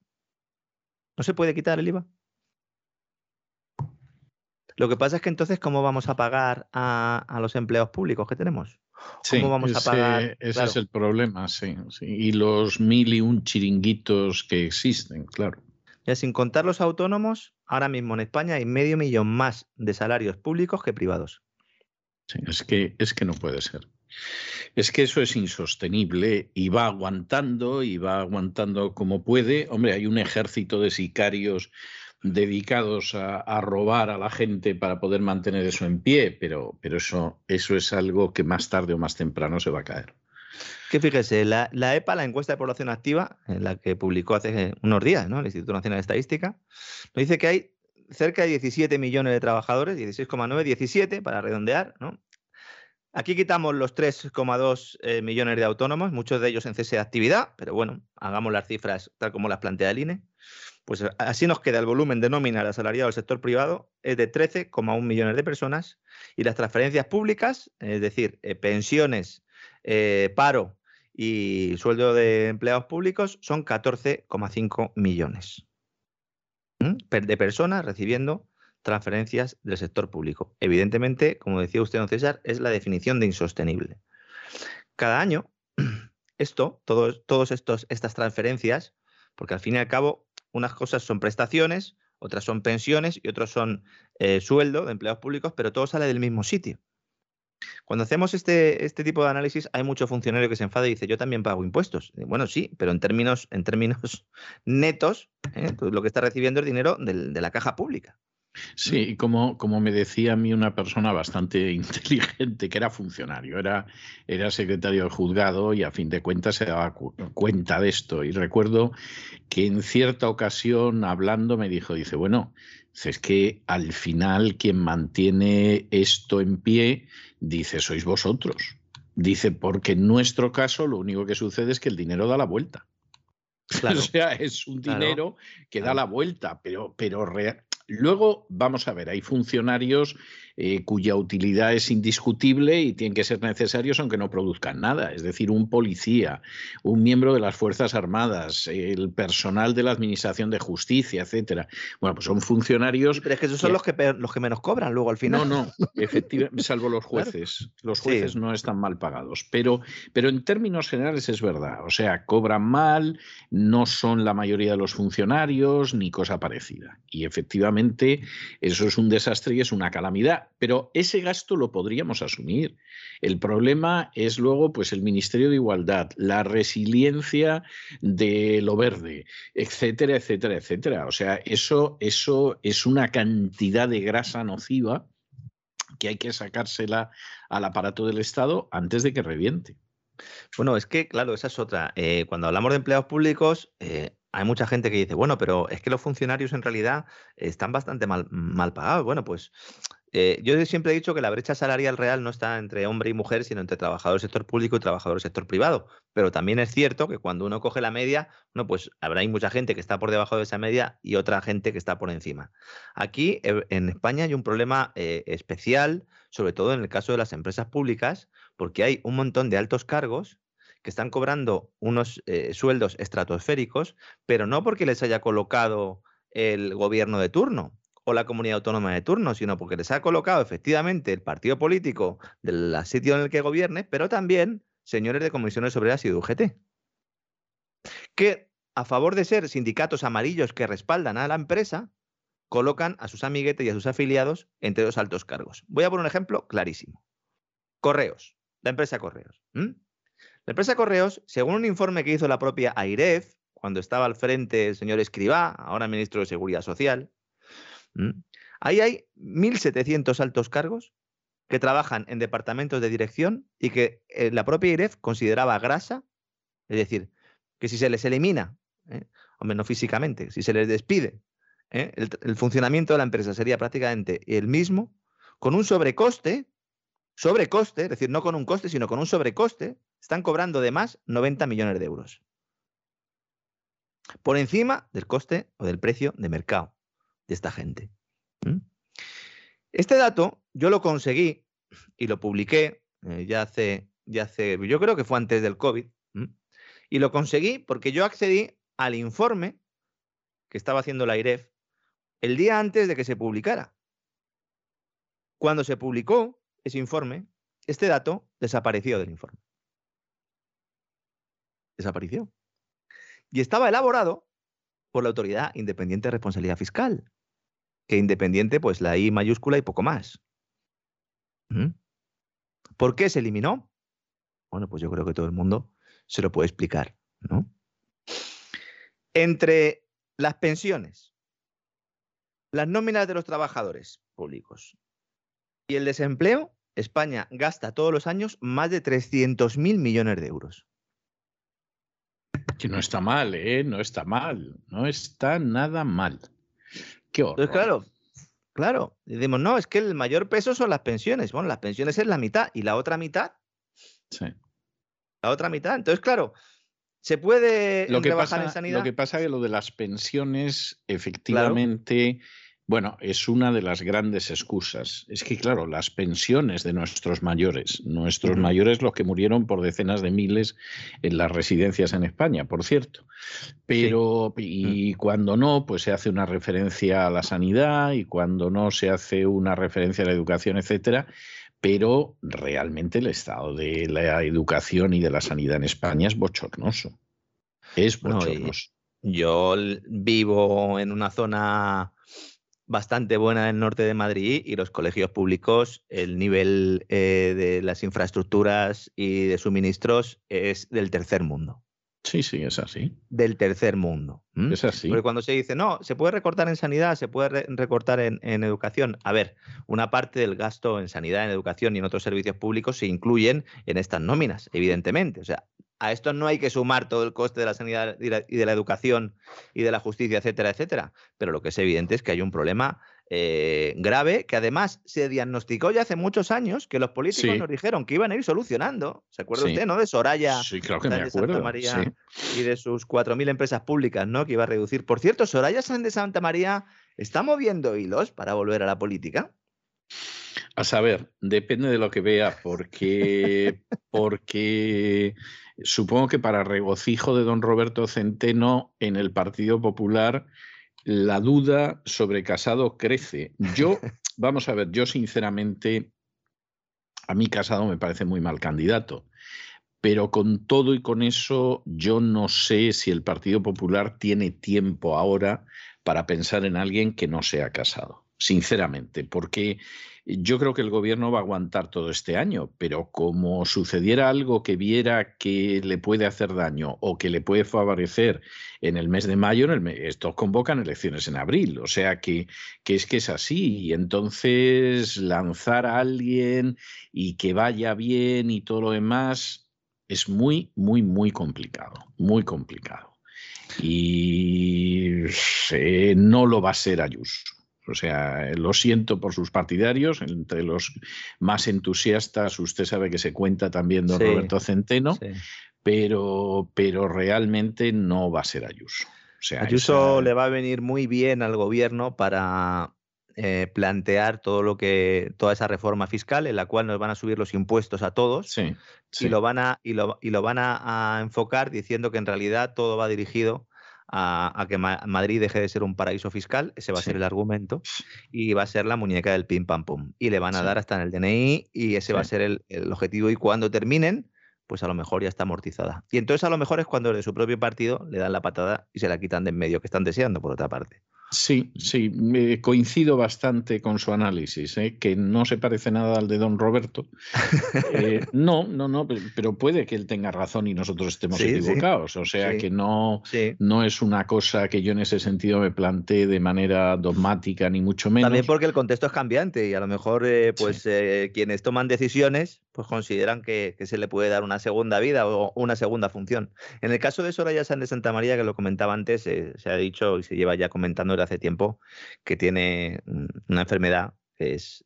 No se puede quitar el IVA. Lo que pasa es que entonces, ¿cómo vamos a pagar a, los empleados públicos que tenemos? ¿Cómo vamos a pagar? Ese es el problema, sí, Y los mil y un chiringuitos que existen, claro. Ya sin contar los autónomos, ahora mismo en España hay medio millón más de salarios públicos que privados. Sí, es que, es que no puede ser. Es que eso es insostenible y va aguantando y va aguantando como puede. Hombre, hay un ejército de sicarios dedicados a, robar a la gente para poder mantener eso en pie, pero, pero eso, eso es algo que más tarde o más temprano se va a caer. Que fíjese, la, EPA, la encuesta de población activa, en la que publicó hace unos días ¿no? el Instituto Nacional de Estadística, nos dice que hay cerca de 17 millones de trabajadores, 16,9, 17 para redondear, ¿no? Aquí quitamos los 3,2 eh, millones de autónomos, muchos de ellos en cese de actividad, pero bueno, hagamos las cifras tal como las plantea el INE. Pues así nos queda el volumen de nómina asalariado del sector privado, es de 13,1 millones de personas, y las transferencias públicas, es decir, eh, pensiones, eh, paro y sueldo de empleados públicos, son 14,5 millones de personas recibiendo transferencias del sector público. Evidentemente, como decía usted, don César, es la definición de insostenible. Cada año, esto, todas estas transferencias, porque al fin y al cabo unas cosas son prestaciones, otras son pensiones y otros son eh, sueldo de empleados públicos, pero todo sale del mismo sitio. Cuando hacemos este, este tipo de análisis, hay mucho funcionario que se enfada y dice, yo también pago impuestos. Bueno, sí, pero en términos, en términos netos, ¿eh? lo que está recibiendo es dinero de la caja pública. Sí, como, como me decía a mí una persona bastante inteligente, que era funcionario, era, era secretario del juzgado y a fin de cuentas se daba cuenta de esto. Y recuerdo que en cierta ocasión hablando me dijo, dice, bueno, es que al final quien mantiene esto en pie, dice, sois vosotros. Dice, porque en nuestro caso lo único que sucede es que el dinero da la vuelta. o sea, es un dinero que da la vuelta, pero, pero Luego, vamos a ver, hay funcionarios eh, cuya utilidad es indiscutible y tienen que ser necesarios aunque no produzcan nada. Es decir, un policía, un miembro de las Fuerzas Armadas, el personal de la Administración de Justicia, etcétera. Bueno, pues son funcionarios. pero es que esos son los que, los que menos cobran luego al final. No, no, efectivamente, salvo los jueces. Los jueces no están mal pagados. Pero, pero en términos generales es verdad. O sea, cobran mal, no son la mayoría de los funcionarios, ni cosa parecida. Y efectivamente, eso es un desastre y es una calamidad pero ese gasto lo podríamos asumir. El problema es luego pues el Ministerio de Igualdad, la resiliencia de lo verde, etcétera, etcétera, etcétera. O sea, eso, eso es una cantidad de grasa nociva que hay que sacársela al aparato del Estado antes de que reviente. Bueno, es que, claro, esa es otra. Eh, cuando hablamos de empleados públicos, eh, hay mucha gente que dice, bueno, pero es que los funcionarios en realidad están bastante mal, mal pagados. Bueno, pues eh, yo siempre he dicho que la brecha salarial real no está entre hombre y mujer, sino entre trabajador del sector público y trabajador del sector privado. Pero también es cierto que cuando uno coge la media, no, pues habrá mucha gente que está por debajo de esa media y otra gente que está por encima. Aquí en España hay un problema especial, sobre todo en el caso de las empresas públicas, porque hay un montón de altos cargos que están cobrando unos eh, sueldos estratosféricos, pero no porque les haya colocado el gobierno de turno o la comunidad autónoma de turno, sino porque les ha colocado efectivamente el partido político del sitio en el que gobierne, pero también señores de comisiones obreras y de UGT, que a favor de ser sindicatos amarillos que respaldan a la empresa, colocan a sus amiguetes y a sus afiliados entre los altos cargos. Voy a poner un ejemplo clarísimo. Correos, la empresa Correos. La empresa Correos, según un informe que hizo la propia AIREF, cuando estaba al frente el señor Escribá, ahora ministro de Seguridad Social, ahí hay 1.700 altos cargos que trabajan en departamentos de dirección y que eh, la propia AIREF consideraba grasa, es decir, que si se les elimina, ¿eh? o menos físicamente, si se les despide ¿eh? el, funcionamiento de la empresa sería prácticamente el mismo, con un sobrecoste, sobrecoste, es decir, no con un coste, sino con un sobrecoste, están cobrando de más 90 millones de euros. Por encima del coste o del precio de mercado de esta gente. Este dato yo lo conseguí y lo publiqué eh, ya, hace, ya hace, yo creo que fue antes del COVID, y lo conseguí porque yo accedí al informe que estaba haciendo la IREF el día antes de que se publicara. Cuando se publicó ese informe, este dato desapareció del informe. Desapareció. Y estaba elaborado por la Autoridad Independiente de Responsabilidad Fiscal, que independiente, pues la I mayúscula y poco más. ¿Por qué se eliminó? Bueno, pues yo creo que todo el mundo se lo puede explicar, ¿no? Entre las pensiones, las nóminas de los trabajadores públicos y el desempleo, España gasta todos los años más de 300.000 millones de euros. Que no está mal, ¿eh? No está mal. No está nada mal. Qué horror. claro, claro. Decimos, no, es que el mayor peso son las pensiones. Bueno, las pensiones es la mitad. ¿Y la otra mitad? Sí. La otra mitad. Entonces, claro, se puede lo que pasa, en sanidad. Lo que pasa es que lo de las pensiones, efectivamente. Bueno, es una de las grandes excusas. Es que, claro, las pensiones de nuestros mayores, nuestros mayores los que murieron por decenas de miles en las residencias en España, por cierto. Pero, y mm. cuando no, pues se hace una referencia a la sanidad y cuando no se hace una referencia a la educación, etcétera. Pero realmente el estado de la educación y de la sanidad en España es bochornoso. Es bochornoso. yo vivo en una zona bastante buena en el norte de Madrid y los colegios públicos, el nivel eh, de las infraestructuras y de suministros es del tercer mundo. Sí, sí, es así. Del tercer mundo. Es así. Porque cuando se dice, no, se puede recortar en sanidad, se puede recortar en, en, educación. A ver, una parte del gasto en sanidad, en educación y en otros servicios públicos se incluyen en estas nóminas, evidentemente. O sea, a esto no hay que sumar todo el coste de la sanidad y, de la educación y de la justicia, etcétera, etcétera. Pero lo que es evidente es que hay un problema eh, grave que además se diagnosticó ya hace muchos años, que los políticos nos dijeron que iban a ir solucionando. ¿Se acuerda usted, no? De Soraya sí, claro que me acuerdo. Santa María y de sus 4.000 empresas públicas, ¿no? Que iba a reducir. Por cierto, Soraya de Santa María está moviendo hilos para volver a la política. A saber, depende de lo que vea, porque, porque supongo que para regocijo de don Roberto Centeno en el Partido Popular la duda sobre Casado crece. Yo, vamos a ver, yo sinceramente, a mí Casado me parece muy mal candidato, pero con todo y con eso yo no sé si el Partido Popular tiene tiempo ahora para pensar en alguien que no sea Casado, sinceramente, porque yo creo que el gobierno va a aguantar todo este año, pero como sucediera algo que viera que le puede hacer daño o que le puede favorecer en el mes de mayo, en el estos convocan elecciones en abril, o sea que, que es que es así. Y entonces lanzar a alguien y que vaya bien y todo lo demás es muy, muy, muy complicado, muy complicado. Y no lo va a ser Ayuso. O sea, lo siento por sus partidarios, entre los más entusiastas, usted sabe que se cuenta también don Roberto Centeno, pero, pero realmente no va a ser Ayuso. sea, Ayuso le va a venir muy bien al gobierno para eh, plantear todo lo que, toda esa reforma fiscal en la cual nos van a subir los impuestos a todos y lo van a, y lo, y lo van a, enfocar diciendo que en realidad todo va dirigido a, que Madrid deje de ser un paraíso fiscal, ese va a ser el argumento, y va a ser la muñeca del pim pam pum. Y le van a dar hasta en el DNI y ese va a ser el, el, objetivo. Y cuando terminen, pues a lo mejor ya está amortizada. Y entonces a lo mejor es cuando de su propio partido le dan la patada y se la quitan de en medio, que están deseando por otra parte. Sí, sí, me coincido bastante con su análisis, ¿eh? que no se parece nada al de don Roberto. Eh, no, no, no, pero puede que él tenga razón y nosotros estemos equivocados. O sea que no, no es una cosa que yo en ese sentido me plantee de manera dogmática, ni mucho menos. También porque el contexto es cambiante y a lo mejor eh, pues quienes toman decisiones pues consideran que, se le puede dar una segunda vida o una segunda función. En el caso de Soraya San de Santa María, que lo comentaba antes, se ha dicho y se lleva ya comentando hace tiempo que tiene una enfermedad que es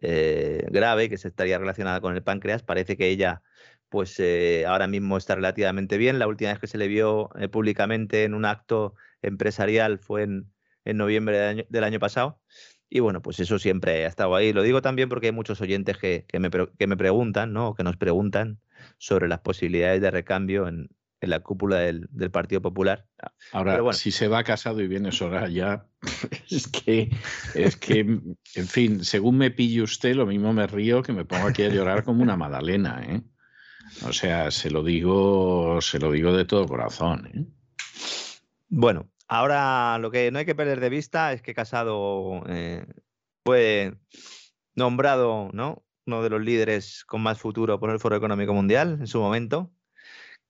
eh, grave, que se estaría relacionada con el páncreas. Parece que ella, pues eh, ahora mismo está relativamente bien. La última vez que se le vio eh, públicamente en un acto empresarial fue en, noviembre del año, pasado. Y bueno, pues eso siempre ha estado ahí. Lo digo también porque hay muchos oyentes que, me, que me, preguntan, ¿no? que nos preguntan sobre las posibilidades de recambio en, en la cúpula del, Partido Popular. Ahora, si se va casado y viene ya es que, es que, en fin, según me pille usted, lo mismo me río que me pongo aquí a llorar como una magdalena, ¿eh? O sea, se lo digo, se lo digo de todo corazón, ¿eh? Bueno, ahora lo que no hay que perder de vista es que Casado eh, fue nombrado, ¿no? Uno de los líderes con más futuro por el Foro Económico Mundial en su momento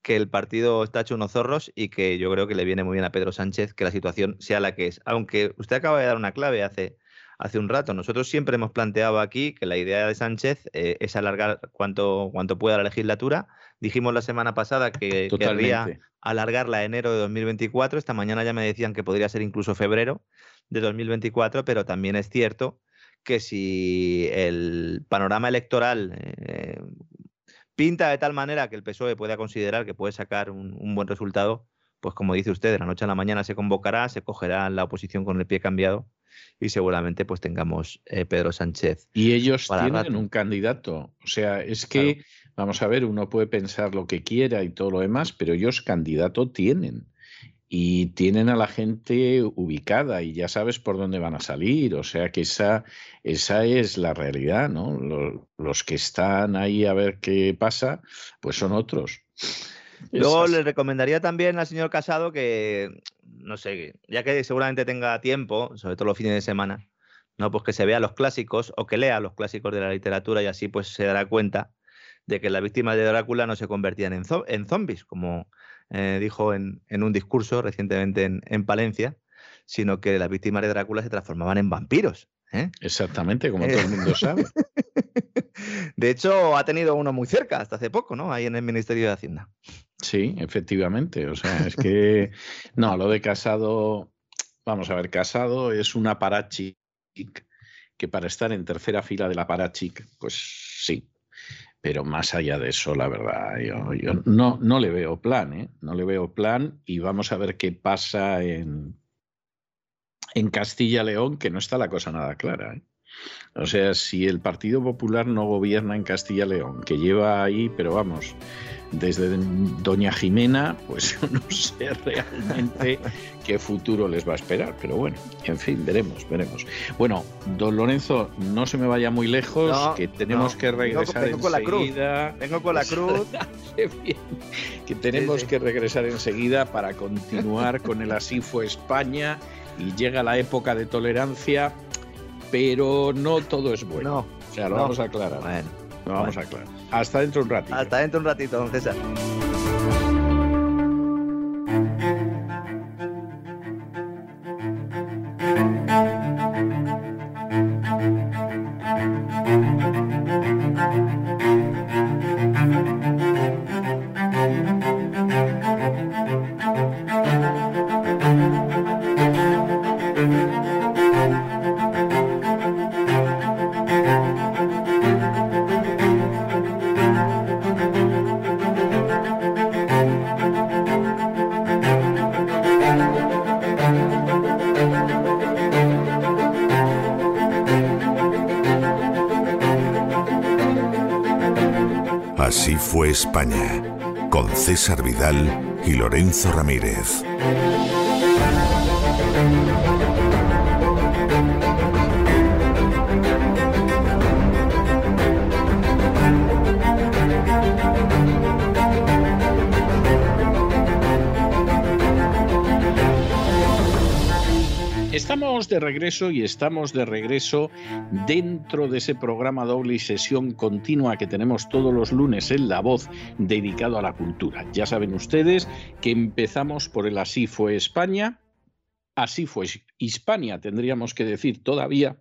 que el partido está hecho unos zorros y que yo creo que le viene muy bien a Pedro Sánchez que la situación sea la que es. Aunque usted acaba de dar una clave hace, hace un rato, nosotros siempre hemos planteado aquí que la idea de Sánchez eh, es alargar cuanto, cuanto pueda la legislatura. Dijimos la semana pasada que querría alargarla a enero de 2024. Esta mañana ya me decían que podría ser incluso febrero de 2024, pero también es cierto que si el panorama electoral eh, pinta de tal manera que el PSOE pueda considerar que puede sacar un, buen resultado, pues como dice usted, de la noche a la mañana se convocará, se cogerá la oposición con el pie cambiado y seguramente pues tengamos eh, Pedro Sánchez. Y ellos tienen un candidato. O sea, es que, vamos a ver, uno puede pensar lo que quiera y todo lo demás, pero ellos candidato tienen y tienen a la gente ubicada y ya sabes por dónde van a salir. O sea que esa, esa es la realidad, ¿no? Los, que están ahí a ver qué pasa, pues son otros. Luego le recomendaría también al señor Casado que, no sé, ya que seguramente tenga tiempo, sobre todo los fines de semana, ¿no? Pues que se vea los clásicos o que lea los clásicos de la literatura y así pues se dará cuenta de que las víctimas de Drácula no se convertían en, en zombies, como eh, dijo en, un discurso recientemente en, Palencia, sino que las víctimas de Drácula se transformaban en vampiros. ¿eh? Exactamente, como todo el mundo sabe. De hecho, ha tenido uno muy cerca hasta hace poco, ¿no? Ahí en el Ministerio de Hacienda. Sí, efectivamente. O sea, es que no, lo de casado, vamos a ver, casado es una parachic que para estar en tercera fila de la parachic, pues sí, pero más allá de eso, la verdad, yo, no, no le veo plan, ¿eh? No le veo plan y vamos a ver qué pasa en, en Castilla-León, que no está la cosa nada clara. ¿eh? O sea, si el Partido Popular no gobierna en Castilla-León, que lleva ahí, pero vamos, desde Doña Jimena, pues yo no sé realmente qué futuro les va a esperar, pero bueno, en fin, veremos, veremos. Bueno, don Lorenzo, no se me vaya muy lejos, que tenemos que regresar vengo, Con la cruz. Vengo con la cruz. que tenemos que regresar enseguida para continuar con el Así fue España y llega la época de tolerancia, pero no todo es bueno. o sea, lo vamos a aclarar. Bueno, lo vamos a aclarar. Hasta dentro un ratito. Hasta dentro un ratito, don César. Ramírez. Estamos de regreso y estamos de regreso dentro de ese programa doble y sesión continua que tenemos todos los lunes en La Voz dedicado a la cultura. Ya saben ustedes que empezamos por el Así fue España, así fue Hispania, tendríamos que decir todavía,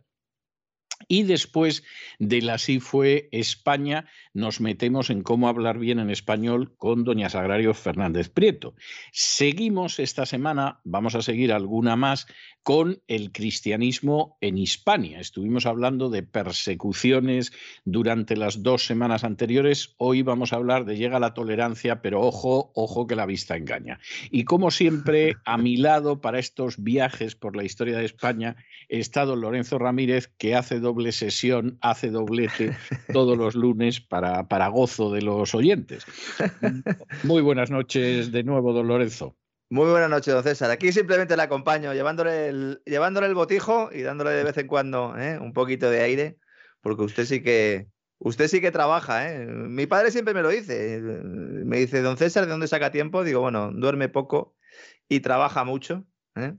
y después del Así fue España, nos metemos en cómo hablar bien en español con doña Sagrario Fernández Prieto. Seguimos esta semana, vamos a seguir alguna más, con el cristianismo en Hispania. Estuvimos hablando de persecuciones durante las dos semanas anteriores. Hoy vamos a hablar de llega la tolerancia, pero ojo, ojo que la vista engaña. Y como siempre, a mi lado para estos viajes por la historia de España está don Lorenzo Ramírez, que hace doble sesión, hace doblete todos los lunes para, para gozo de los oyentes. Muy buenas noches de nuevo, don Lorenzo. Muy buenas noches, don César. Aquí simplemente le acompaño, llevándole el, llevándole el botijo y dándole de vez en cuando ¿eh? un poquito de aire, porque usted sí que, usted sí que trabaja. ¿eh? Mi padre siempre me lo dice. Me dice, don César, ¿de dónde saca tiempo? Digo, bueno, duerme poco y trabaja mucho. ¿eh?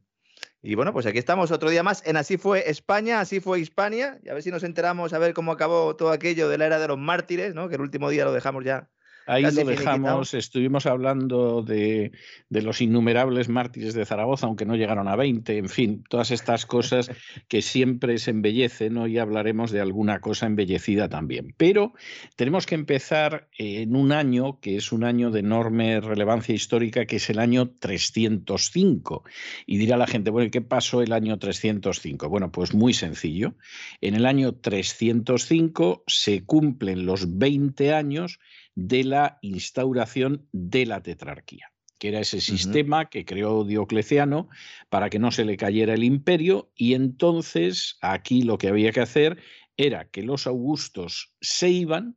Y bueno, pues aquí estamos otro día más en Así fue España, así fue Hispania. Y a ver si nos enteramos a ver cómo acabó todo aquello de la era de los mártires, ¿no? Que el último día lo dejamos ya Ahí lo dejamos, estuvimos hablando de, los innumerables mártires de Zaragoza, aunque no llegaron a 20, en fin, todas estas cosas que siempre se embellecen, hoy hablaremos de alguna cosa embellecida también. Pero tenemos que empezar en un año que es un año de enorme relevancia histórica, que es el año 305. Y dirá la gente, bueno, ¿y qué pasó el año 305? Bueno, pues muy sencillo. En el año 305 se cumplen los 20 años de la instauración de la tetrarquía que era ese sistema que creó Diocleciano para que no se le cayera el imperio, y entonces aquí lo que había que hacer era que los augustos se iban,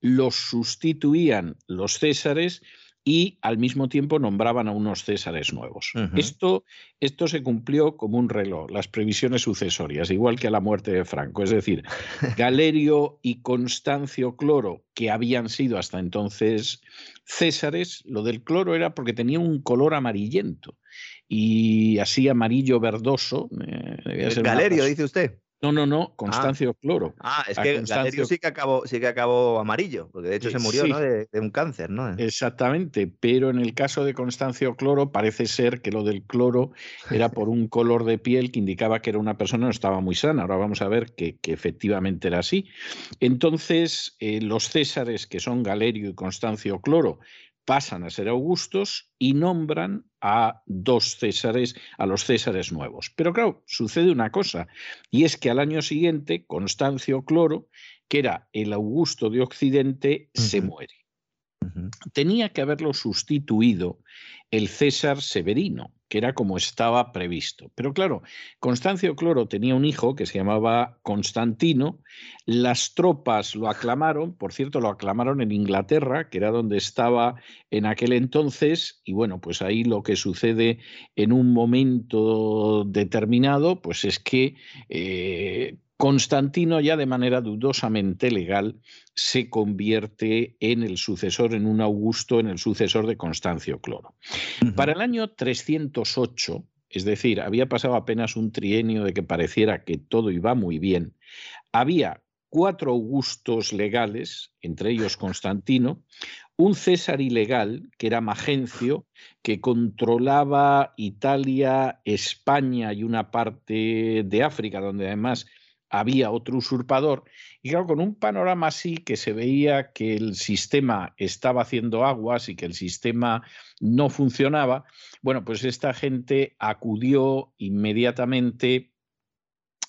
los sustituían los césares y al mismo tiempo nombraban a unos césares nuevos. esto, esto se cumplió como un reloj, las previsiones sucesorias, igual que a la muerte de Franco. Es decir, Galerio y Constancio Cloro, que habían sido hasta entonces césares, lo del cloro era porque tenía un color amarillento y así amarillo verdoso. Eh, Galerio, dice usted. No, no, no, ah. Constancio Cloro. Ah, es que Constancio... sí que acabó, sí que acabó amarillo, porque de hecho se murió ¿no? de, un cáncer, ¿no? Exactamente, pero en el caso de Constancio Cloro parece ser que lo del cloro era por un color de piel que indicaba que era una persona no estaba muy sana. Ahora vamos a ver que, efectivamente era así. Entonces, eh, los césares, que son Galerio y Constancio Cloro, pasan a ser augustos y nombran a dos césares, a los césares nuevos. Pero claro, sucede una cosa, y es que al año siguiente Constancio Cloro, que era el Augusto de Occidente, se muere. Tenía que haberlo sustituido el César Severino, que era como estaba previsto. Pero claro, Constancio Cloro tenía un hijo que se llamaba Constantino, las tropas lo aclamaron, por cierto, lo aclamaron en Inglaterra, que era donde estaba en aquel entonces, y bueno, pues ahí lo que sucede en un momento determinado, pues es que... Eh, Constantino ya de manera dudosamente legal se convierte en el sucesor, en un Augusto, en el sucesor de Constancio Cloro. Para el año 308, es decir, había pasado apenas un trienio de que pareciera que todo iba muy bien, había cuatro augustos legales, entre ellos Constantino, un César ilegal, que era Magencio, que controlaba Italia, España y una parte de África, donde además había otro usurpador. Y claro, con un panorama así que se veía que el sistema estaba haciendo aguas y que el sistema no funcionaba, bueno, pues esta gente acudió inmediatamente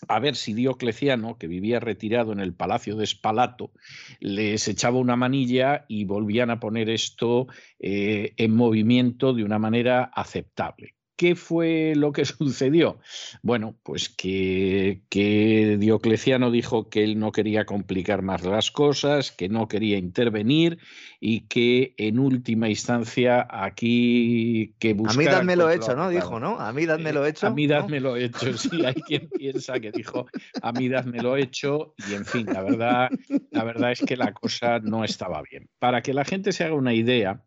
a ver si Diocleciano, que vivía retirado en el palacio de Espalato, les echaba una manilla y volvían a poner esto eh, en movimiento de una manera aceptable. ¿Qué fue lo que sucedió? Bueno, pues que, que, Diocleciano dijo que él no quería complicar más las cosas, que no quería intervenir y que en última instancia aquí que A mí dadme lo hecho, ¿no? Dijo, ¿no? A mí dadme lo hecho. A mí dadme lo hecho, sí, hay quien piensa que dijo a mí dadme lo hecho y en fin, la verdad, la verdad es que la cosa no estaba bien. Para que la gente se haga una idea,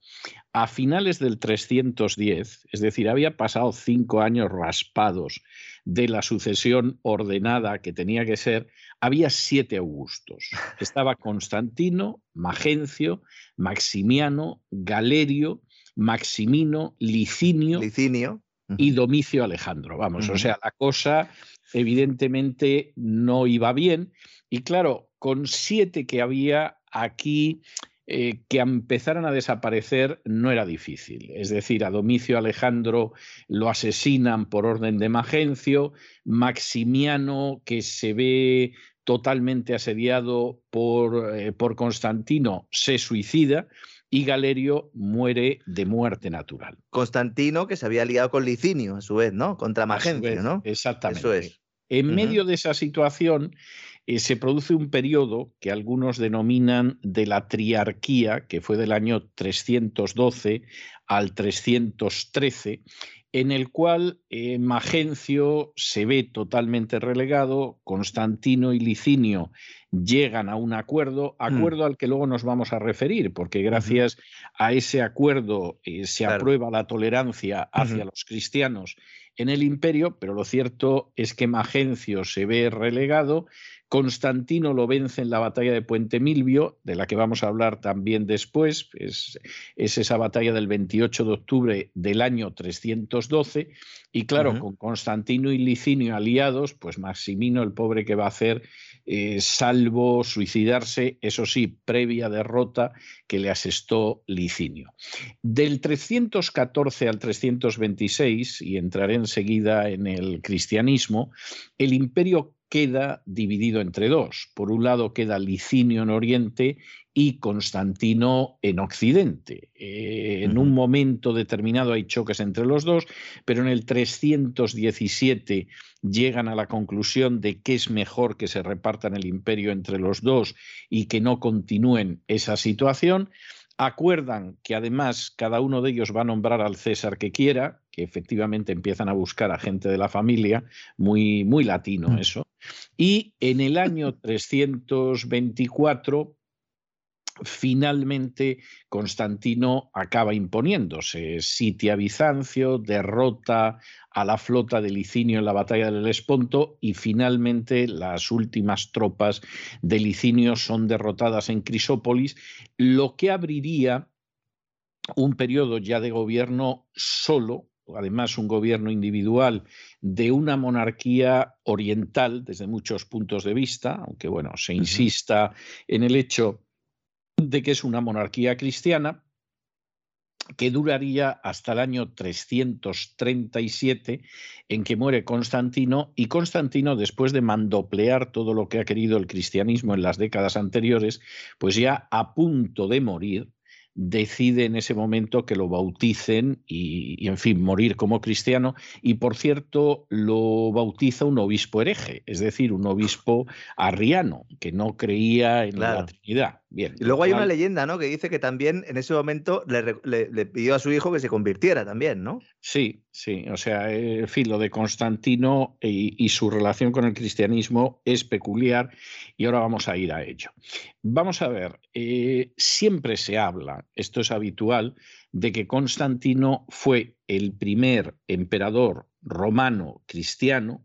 a finales del 310, es decir, había pasado cinco años raspados de la sucesión ordenada que tenía que ser, había siete Augustos. Estaba Constantino, Magencio, Maximiano, Galerio, Maximino, Licinio, Licinio. y Domicio Alejandro. Vamos, o sea, la cosa evidentemente no iba bien. Y claro, con siete que había aquí eh, que empezaran a desaparecer no era difícil. Es decir, a Domicio Alejandro lo asesinan por orden de Magencio, Maximiano, que se ve totalmente asediado por, eh, por Constantino, se suicida y Galerio muere de muerte natural. Constantino, que se había liado con Licinio, a su vez, ¿no? Contra Magencio, ¿no? Exactamente. Eso es. En medio de esa situación eh, se produce un periodo que algunos denominan de la triarquía, que fue del año 312 al 313, en el cual eh, Magencio se ve totalmente relegado, Constantino y Licinio llegan a un acuerdo, acuerdo al que luego nos vamos a referir, porque gracias a ese acuerdo eh, se Claro. aprueba la tolerancia hacia los cristianos en el imperio, pero lo cierto es que Magencio se ve relegado, Constantino lo vence en la batalla de Puente Milvio, de la que vamos a hablar también después, es, es esa batalla del 28 de octubre del año 312, y claro, con Constantino y Licinio aliados, pues Maximino, el pobre que va a hacer, eh, salvo suicidarse, eso sí, previa derrota que le asestó Licinio. Del 314 al 326, y entraré enseguida en el cristianismo, el imperio queda dividido entre dos. Por un lado queda Licinio en Oriente y Constantino en Occidente. Eh, en un momento determinado hay choques entre los dos, pero en el 317 llegan a la conclusión de que es mejor que se repartan el imperio entre los dos y que no continúen esa situación. Acuerdan que además cada uno de ellos va a nombrar al César que quiera, que efectivamente empiezan a buscar a gente de la familia, muy, muy latino Mm. eso. Y en el año 324 finalmente Constantino acaba imponiéndose, sitia Bizancio, derrota a la flota de Licinio en la batalla del Esponto y finalmente las últimas tropas de Licinio son derrotadas en Crisópolis, lo que abriría un periodo ya de gobierno solo, además un gobierno individual de una monarquía oriental desde muchos puntos de vista, aunque bueno, se insista en el hecho de que es una monarquía cristiana que duraría hasta el año 337 en que muere Constantino y Constantino después de mandoplear todo lo que ha querido el cristianismo en las décadas anteriores, pues ya a punto de morir, decide en ese momento que lo bauticen y, y, en fin, morir como cristiano. Y por cierto, lo bautiza un obispo hereje, es decir, un obispo arriano, que no creía en Claro. la Trinidad. Bien, Y luego hay una leyenda, ¿no? Que dice que también en ese momento le, le- le pidió a su hijo que se convirtiera también, ¿no? Sí, sí, o sea, eh, en fin, lo de Constantino y, y su relación con el cristianismo es peculiar y ahora vamos a ir a ello. Vamos a ver, eh, siempre se habla, esto es habitual, de que Constantino fue el primer emperador romano cristiano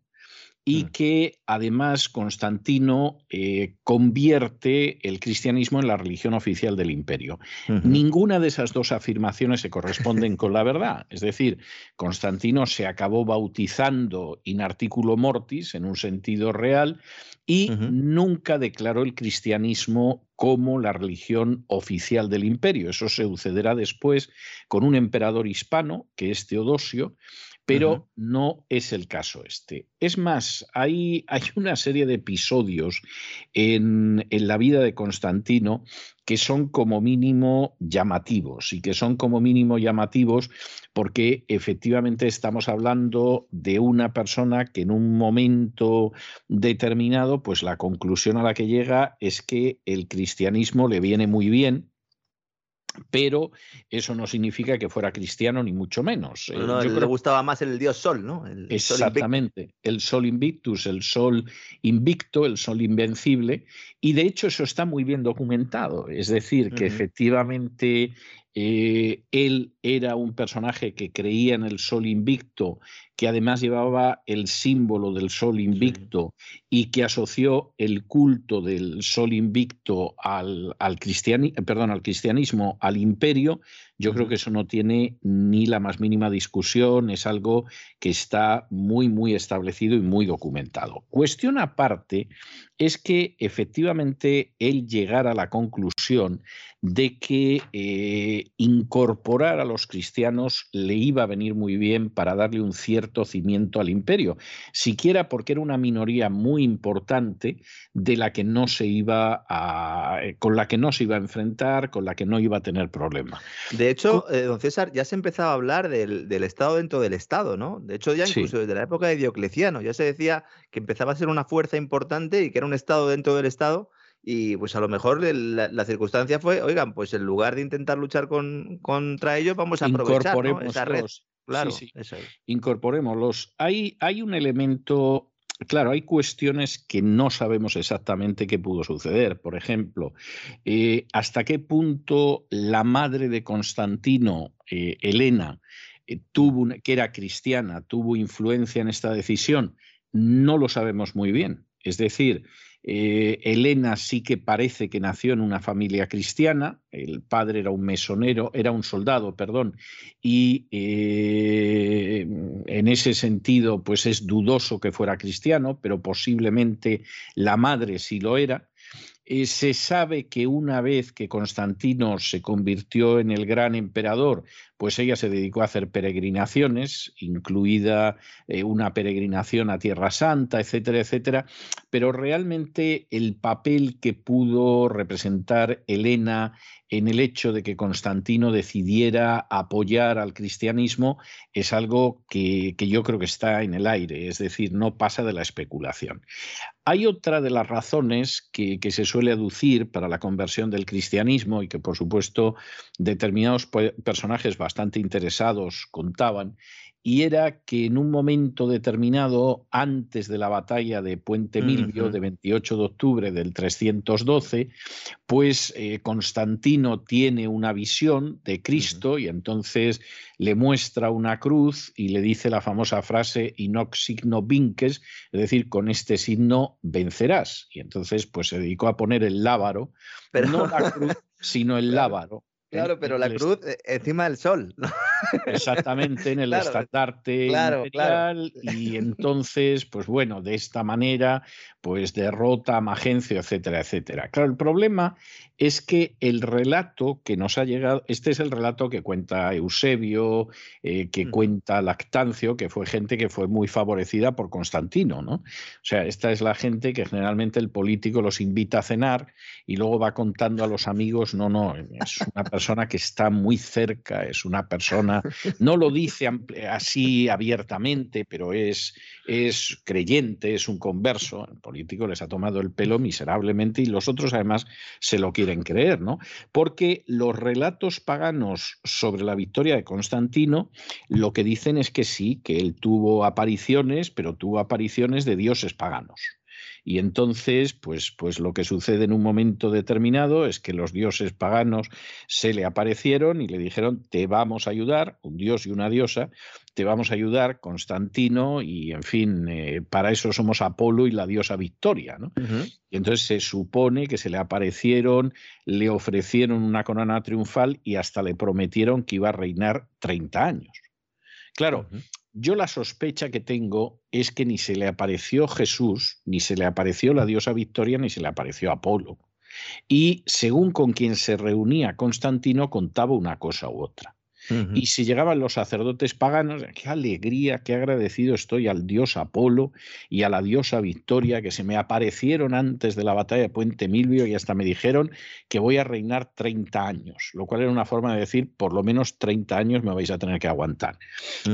y Mm. que además Constantino eh, convierte el cristianismo en la religión oficial del imperio. Ninguna de esas dos afirmaciones se corresponden con la verdad. Es decir, Constantino se acabó bautizando in articulo mortis, en un sentido real, y nunca declaró el cristianismo como la religión oficial del imperio. Eso se sucederá después con un emperador hispano, que es Teodosio, pero no es el caso este. Es más, hay, hay una serie de episodios en, en, la vida de Constantino que son como mínimo llamativos y que son como mínimo llamativos porque efectivamente estamos hablando de una persona que en un momento determinado, pues la conclusión a la que llega es que el cristianismo le viene muy bien, pero eso no significa que fuera cristiano ni mucho menos. No, le gustaba más el dios Sol, ¿no? exactamente, el Sol Invictus, el Sol invicto, el Sol invencible, y de hecho eso está muy bien documentado, es decir, que efectivamente eh, él era un personaje que creía en el Sol invicto que además llevaba el símbolo del sol invicto y que asoció el culto del sol invicto al, al, perdón, al cristianismo, al imperio, yo creo que eso no tiene ni la más mínima discusión, es algo que está muy, muy establecido y muy documentado. Cuestión aparte es que efectivamente él llegara a la conclusión de que eh, incorporar a los cristianos le iba a venir muy bien para darle un cierto cimiento al imperio, siquiera porque era una minoría muy importante de la que no se iba a, eh, con la que no se iba a enfrentar, con la que no iba a tener problema. De hecho, eh, don César, ya se empezaba a hablar del, Estado dentro del Estado, ¿no? De hecho, ya incluso desde la época de Diocleciano, ya se decía que empezaba a ser una fuerza importante y que era un Estado dentro del Estado. Y pues a lo mejor la, circunstancia fue, oigan, pues en lugar de intentar luchar con, contra ellos, vamos a aprovechar esa red. Claro, sí, sí. Incorporémoslos. Hay, hay un elemento Claro, hay cuestiones que no sabemos exactamente qué pudo suceder. Por ejemplo, eh, hasta qué punto la madre de Constantino, eh, Elena, eh, que era cristiana, tuvo influencia en esta decisión. No lo sabemos muy bien. Es decir, eh, Elena sí que parece que nació en una familia cristiana, el padre era un mesonero, era un soldado, perdón, y eh, en ese sentido pues es dudoso que fuera cristiano, pero posiblemente la madre sí lo era. Eh, se sabe que una vez que Constantino se convirtió en el gran emperador, pues ella se dedicó a hacer peregrinaciones, incluida eh, una peregrinación a Tierra Santa, etcétera, etcétera, pero realmente el papel que pudo representar Elena en el hecho de que Constantino decidiera apoyar al cristianismo es algo que, yo creo que está en el aire, es decir, no pasa de la especulación. Hay otra de las razones que, que, se suele aducir para la conversión del cristianismo y que por supuesto determinados personajes bastante interesados contaban, y era que en un momento determinado, antes de la batalla de Puente Milvio, de 28 de octubre del 312, pues eh, Constantino tiene una visión de Cristo y entonces le muestra una cruz y le dice la famosa frase inox signo vinques, es decir, con este signo vencerás. Y entonces pues se dedicó a poner el lábaro, Pero... no la cruz, sino el lábaro Claro, pero la cruz eh, encima del sol. Exactamente, en el estandarte imperial. Y entonces, pues bueno, de esta manera, pues derrota a Magencio, etcétera, etcétera. Claro, el problema es que el relato que nos ha llegado, este es el relato que cuenta Eusebio, eh, que mm. cuenta Lactancio, que fue gente que fue muy favorecida por Constantino, ¿no? O sea, esta es la gente que generalmente el político los invita a cenar y luego va contando a los amigos, no, no, es una persona que está muy cerca, es una persona, no lo dice así abiertamente, pero es, es creyente, es un converso, el político les ha tomado el pelo miserablemente y los otros además se lo quieren creer, ¿no? Porque los relatos paganos sobre la victoria de Constantino lo que dicen es que sí, que él tuvo apariciones, pero tuvo apariciones de dioses paganos. Y entonces, pues, pues lo que sucede en un momento determinado es que los dioses paganos se le aparecieron y le dijeron, te vamos a ayudar, un dios y una diosa, te vamos a ayudar, Constantino, y en fin, eh, para eso somos Apolo y la diosa Victoria. ¿no? Y entonces se supone que se le aparecieron, le ofrecieron una corona triunfal y hasta le prometieron que iba a reinar 30 años. Claro, yo la sospecha que tengo es que ni se le apareció Jesús, ni se le apareció la diosa Victoria, ni se le apareció Apolo. Y según con quien se reunía Constantino, contaba una cosa u otra. Y si llegaban los sacerdotes paganos, qué alegría, qué agradecido estoy al dios Apolo y a la diosa Victoria que se me aparecieron antes de la batalla de Puente Milvio y hasta me dijeron que voy a reinar 30 años, lo cual era una forma de decir por lo menos 30 años me vais a tener que aguantar.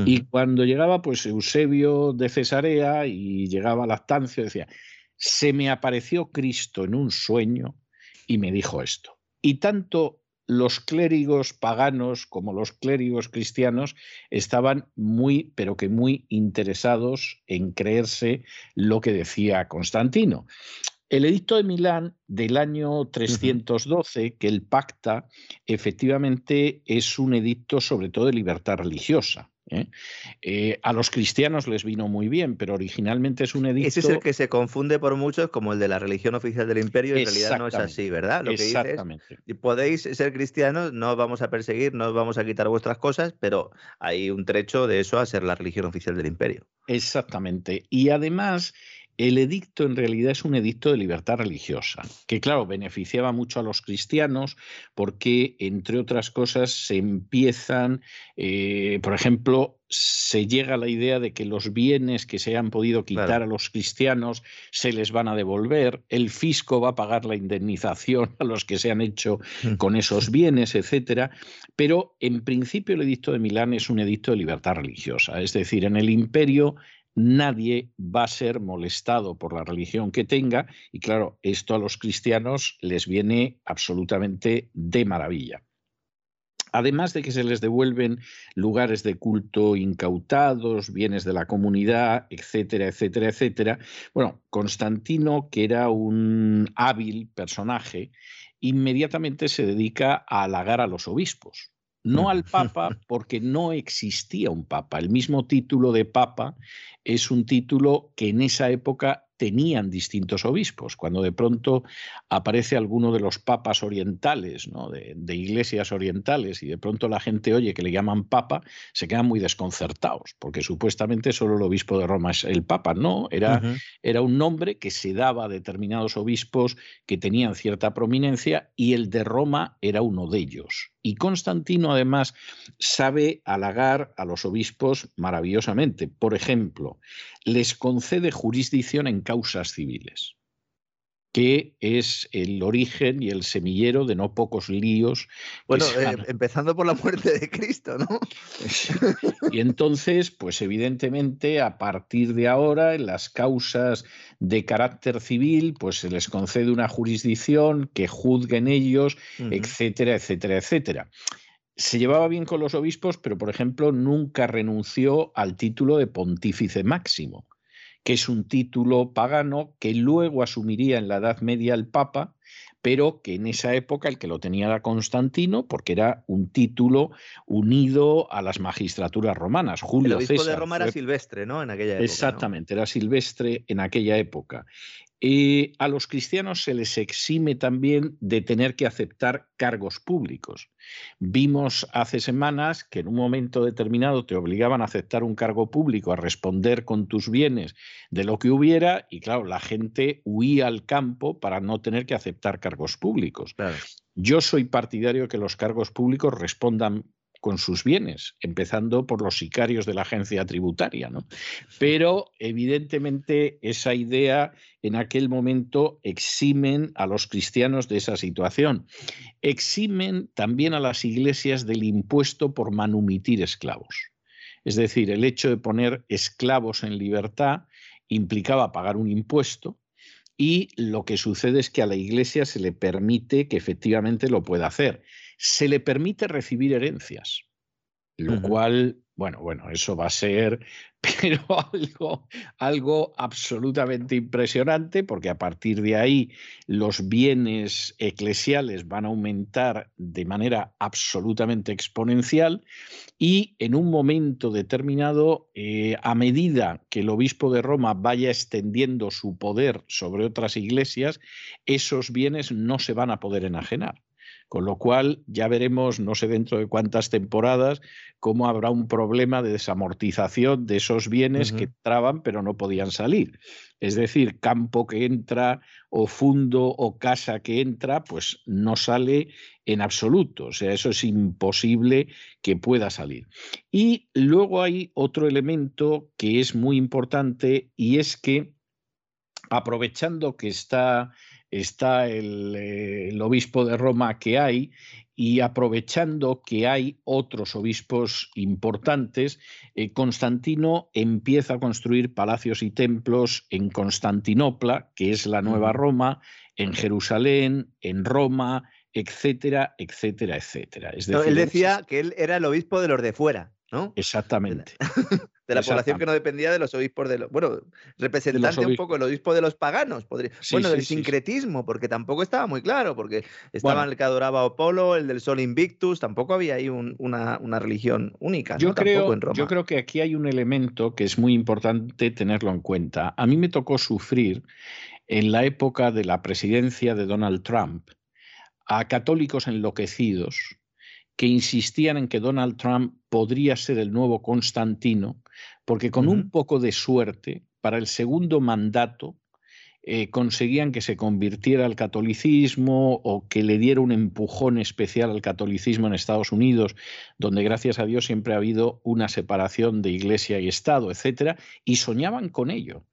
Y cuando llegaba pues Eusebio de Cesarea y llegaba Lactancio, decía, se me apareció Cristo en un sueño y me dijo esto. Y tanto los clérigos paganos como los clérigos cristianos estaban muy, pero que muy interesados en creerse lo que decía Constantino. El edicto de Milán del año 312, que el pacta, efectivamente es un edicto sobre todo de libertad religiosa. ¿Eh? Eh, a los cristianos les vino muy bien, pero originalmente es un edicto. Ese es el que se confunde por muchos como el de la religión oficial del imperio, y en realidad no es así, ¿verdad? Lo que Exactamente. podéis ser cristianos, no os vamos a perseguir, no os vamos a quitar vuestras cosas, pero hay un trecho de eso a ser la religión oficial del imperio. Exactamente. Y además el edicto en realidad es un edicto de libertad religiosa, que claro, beneficiaba mucho a los cristianos porque, entre otras cosas, se empiezan, eh, por ejemplo, se llega a la idea de que los bienes que se hayan podido quitar a los cristianos se les van a devolver, el fisco va a pagar la indemnización a los que se han hecho mm. con esos bienes, etcétera. Pero en principio el edicto de Milán es un edicto de libertad religiosa, es decir, en el imperio nadie va a ser molestado por la religión que tenga y claro, esto a los cristianos les viene absolutamente de maravilla. Además de que se les devuelven lugares de culto incautados, bienes de la comunidad, etcétera, etcétera, etcétera. Bueno, Constantino, que era un hábil personaje, inmediatamente se dedica a halagar a los obispos no al Papa porque no existía un Papa. El mismo título de Papa es un título que en esa época tenían distintos obispos. Cuando de pronto aparece alguno de los papas orientales, ¿no? de, iglesias orientales, y de pronto la gente oye que le llaman papa, se quedan muy desconcertados, porque supuestamente solo el obispo de Roma es el papa. No, era, era un nombre que se daba a determinados obispos que tenían cierta prominencia y el de Roma era uno de ellos. Y Constantino además sabe halagar a los obispos maravillosamente. Por ejemplo, les concede jurisdicción en causas civiles que es el origen y el semillero de no pocos líos. Bueno, eh, empezando por la muerte de Cristo, ¿no? y entonces, pues evidentemente, a partir de ahora, en las causas de carácter civil, pues se les concede una jurisdicción que juzguen ellos, etcétera, etcétera, etcétera. Se llevaba bien con los obispos, pero, por ejemplo, nunca renunció al título de pontífice máximo que es un título pagano que luego asumiría en la Edad Media el Papa, pero que en esa época el que lo tenía era Constantino, porque era un título unido a las magistraturas romanas. Julio el obispo de Roma era Silvestre, ¿no? En aquella época. Exactamente, era Silvestre en aquella época. Y a los cristianos se les exime también de tener que aceptar cargos públicos. Vimos hace semanas que en un momento determinado te obligaban a aceptar un cargo público, a responder con tus bienes de lo que hubiera, y claro, la gente huía al campo para no tener que aceptar cargos públicos. Yo soy partidario de que los cargos públicos respondan con sus bienes, empezando por los sicarios de la agencia tributaria. ¿no? Pero evidentemente esa idea en aquel momento eximen a los cristianos de esa situación. Eximen también a las iglesias del impuesto por manumitir esclavos. Es decir, el hecho de poner esclavos en libertad implicaba pagar un impuesto y lo que sucede es que a la iglesia se le permite que efectivamente lo pueda hacer se le permite recibir herencias, lo cual, bueno, bueno, eso va a ser, pero algo, algo absolutamente impresionante, porque a partir de ahí los bienes eclesiales van a aumentar de manera absolutamente exponencial y en un momento determinado, eh, a medida que el obispo de Roma vaya extendiendo su poder sobre otras iglesias, esos bienes no se van a poder enajenar Con lo cual ya veremos, no sé dentro de cuántas temporadas, cómo habrá un problema de desamortización de esos bienes que entraban pero no podían salir. Es decir, campo que entra o fundo o casa que entra, pues no sale en absoluto. O sea, eso es imposible que pueda salir. Y luego hay otro elemento que es muy importante y es que aprovechando que está, está el, el obispo de Roma que hay y aprovechando que hay otros obispos importantes, eh, Constantino empieza a construir palacios y templos en Constantinopla, que es la nueva Roma, en Jerusalén, en Roma, etcétera, etcétera, etcétera. él decía que él era el obispo de los de fuera, ¿no? Exactamente. de la población que no dependía de los obispos de los. Bueno, representante un poco el obispo de los paganos, podría, bueno, del sincretismo, porque tampoco estaba muy claro, porque estaba el que adoraba a Apolo, el del Sol Invictus, tampoco había ahí una, religión única. Yo, creo, yo creo que aquí hay un elemento que es muy importante tenerlo en cuenta. A mí me tocó sufrir en la época de la presidencia de Donald Trump a católicos enloquecidos que insistían en que Donald Trump podría ser el nuevo Constantino, porque con un poco de suerte, para el segundo mandato, eh, conseguían que se convirtiera al catolicismo o que le diera un empujón especial al catolicismo en Estados Unidos, donde gracias a Dios siempre ha habido una separación de iglesia y Estado, etcétera, y soñaban con ello,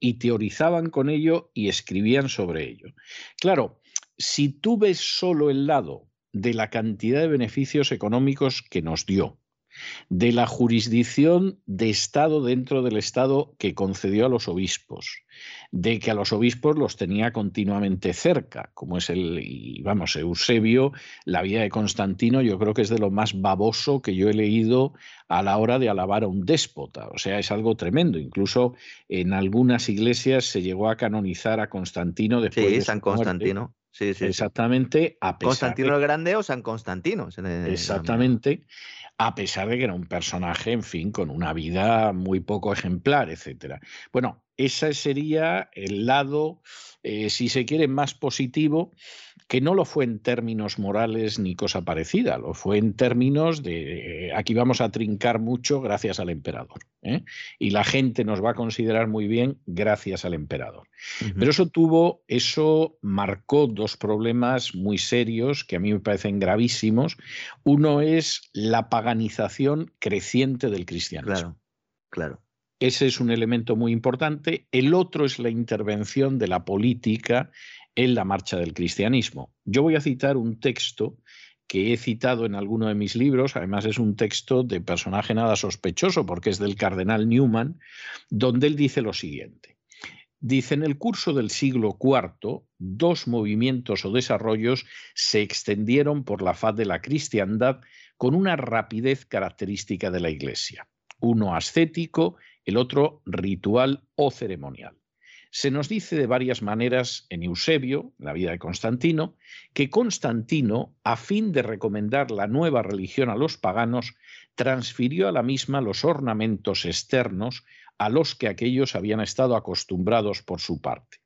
y teorizaban con ello y escribían sobre ello. Claro, si tú ves solo el lado de la cantidad de beneficios económicos que nos dio, de la jurisdicción de Estado dentro del Estado que concedió a los obispos, de que a los obispos los tenía continuamente cerca, como es el, vamos, Eusebio, la vida de Constantino, yo creo que es de lo más baboso que yo he leído a la hora de alabar a un déspota, o sea, es algo tremendo, incluso en algunas iglesias se llegó a canonizar a Constantino después sí, de San Constantino. Sí, sí, Exactamente. A Constantino el Grande o San Constantino. Exactamente. A pesar de que era un personaje, en fin, con una vida muy poco ejemplar, etcétera. Bueno, ese sería el lado, eh, si se quiere, más positivo que no lo fue en términos morales ni cosa parecida, lo fue en términos de eh, aquí vamos a trincar mucho gracias al emperador. ¿eh? Y la gente nos va a considerar muy bien gracias al emperador. Pero eso tuvo, eso marcó dos problemas muy serios que a mí me parecen gravísimos. Uno es la paganización creciente del cristianismo. Claro, claro. Ese es un elemento muy importante. El otro es la intervención de la política en la marcha del cristianismo. Yo voy a citar un texto que he citado en alguno de mis libros, además es un texto de personaje nada sospechoso porque es del cardenal Newman, donde él dice lo siguiente. Dice, en el curso del siglo IV, dos movimientos o desarrollos se extendieron por la faz de la cristiandad con una rapidez característica de la Iglesia, uno ascético, el otro ritual o ceremonial. Se nos dice de varias maneras en Eusebio, la vida de Constantino, que Constantino, a fin de recomendar la nueva religión a los paganos, transfirió a la misma los ornamentos externos a los que aquellos habían estado acostumbrados por su parte.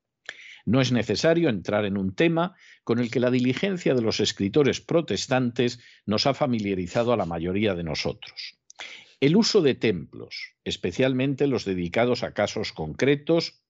No es necesario entrar en un tema con el que la diligencia de los escritores protestantes nos ha familiarizado a la mayoría de nosotros. El uso de templos, especialmente los dedicados a casos concretos,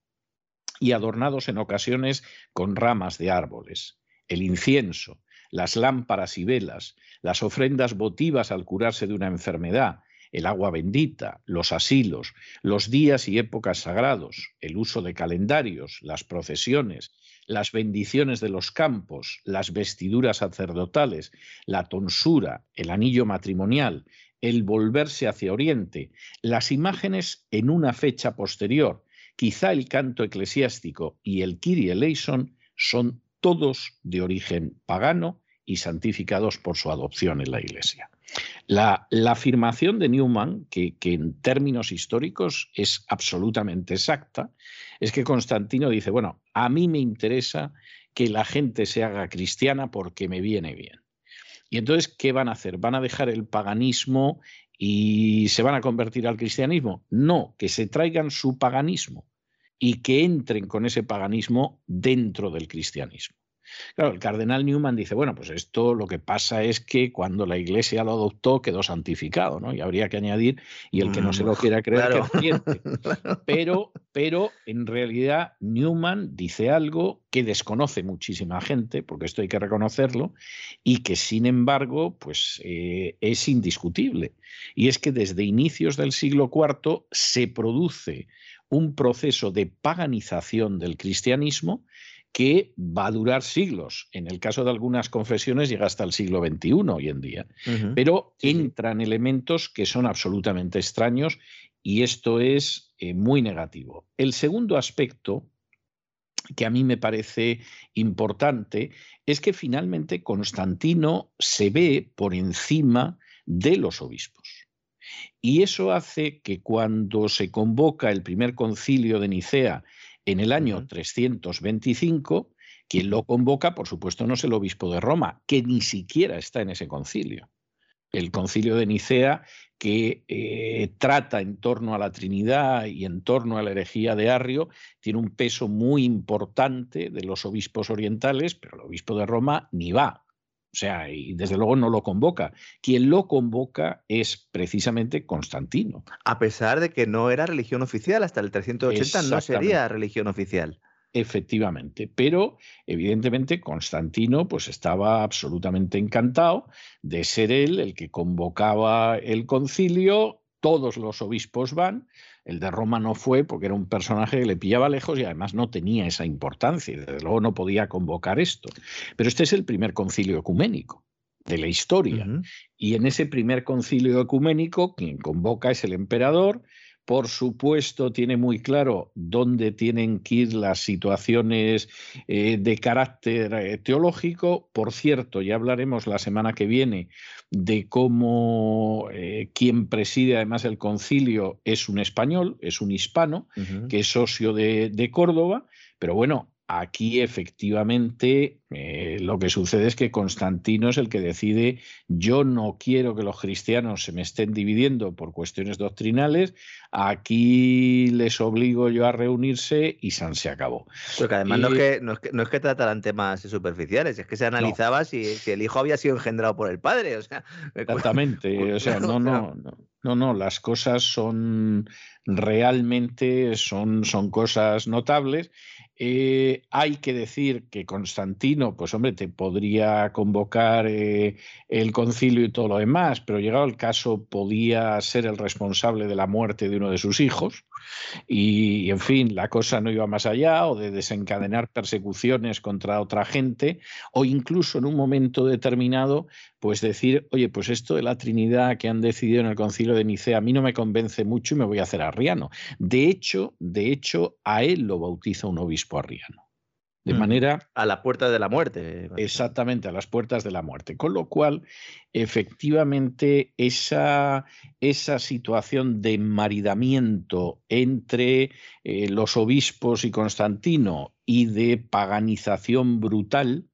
y adornados en ocasiones con ramas de árboles. El incienso, las lámparas y velas, las ofrendas votivas al curarse de una enfermedad, el agua bendita, los asilos, los días y épocas sagrados, el uso de calendarios, las procesiones, las bendiciones de los campos, las vestiduras sacerdotales, la tonsura, el anillo matrimonial, el volverse hacia Oriente, las imágenes en una fecha posterior, Quizá el canto eclesiástico y el Kyrie eleison son todos de origen pagano y santificados por su adopción en la Iglesia. La, afirmación de Newman, que, que, en términos históricos es absolutamente exacta, es que Constantino dice, bueno, a mí me interesa que la gente se haga cristiana porque me viene bien. Y entonces, ¿qué van a hacer? ¿Van a dejar el paganismo y se van a convertir al cristianismo. No, que se traigan su paganismo y que entren con ese paganismo dentro del cristianismo. Claro, el cardenal Newman dice, bueno, pues esto lo que pasa es que cuando la iglesia lo adoptó quedó santificado, ¿no? Y habría que añadir, y el que no se lo mm, quiera creer, que miente. Pero, pero en realidad Newman dice algo que desconoce muchísima gente, porque esto hay que reconocerlo, y que sin embargo, pues eh, es indiscutible. Y es que desde inicios del siglo IV se produce un proceso de paganización del cristianismo que va a durar siglos. En el caso de algunas confesiones llega hasta el siglo XXI hoy en día. Pero entran elementos que son absolutamente extraños y esto es eh, muy negativo. El segundo aspecto que a mí me parece importante es que finalmente Constantino se ve por encima de los obispos. Y eso hace que cuando se convoca el primer concilio de Nicea en el año 325, quien lo convoca, por supuesto, no es el obispo de Roma, que ni siquiera está en ese concilio. El concilio de Nicea, que eh, trata en torno a la Trinidad y en torno a la herejía de Arrio, tiene un peso muy importante de los obispos orientales, pero el obispo de Roma ni va. O sea, y desde luego no lo convoca. Quien lo convoca es precisamente Constantino. A pesar de que no era religión oficial, hasta el 380 no sería religión oficial. Efectivamente, pero evidentemente Constantino pues estaba absolutamente encantado de ser él el que convocaba el concilio, todos los obispos van, el de Roma no fue porque era un personaje que le pillaba lejos y además no tenía esa importancia y desde luego no podía convocar esto. Pero este es el primer concilio ecuménico de la historia. Y en ese primer concilio ecuménico, quien convoca es el emperador, por supuesto, tiene muy claro dónde tienen que ir las situaciones eh, de carácter eh, teológico. Por cierto, ya hablaremos la semana que viene de cómo eh, quien preside además el concilio es un español, es un hispano, que es socio de, de Córdoba. Pero bueno, Aquí efectivamente eh, lo que sucede es que Constantino es el que decide, yo no quiero que los cristianos se me estén dividiendo por cuestiones doctrinales, aquí les obligo yo a reunirse y San se acabó. Porque además no, es que, no, es que, no es que trataran temas superficiales, es que se analizaba si, si, el hijo había sido engendrado por el padre. O sea, Exactamente, o sea, no, no, no, no, no, las cosas son realmente, son, son cosas notables eh, hay que decir que Constantino, pues hombre, te podría convocar eh, el concilio y todo lo demás, pero llegado el caso podía ser el responsable de la muerte de uno de sus hijos y, en fin, la cosa no iba más allá o de desencadenar persecuciones contra otra gente o incluso en un momento determinado, pues decir, oye, pues esto de la Trinidad que han decidido en el concilio de Nicea a mí no me convence mucho y me voy a hacer arriano. De hecho, de hecho, a él lo bautiza un obispo arriano. De mm. manera... A la puerta de la muerte. Exactamente, a las puertas de la muerte. Con lo cual, efectivamente, esa, esa situación de maridamiento entre eh, los obispos y Constantino y de paganización brutal,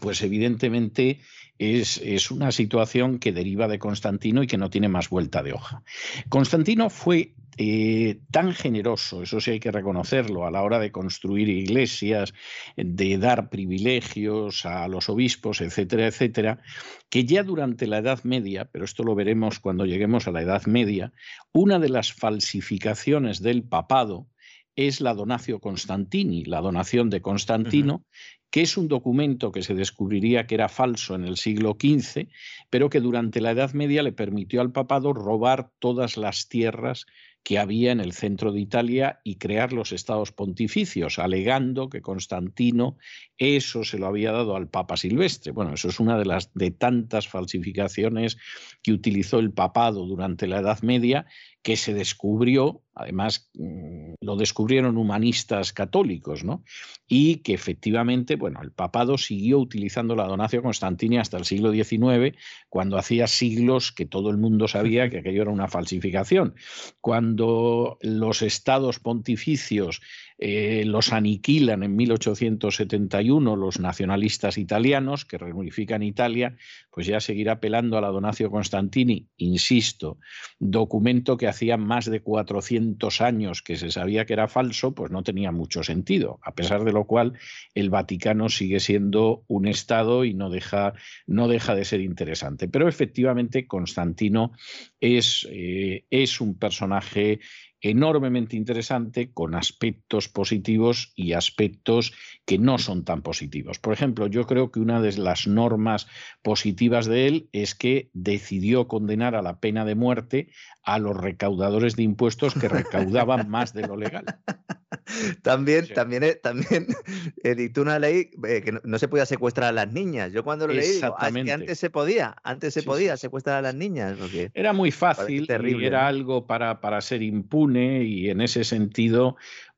pues evidentemente es, una situación que deriva de Constantino y que no tiene más vuelta de hoja. Constantino fue eh, tan generoso, eso sí hay que reconocerlo, a la hora de construir iglesias, de dar privilegios a los obispos, etcétera, etcétera, que ya durante la Edad Media, pero esto lo veremos cuando lleguemos a la Edad Media, una de las falsificaciones del papado es la Donatio Constantini, la donación de Constantino, que es un documento que se descubriría que era falso en el siglo XV, pero que durante la Edad Media le permitió al papado robar todas las tierras que había en el centro de Italia y crear los estados pontificios, alegando que Constantino eso se lo había dado al Papa Silvestre. Bueno, eso es una de las de tantas falsificaciones que utilizó el papado durante la Edad Media que se descubrió, además mm, lo descubrieron humanistas católicos, ¿no? Y que efectivamente, bueno, el papado siguió utilizando la donación Constantini hasta el siglo XIX, cuando hacía siglos que todo el mundo sabía que aquello era una falsificación. Cuando los estados pontificios eh, los aniquilan en 1871 los nacionalistas italianos que reunifican Italia, pues ya seguirá apelando a la Donatio Constantini, insisto, documento que hacía más de 400 años que se sabía que era falso, pues no tenía mucho sentido, a pesar de lo cual el Vaticano sigue siendo un Estado y no deja, no deja de ser interesante. Pero efectivamente Constantino es, eh, es un personaje enormemente interesante con aspectos positivos y aspectos que no son tan positivos. Por ejemplo, yo creo que una de las normas positivas de él es que decidió condenar a la pena de muerte a los recaudadores de impuestos que recaudaban más de lo legal. También, también, eh, también editó una ley eh, que no, se podía secuestrar a las niñas. Yo cuando lo leí, ah, que antes se podía, antes se podía secuestrar a las niñas. era muy fácil, terrible, era algo para, para ser impune y en ese sentido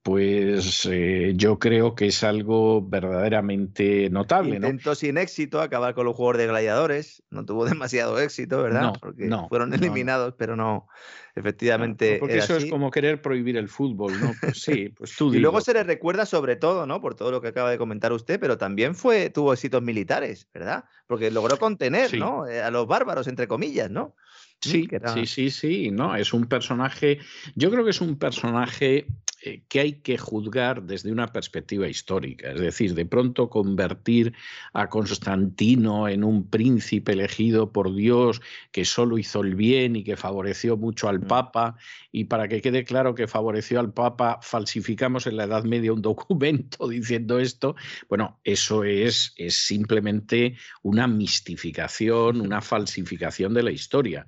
pues eh, yo creo que es algo verdaderamente notable. Intentó sin éxito acabar con los juegos de gladiadores, no tuvo demasiado éxito, ¿verdad? porque fueron eliminados, pero no, efectivamente. porque eso es como querer prohibir el fútbol, ¿no? Pues sí, pues tú. y luego se le recuerda sobre todo, ¿no? Por todo lo que acaba de comentar usted, pero también fue, tuvo éxitos militares, ¿verdad? Porque logró contener, ¿no? Eh, a los bárbaros, entre comillas, ¿no? Sí, sí, sí, sí, no, es un personaje, yo creo que es un personaje eh, que hay que juzgar desde una perspectiva histórica, es decir, de pronto convertir a Constantino en un príncipe elegido por Dios que solo hizo el bien y que favoreció mucho al mm. Papa, y para que quede claro que favoreció al Papa, falsificamos en la Edad Media un documento diciendo esto, bueno, eso es, es simplemente una mistificación, una falsificación de la historia.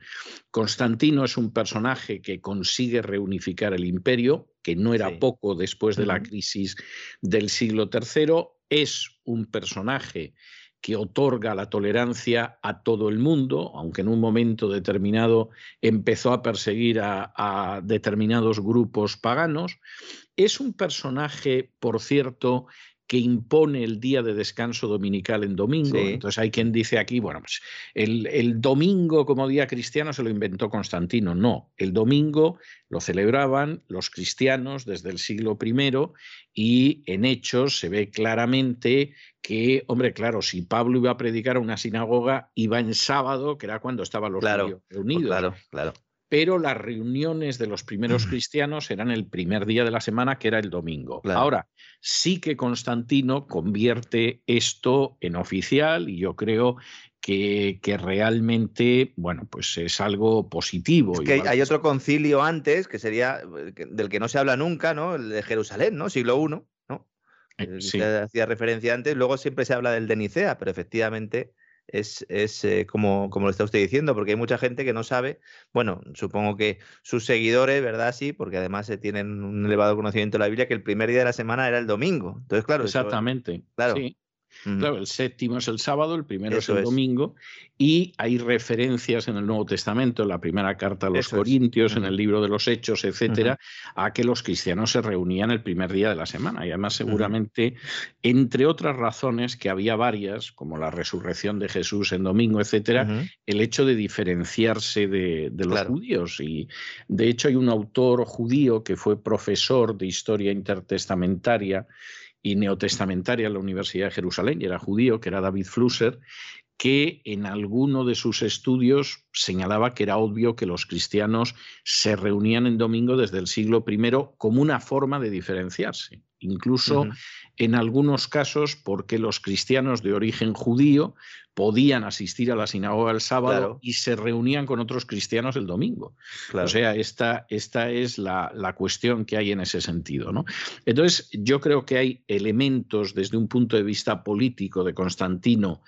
Constantino es un personaje que consigue reunificar el imperio, que no era poco después de la crisis del siglo III, es un personaje que otorga la tolerancia a todo el mundo, aunque en un momento determinado empezó a perseguir a, a, determinados grupos paganos. Es un personaje, por cierto, que impone el día de descanso dominical en domingo. Entonces hay quien dice aquí, bueno, pues el, el, domingo como día cristiano se lo inventó Constantino. No, el domingo lo celebraban los cristianos desde el siglo I y en hechos se ve claramente que, hombre, claro, si Pablo iba a predicar a una sinagoga, iba en sábado, que era cuando estaban los claro, reunidos. Claro, claro pero las reuniones de los primeros cristianos eran el primer día de la semana, que era el domingo. Ahora, sí que Constantino convierte esto en oficial y yo creo que, que, realmente, bueno, pues es algo positivo. Es que hay, otro concilio antes, que sería, del que no se habla nunca, ¿no? El de Jerusalén, ¿no? Siglo I, ¿no? Eh, sí. hacía referencia antes, luego siempre se habla del de Nicea, pero efectivamente es, eh, como, como, lo está usted diciendo, porque hay mucha gente que no sabe, bueno, supongo que sus seguidores, ¿verdad? Sí, porque además se tienen un elevado conocimiento de la Biblia, que el primer día de la semana era el domingo. Entonces, claro. Exactamente. claro. Claro, el séptimo es el sábado, el primero es el domingo, y hay referencias en el Nuevo Testamento, en la primera carta a los Corintios, en el libro de los Hechos, etcétera, a que los cristianos se reunían el primer día de la semana. Y además, seguramente, entre otras razones, que había varias, como la resurrección de Jesús en domingo, etcétera, el hecho de diferenciarse de, los judíos. Y de hecho, hay un autor judío que fue profesor de historia intertestamentaria y neotestamentaria en la Universidad de Jerusalén, y era judío, que era David Flusser, que en alguno de sus estudios señalaba que era obvio que los cristianos se reunían en domingo desde el siglo I como una forma de diferenciarse, incluso en algunos casos porque los cristianos de origen judío podían asistir a la sinagoga el sábado y se reunían con otros cristianos el domingo. O sea, esta, esta es la, la, cuestión que hay en ese sentido. ¿no? Entonces, yo creo que hay elementos desde un punto de vista político de Constantino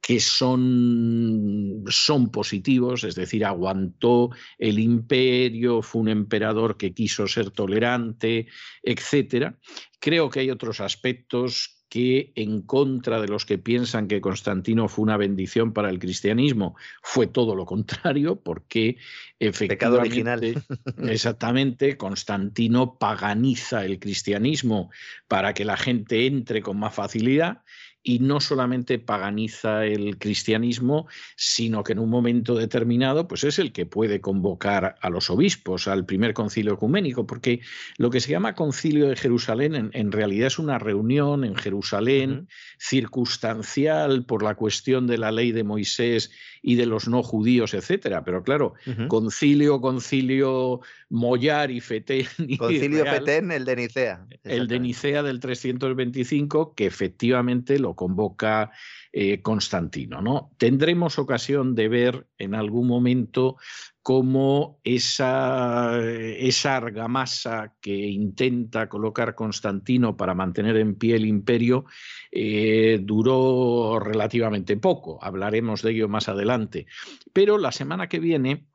que son, son positivos, es decir, aguantó el imperio, fue un emperador que quiso ser tolerante, etc. Creo que hay otros aspectos que en contra de los que piensan que Constantino fue una bendición para el cristianismo, fue todo lo contrario, porque efectivamente, exactamente, Constantino paganiza el cristianismo para que la gente entre con más facilidad y no solamente paganiza el cristianismo, sino que en un momento determinado pues es el que puede convocar a los obispos al primer concilio ecuménico, porque lo que se llama concilio de Jerusalén en, realidad es una reunión en Jerusalén circunstancial por la cuestión de la ley de Moisés y de los no judíos, etcétera. Pero claro, concilio, concilio Mollar y Fetén. concilio Fetén, el de Nicea. El de Nicea del 325, que efectivamente lo convoca eh, Constantino. ¿no? Tendremos ocasión de ver en algún momento cómo esa, esa argamasa que intenta colocar Constantino para mantener en pie el imperio eh, duró relativamente poco. Hablaremos de ello más adelante. Pero la semana que viene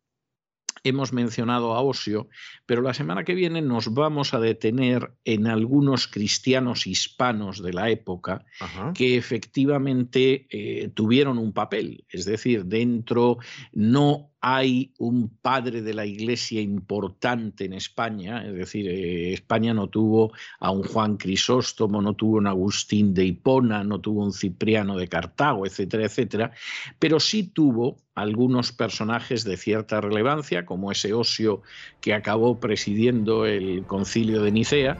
hemos mencionado a Osio, pero la semana que viene nos vamos a detener en algunos cristianos hispanos de la época que efectivamente eh, tuvieron un papel, es decir, dentro no hay un padre de la Iglesia importante en España, es decir, eh, España no tuvo a un Juan Crisóstomo, no tuvo un Agustín de Hipona, no tuvo un Cipriano de Cartago, etcétera, etcétera, pero sí tuvo algunos personajes de cierta relevancia, como ese Osio que acabó presidiendo el concilio de Nicea,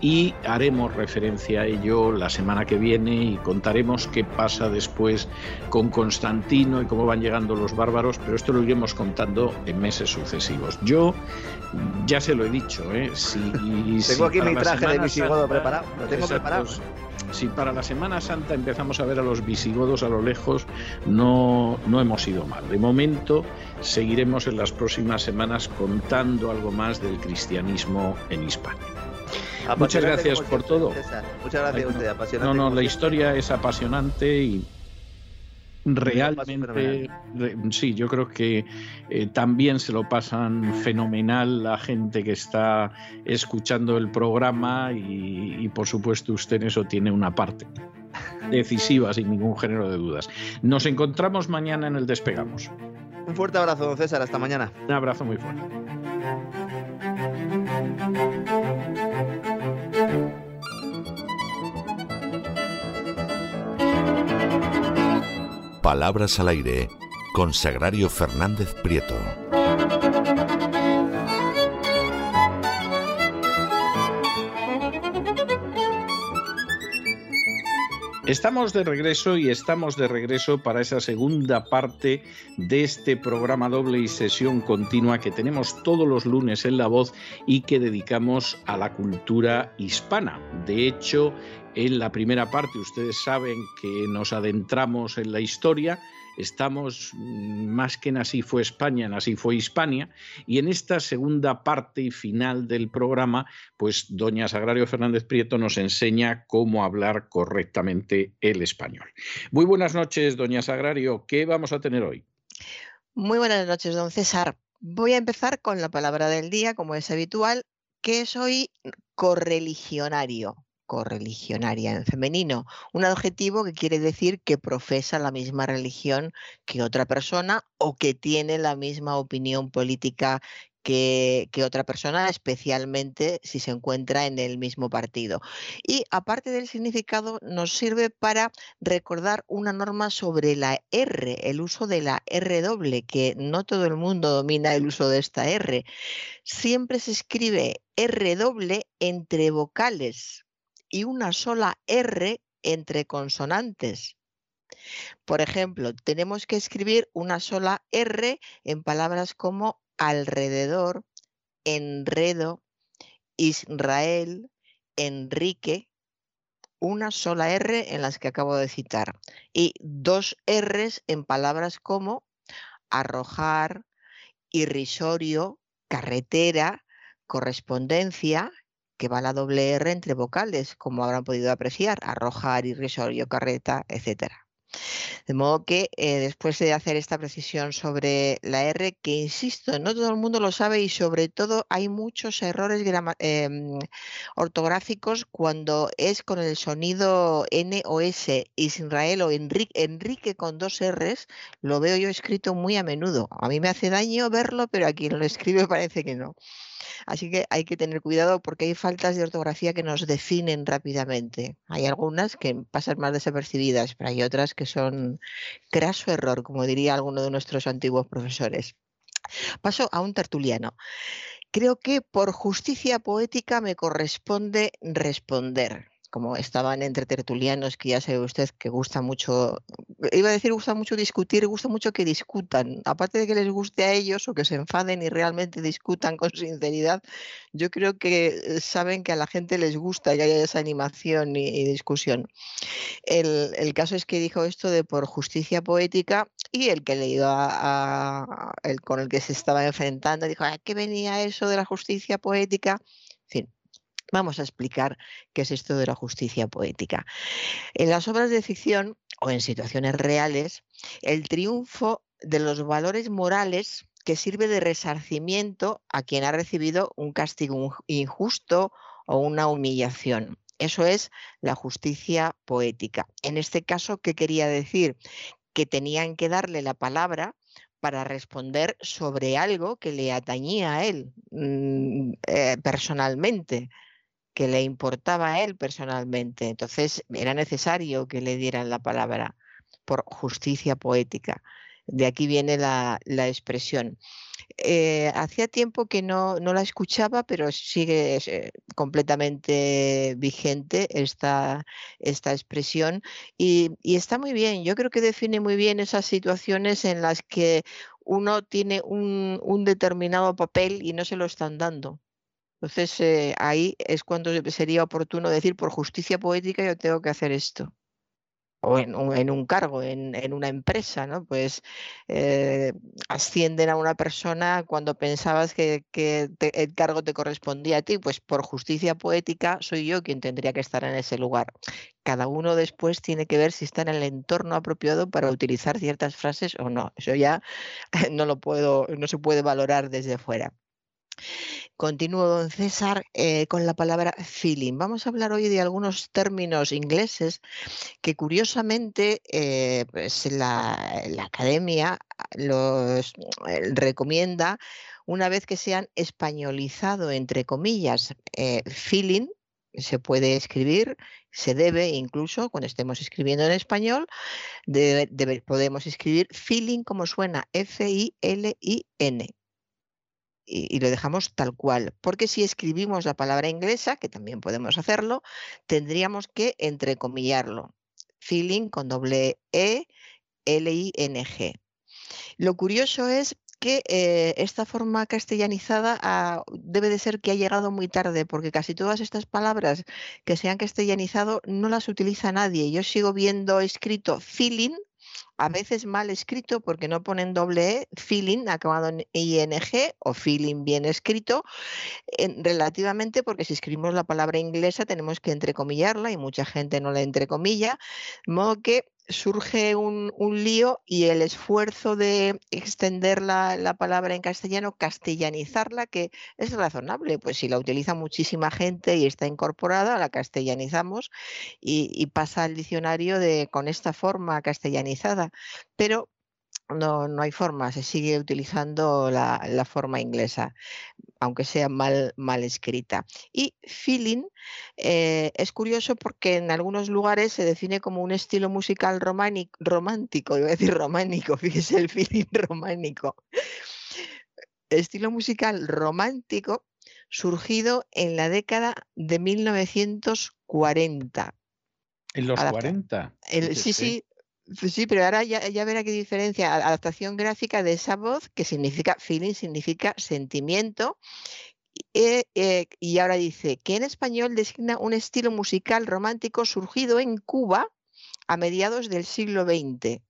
y haremos referencia a ello la semana que viene y contaremos qué pasa después con Constantino y cómo van llegando los bárbaros, pero esto lo iremos contando en meses sucesivos. Yo ya se lo he dicho, ¿eh? Si, tengo aquí mi traje de visigodo preparado, lo tengo preparado. Si para la Semana Santa empezamos a ver a los visigodos a lo lejos, no, no hemos ido mal. De momento seguiremos en las próximas semanas contando algo más del cristianismo en Hispania. Muchas gracias por todo. Muchas gracias a usted, apasionante. No, no, la historia es apasionante y realmente, sí, yo creo que eh, también se lo pasan fenomenal la gente que está escuchando el programa y, por supuesto usted en eso tiene una parte decisiva sin ningún género de dudas. Nos encontramos mañana en el Despegamos. Un fuerte abrazo, don César. Hasta mañana. Un abrazo muy fuerte. Palabras al aire con Sagrario Fernández Prieto. Estamos de regreso y estamos de regreso para esa segunda parte de este programa doble y sesión continua que tenemos todos los lunes en La Voz y que dedicamos a la cultura hispana. De hecho, en la primera parte ustedes saben que nos adentramos en la historia, estamos mm, más que en Así fue España, en Así fue Hispania, y en esta segunda parte y final del programa, pues doña Sagrario Fernández Prieto nos enseña cómo hablar correctamente el español. Muy buenas noches, doña Sagrario, ¿qué vamos a tener hoy? Muy buenas noches, don César. Voy a empezar con la palabra del día, como es habitual, que soy correligionario correligionaria en femenino, un adjetivo que quiere decir que profesa la misma religión que otra persona o que tiene la misma opinión política que, otra persona, especialmente si se encuentra en el mismo partido. Y aparte del significado, nos sirve para recordar una norma sobre la R, el uso de la R doble, que no todo el mundo domina el uso de esta R. Siempre se escribe R doble entre vocales, y una sola R entre consonantes. Por ejemplo, tenemos que escribir una sola R en palabras como alrededor, enredo, Israel, Enrique, una sola R en las que acabo de citar y dos Rs en palabras como arrojar, irrisorio, carretera, correspondencia, que va la doble R entre vocales, como habrán podido apreciar, arrojar, irrisorio, carreta, etcétera. De modo que eh, después de hacer esta precisión sobre la R, que insisto, no todo el mundo lo sabe y sobre todo hay muchos errores em, ortográficos cuando es con el sonido N o S, Israel o Enrique, Enrique con dos Rs, lo veo yo escrito muy a menudo. A mí me hace daño verlo, pero a quien lo escribe parece que no. Así que hay que tener cuidado porque hay faltas de ortografía que nos definen rápidamente. Hay algunas que pasan más desapercibidas, pero hay otras que son craso error, como diría alguno de nuestros antiguos profesores. Paso a un tertuliano. Creo que por justicia poética me corresponde responder como estaban entre tertulianos, que ya sabe usted que gusta mucho, iba a decir gusta mucho discutir, gusta mucho que discutan. Aparte de que les guste a ellos o que se enfaden y realmente discutan con sinceridad, yo creo que saben que a la gente les gusta que haya esa animación y, discusión. El, caso es que dijo esto de por justicia poética y el que le iba a, el con el que se estaba enfrentando dijo, ¿a qué venía eso de la justicia poética? En fin, Vamos a explicar qué es esto de la justicia poética. En las obras de ficción o en situaciones reales, el triunfo de los valores morales que sirve de resarcimiento a quien ha recibido un castigo injusto o una humillación. Eso es la justicia poética. En este caso, ¿qué quería decir? Que tenían que darle la palabra para responder sobre algo que le atañía a él mm, eh, personalmente que le importaba a él personalmente. Entonces era necesario que le dieran la palabra por justicia poética. De aquí viene la, expresión. Eh, hacía tiempo que no, la escuchaba, pero sigue eh, completamente vigente esta, esta expresión y, está muy bien. Yo creo que define muy bien esas situaciones en las que uno tiene un determinado papel y no se lo están dando. Entonces eh, ahí es cuando sería oportuno decir, por justicia poética yo tengo que hacer esto. O en, un cargo, en, una empresa, ¿no? Pues eh, ascienden a una persona cuando pensabas que, el cargo te correspondía a ti, pues por justicia poética soy yo quien tendría que estar en ese lugar. Cada uno después tiene que ver si está en el entorno apropiado para utilizar ciertas frases o no. Eso ya no lo puedo, no se puede valorar desde fuera. Continúo, don César, eh, con la palabra feeling. Vamos a hablar hoy de algunos términos ingleses que curiosamente eh, pues la, academia los eh, recomienda una vez que se han españolizado, entre comillas, feeling, se puede escribir, se debe incluso, cuando estemos escribiendo en español, podemos escribir feeling como suena, F-I-L-I-N y, lo dejamos tal cual. Porque si escribimos la palabra inglesa, que también podemos hacerlo, tendríamos que entrecomillarlo. Feeling con doble E, L-I-N-G. Lo curioso es que eh, esta forma castellanizada ah, debe de ser que ha llegado muy tarde, porque casi todas estas palabras que se han castellanizado no las utiliza nadie. Yo sigo viendo escrito feeling a veces mal escrito porque no ponen doble E, feeling acabado en ING o feeling bien escrito, relativamente porque si escribimos la palabra inglesa tenemos que entrecomillarla y mucha gente no la entrecomilla, de modo que surge un, lío y el esfuerzo de extender la, palabra en castellano, castellanizarla, que es razonable, pues si la utiliza muchísima gente y está incorporada, la castellanizamos y, pasa al diccionario de, con esta forma castellanizada. Pero no, no hay forma, se sigue utilizando la, forma inglesa, aunque sea mal, mal escrita. Y feeling eh, es curioso porque en algunos lugares se define como un estilo musical romántico, iba a decir románico, fíjese el feeling románico. Estilo musical romántico surgido en la década de 1940. En los 40. sí, sí, sí, pero ahora ya, verá qué diferencia. Adaptación gráfica de esa voz, que significa feeling, significa sentimiento. Eh, eh, y ahora dice que en español designa un estilo musical romántico surgido en Cuba a mediados del siglo XX.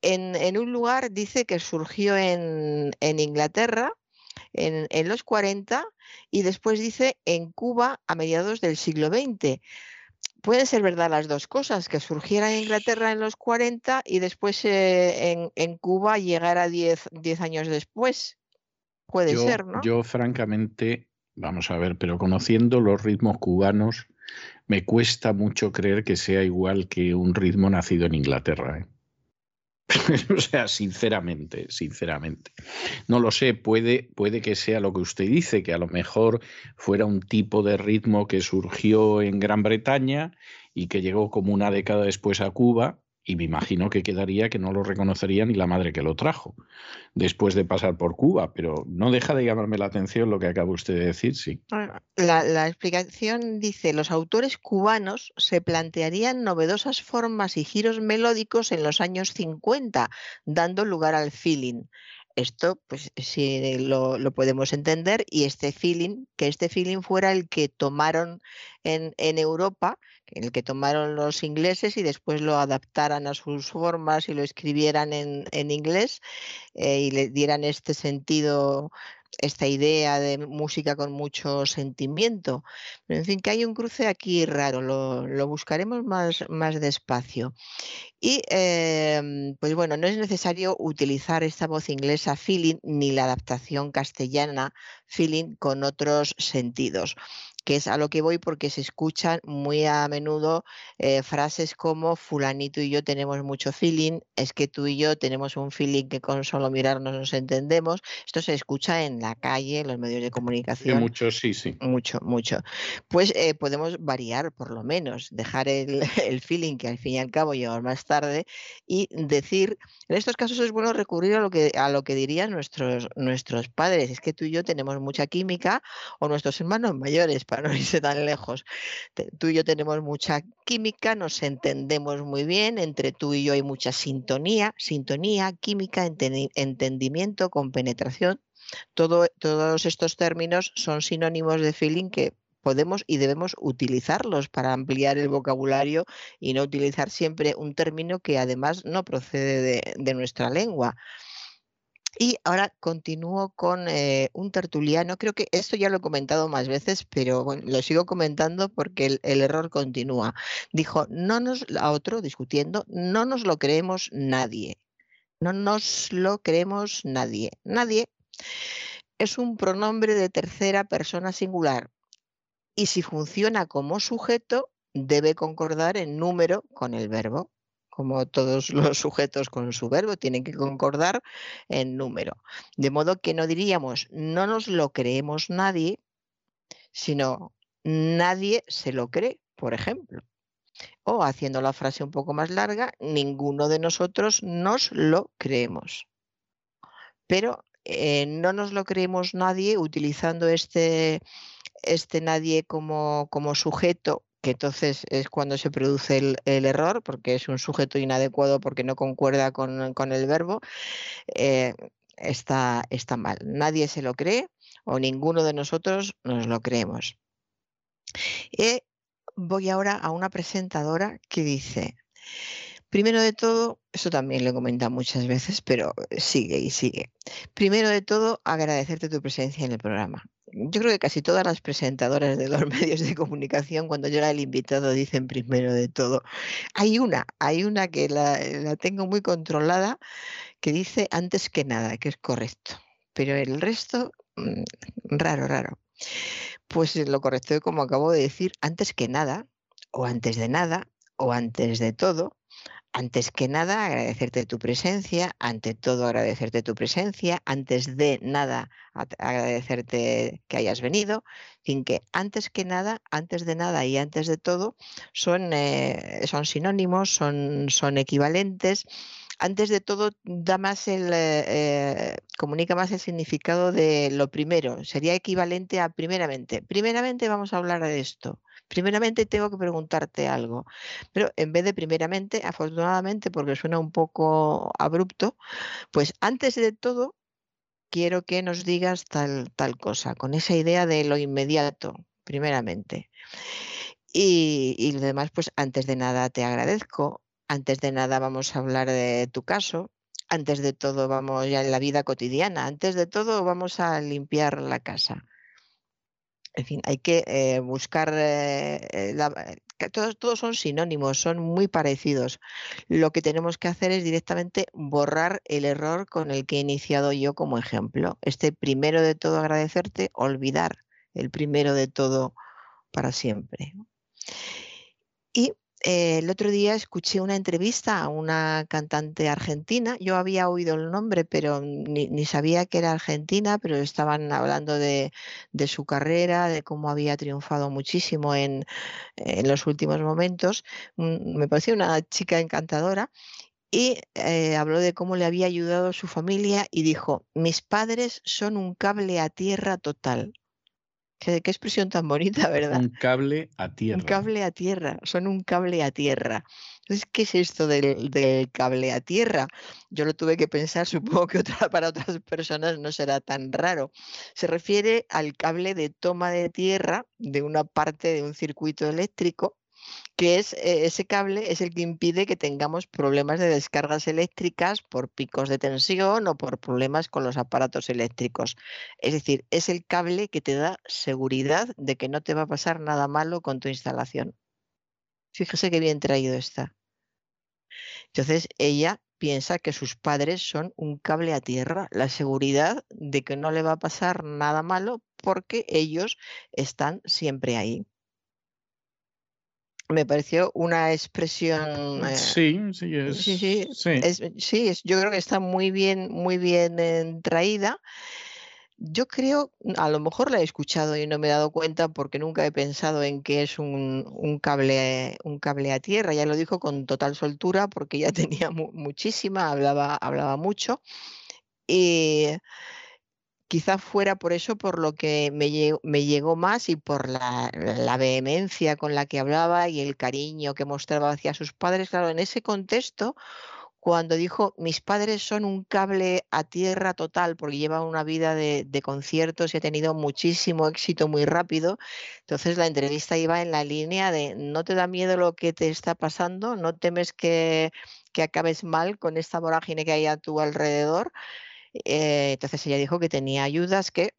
En, un lugar dice que surgió en, Inglaterra en, en, los 40 y después dice en Cuba a mediados del siglo XX pueden ser verdad las dos cosas, que surgiera en Inglaterra en los 40 y después eh, en, Cuba llegara 10, años después. Puede ser, ¿no? Yo, francamente, vamos a ver, pero conociendo los ritmos cubanos, me cuesta mucho creer que sea igual que un ritmo nacido en Inglaterra. ¿eh? o sea, sinceramente, sinceramente. No lo sé, puede, puede que sea lo que usted dice, que a lo mejor fuera un tipo de ritmo que surgió en Gran Bretaña y que llegó como una década después a Cuba y me imagino que quedaría que no lo reconocería ni la madre que lo trajo después de pasar por Cuba, pero no deja de llamarme la atención lo que acaba usted de decir, sí. La, la, explicación dice, los autores cubanos se plantearían novedosas formas y giros melódicos en los años 50, dando lugar al feeling. Esto, pues sí lo, lo, podemos entender, y este feeling, que este feeling fuera el que tomaron en, en Europa el que tomaron los ingleses y después lo adaptaran a sus formas y lo escribieran en, en inglés eh, y le dieran este sentido, esta idea de música con mucho sentimiento. Pero en fin, que hay un cruce aquí raro, lo, lo buscaremos más, más despacio. Y eh, pues bueno, no es necesario utilizar esta voz inglesa feeling ni la adaptación castellana feeling con otros sentidos que es a lo que voy porque se escuchan muy a menudo eh, frases como fulanito y yo tenemos mucho feeling, es que tú y yo tenemos un feeling que con solo mirarnos nos entendemos. Esto se escucha en la calle, en los medios de comunicación. mucho, sí, sí. Mucho, mucho. Pues eh, podemos variar por lo menos, dejar el, el, feeling que al fin y al cabo lleva más tarde y decir, en estos casos es bueno recurrir a lo que, a lo que dirían nuestros, nuestros padres, es que tú y yo tenemos mucha química o nuestros hermanos mayores no irse tan lejos. Tú y yo tenemos mucha química, nos entendemos muy bien, entre tú y yo hay mucha sintonía, sintonía, química, entendimiento, compenetración. Todo, todos estos términos son sinónimos de feeling que podemos y debemos utilizarlos para ampliar el vocabulario y no utilizar siempre un término que además no procede de, de nuestra lengua. Y ahora continúo con eh, un tertuliano. Creo que esto ya lo he comentado más veces, pero bueno, lo sigo comentando porque el, el, error continúa. Dijo, no nos, a otro discutiendo, no nos lo creemos nadie. No nos lo creemos nadie. Nadie es un pronombre de tercera persona singular y si funciona como sujeto, debe concordar en número con el verbo como todos los sujetos con su verbo, tienen que concordar en número. De modo que no diríamos, no nos lo creemos nadie, sino nadie se lo cree, por ejemplo. O haciendo la frase un poco más larga, ninguno de nosotros nos lo creemos. Pero eh, no nos lo creemos nadie utilizando este, este nadie como, como sujeto que entonces es cuando se produce el, error, porque es un sujeto inadecuado porque no concuerda con, el verbo, eh, está, mal. Nadie se lo cree o ninguno de nosotros nos lo creemos. Y voy ahora a una presentadora que dice, primero de todo, eso también lo he comentado muchas veces, pero sigue y sigue. Primero de todo, agradecerte tu presencia en el programa yo creo que casi todas las presentadoras de los medios de comunicación, cuando era el invitado, dicen primero de todo. Hay una, hay una que la, la, tengo muy controlada, que dice antes que nada, que es correcto. Pero el resto, mm, raro, raro. Pues lo correcto es como acabo de decir, antes que nada, o antes de nada, o antes de todo, antes que nada, agradecerte tu presencia, ante todo agradecerte tu presencia, antes de nada, agradecerte que hayas venido, sin que antes que nada, antes de nada y antes de todo son, eh, son sinónimos, son, son equivalentes. Antes de todo, da más el, eh, comunica más el significado de lo primero. Sería equivalente a primeramente. Primeramente vamos a hablar de esto. Primeramente tengo que preguntarte algo, pero en vez de primeramente, afortunadamente, porque suena un poco abrupto, pues antes de todo quiero que nos digas tal, tal cosa, con esa idea de lo inmediato, primeramente. Y, y lo demás, pues antes de nada te agradezco, antes de nada vamos a hablar de tu caso, antes de todo vamos ya en la vida cotidiana, antes de todo vamos a limpiar la casa. En fin, hay que eh, buscar, eh, eh todos, todos son sinónimos, son muy parecidos. Lo que tenemos que hacer es directamente borrar el error con el que he iniciado yo como ejemplo. Este primero de todo agradecerte, olvidar el primero de todo para siempre. Y eh, el otro día escuché una entrevista a una cantante argentina. Yo había oído el nombre, pero ni, sabía que era argentina, pero estaban hablando de, su carrera, de cómo había triunfado muchísimo en, los últimos momentos. Mm, me pareció una chica encantadora y eh, habló de cómo le había ayudado su familia y dijo, mis padres son un cable a tierra total. Qué, expresión tan bonita, ¿verdad? Un cable a tierra. Un cable a tierra, son un cable a tierra. Entonces, ¿qué es esto del, cable a tierra? Yo lo tuve que pensar, supongo que para otras personas no será tan raro. Se refiere al cable de toma de tierra de una parte de un circuito eléctrico que es eh, ese cable es el que impide que tengamos problemas de descargas eléctricas por picos de tensión o por problemas con los aparatos eléctricos. Es decir, es el cable que te da seguridad de que no te va a pasar nada malo con tu instalación. Fíjese qué bien traído está. Entonces, ella piensa que sus padres son un cable a tierra, la seguridad de que no le va a pasar nada malo porque ellos están siempre ahí me pareció una expresión. Eh, sí, sí, es, sí, sí, sí. yo creo que está muy bien, muy bien eh, traída. Yo creo, a lo mejor la he escuchado y no me he dado cuenta porque nunca he pensado en que es un, un cable, un cable a tierra. Ya lo dijo con total soltura porque ya tenía muchísima, hablaba, hablaba mucho. Y Quizá fuera por eso por lo que me, llegó, más y por la, vehemencia con la que hablaba y el cariño que mostraba hacia sus padres. Claro, en ese contexto, cuando dijo, mis padres son un cable a tierra total, porque llevan una vida de, conciertos y ha tenido muchísimo éxito muy rápido, entonces la entrevista iba en la línea de, ¿no te da miedo lo que te está pasando? ¿No temes que, que acabes mal con esta vorágine que hay a tu alrededor? Eh, entonces ella dijo que tenía ayudas que,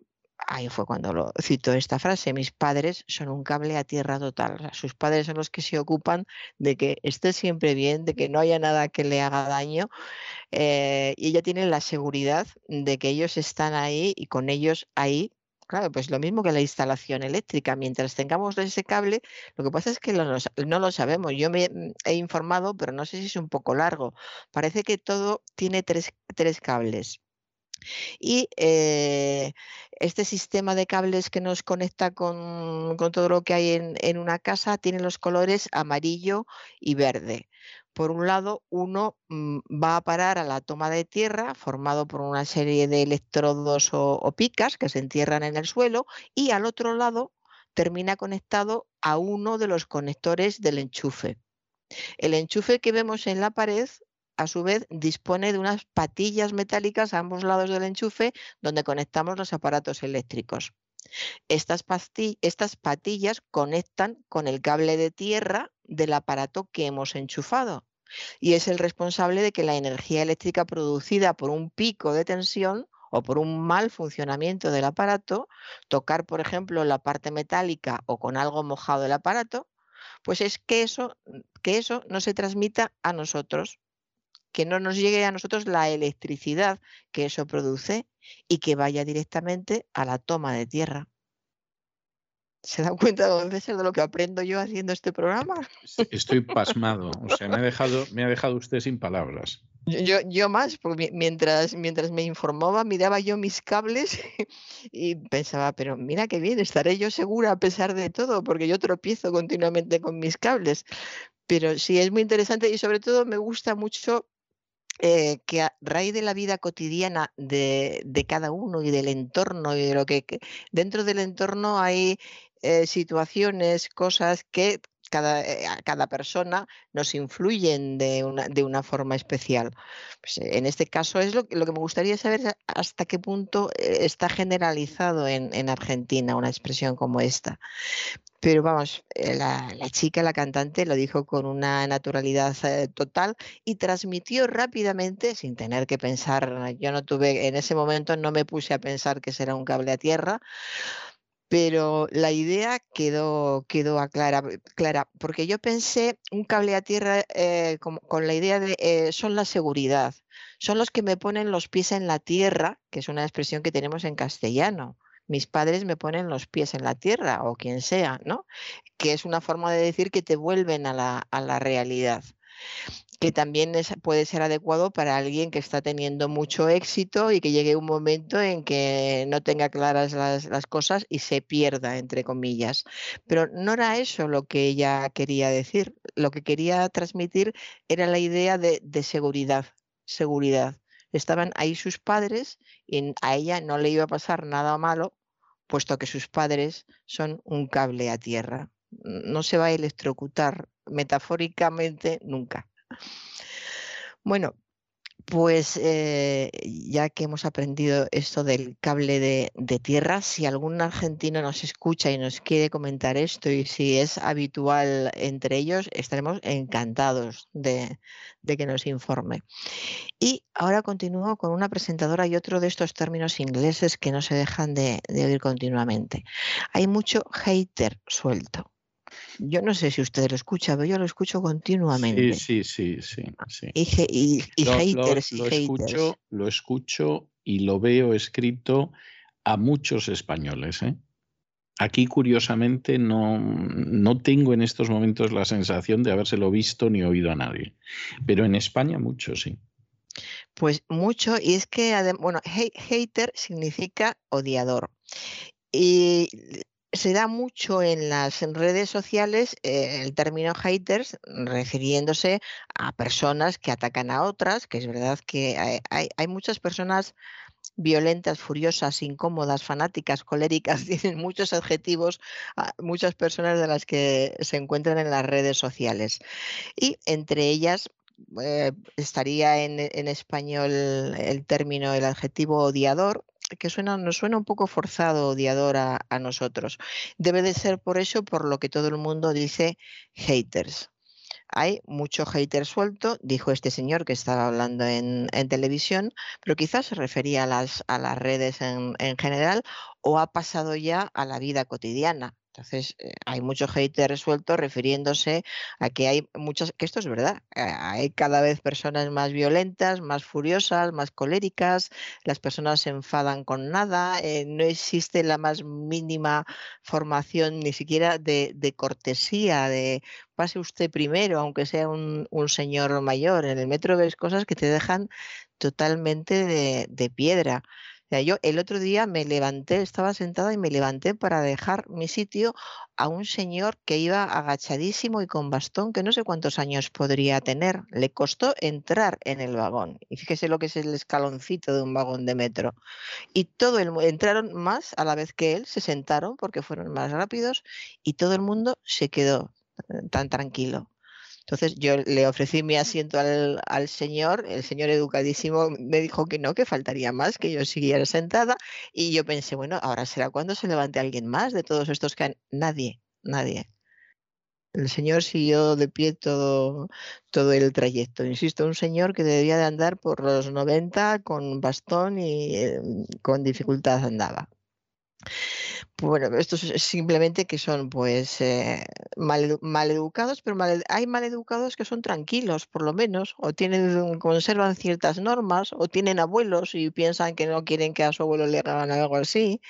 ahí fue cuando lo citó esta frase, mis padres son un cable a tierra total. sus padres son los que se ocupan de que esté siempre bien, de que no haya nada que le haga daño. Eh, y ella tiene la seguridad de que ellos están ahí y con ellos ahí Claro, pues lo mismo que la instalación eléctrica. Mientras tengamos ese cable, lo que pasa es que no lo sabemos. Yo me he informado, pero no sé si es un poco largo. Parece que todo tiene tres cables. Y eh, este sistema de cables que nos conecta con, todo lo que hay en, una casa tiene los colores amarillo y verde. Por un lado, uno mm, va a parar a la toma de tierra formado por una serie de electrodos o picas que se entierran en el suelo y al otro lado termina conectado a uno de los conectores del enchufe. El enchufe que vemos en la pared a su vez dispone de unas patillas metálicas a ambos lados del enchufe donde conectamos los aparatos eléctricos. Estas, patillas conectan con el cable de tierra del aparato que hemos enchufado y es el responsable de que la energía eléctrica producida por un pico de tensión o por un mal funcionamiento del aparato, tocar, por ejemplo, la parte metálica o con algo mojado el aparato, pues es que eso no se transmita a nosotros que no nos llegue a nosotros la electricidad que eso produce y que vaya directamente a la toma de tierra. ¿Se da cuenta, don César, de lo que aprendo yo haciendo este programa? Estoy pasmado. O sea, me ha dejado, me ha dejado usted sin palabras. Yo, yo más, porque mientras, mientras me informaba, miraba yo mis cables y pensaba, pero mira qué bien, estaré yo segura a pesar de todo, porque yo tropiezo continuamente con mis cables. Pero sí, es muy interesante y sobre todo me gusta mucho eh, que a raíz de la vida cotidiana de, cada uno y del entorno y de lo que, dentro del entorno hay eh, situaciones, cosas que cada, eh, cada, persona nos influyen de una, de una forma especial. Pues en este caso es lo, lo, que me gustaría saber hasta qué punto está generalizado en, en Argentina una expresión como esta. Pero vamos, eh, la, chica, la cantante, lo dijo con una naturalidad eh, total y transmitió rápidamente, sin tener que pensar, yo no tuve, en ese momento no me puse a pensar que será un cable a tierra, pero la idea quedó, quedó clara, clara, porque yo pensé un cable a tierra eh, con, la idea de, son la seguridad, son los que me ponen los pies en la tierra, que es una expresión que tenemos en castellano mis padres me ponen los pies en la tierra o quien sea, ¿no? Que es una forma de decir que te vuelven a la, a la realidad que también puede ser adecuado para alguien que está teniendo mucho éxito y que llegue un momento en que no tenga claras las, cosas y se pierda, entre comillas. Pero no era eso lo que ella quería decir. Lo que quería transmitir era la idea de, de seguridad, seguridad. Estaban ahí sus padres y a ella no le iba a pasar nada malo, puesto que sus padres son un cable a tierra. No se va a electrocutar metafóricamente nunca. Bueno, pues eh, ya que hemos aprendido esto del cable de, tierra, si algún argentino nos escucha y nos quiere comentar esto y si es habitual entre ellos, estaremos encantados de, que nos informe. Y ahora continúo con una presentadora y otro de estos términos ingleses que no se dejan de, de oír continuamente. Hay mucho hater suelto. Yo no sé si usted lo escucha, pero yo lo escucho continuamente. Sí, sí, sí, sí. Y, haters lo, y Escucho, lo escucho y lo veo escrito a muchos españoles. ¿eh? Aquí, curiosamente, no, no tengo en estos momentos la sensación de habérselo visto ni oído a nadie. Pero en España mucho, sí. Pues mucho, y es que, bueno, hater significa odiador. Y se da mucho en las redes sociales eh, el término haters refiriéndose a personas que atacan a otras, que es verdad que hay, muchas personas violentas, furiosas, incómodas, fanáticas, coléricas, tienen muchos adjetivos, muchas personas de las que se encuentran en las redes sociales. Y entre ellas eh, estaría en, en, español el término, el adjetivo odiador, que suena, nos suena un poco forzado, odiador a, nosotros. Debe de ser por eso por lo que todo el mundo dice haters. Hay mucho hater suelto, dijo este señor que estaba hablando en, televisión, pero quizás se refería a las, a las redes en, en general o ha pasado ya a la vida cotidiana. Entonces, eh, hay mucho hate resuelto refiriéndose a que hay muchas, que esto es verdad, hay cada vez personas más violentas, más furiosas, más coléricas, las personas se enfadan con nada, eh, no existe la más mínima formación ni siquiera de, cortesía, de pase usted primero, aunque sea un, señor mayor. En el metro ves cosas que te dejan totalmente de piedra yo el otro día me levanté, estaba sentada y me levanté para dejar mi sitio a un señor que iba agachadísimo y con bastón, que no sé cuántos años podría tener. Le costó entrar en el vagón. Y fíjese lo que es el escaloncito de un vagón de metro. Y todo el entraron más a la vez que él, se sentaron porque fueron más rápidos y todo el mundo se quedó eh, tan tranquilo. Entonces yo le ofrecí mi asiento al, señor, el señor educadísimo me dijo que no, que faltaría más, que yo siguiera sentada y yo pensé, bueno, ahora será cuando se levante alguien más de todos estos que han... Nadie, nadie. El señor siguió de pie todo, todo el trayecto. Insisto, un señor que debía de andar por los 90 con bastón y eh, con dificultad andaba. Bueno, estos simplemente que son pues eh, mal, educados, pero hay mal educados que son tranquilos, por lo menos, o tienen, conservan ciertas normas, o tienen abuelos y piensan que no quieren que a su abuelo le hagan algo así.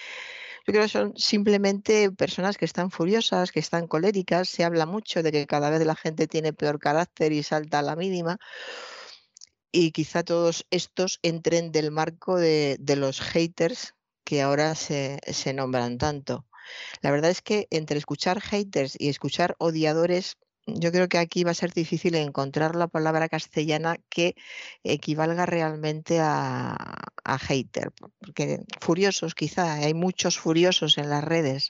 Yo creo que son simplemente personas que están furiosas, que están coléricas. Se habla mucho de que cada vez la gente tiene peor carácter y salta a la mínima. Y quizá todos estos entren del marco de los haters que ahora se, se nombran tanto. La verdad es que entre escuchar haters y escuchar odiadores, yo creo que aquí va a ser difícil encontrar la palabra castellana que equivalga realmente a, hater, porque furiosos quizá, hay muchos furiosos en las redes,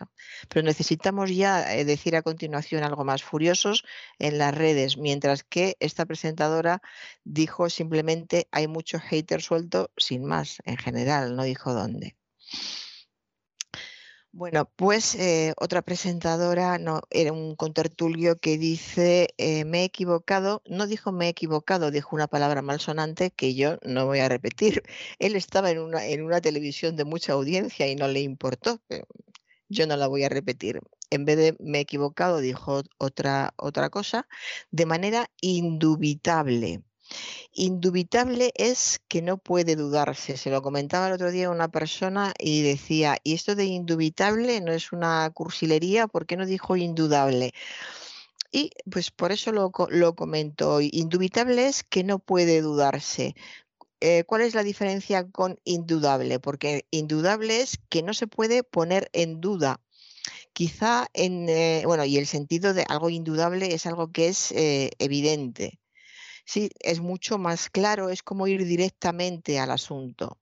pero necesitamos ya eh, decir a continuación algo más, furiosos en las redes, mientras que esta presentadora dijo simplemente hay mucho hater suelto sin más, en general, no dijo dónde. Bueno, pues eh, otra presentadora, no, era un contertulio que dice, eh, me he equivocado, no dijo me he equivocado, dijo una palabra malsonante que yo no voy a repetir. Él estaba en una, en una televisión de mucha audiencia y no le importó, yo no la voy a repetir. En vez de me he equivocado, dijo otra, otra cosa, de manera indubitable. Indubitable es que no puede dudarse. Se lo comentaba el otro día una persona y decía, ¿y esto de indubitable no es una cursilería? ¿Por qué no dijo indudable? Y pues por eso lo, lo comento hoy. Indubitable es que no puede dudarse. Eh, ¿Cuál es la diferencia con indudable? Porque indudable es que no se puede poner en duda. Quizá en, eh, bueno, y el sentido de algo indudable es algo que es eh, evidente. Sí, es mucho más claro, es como ir directamente al asunto.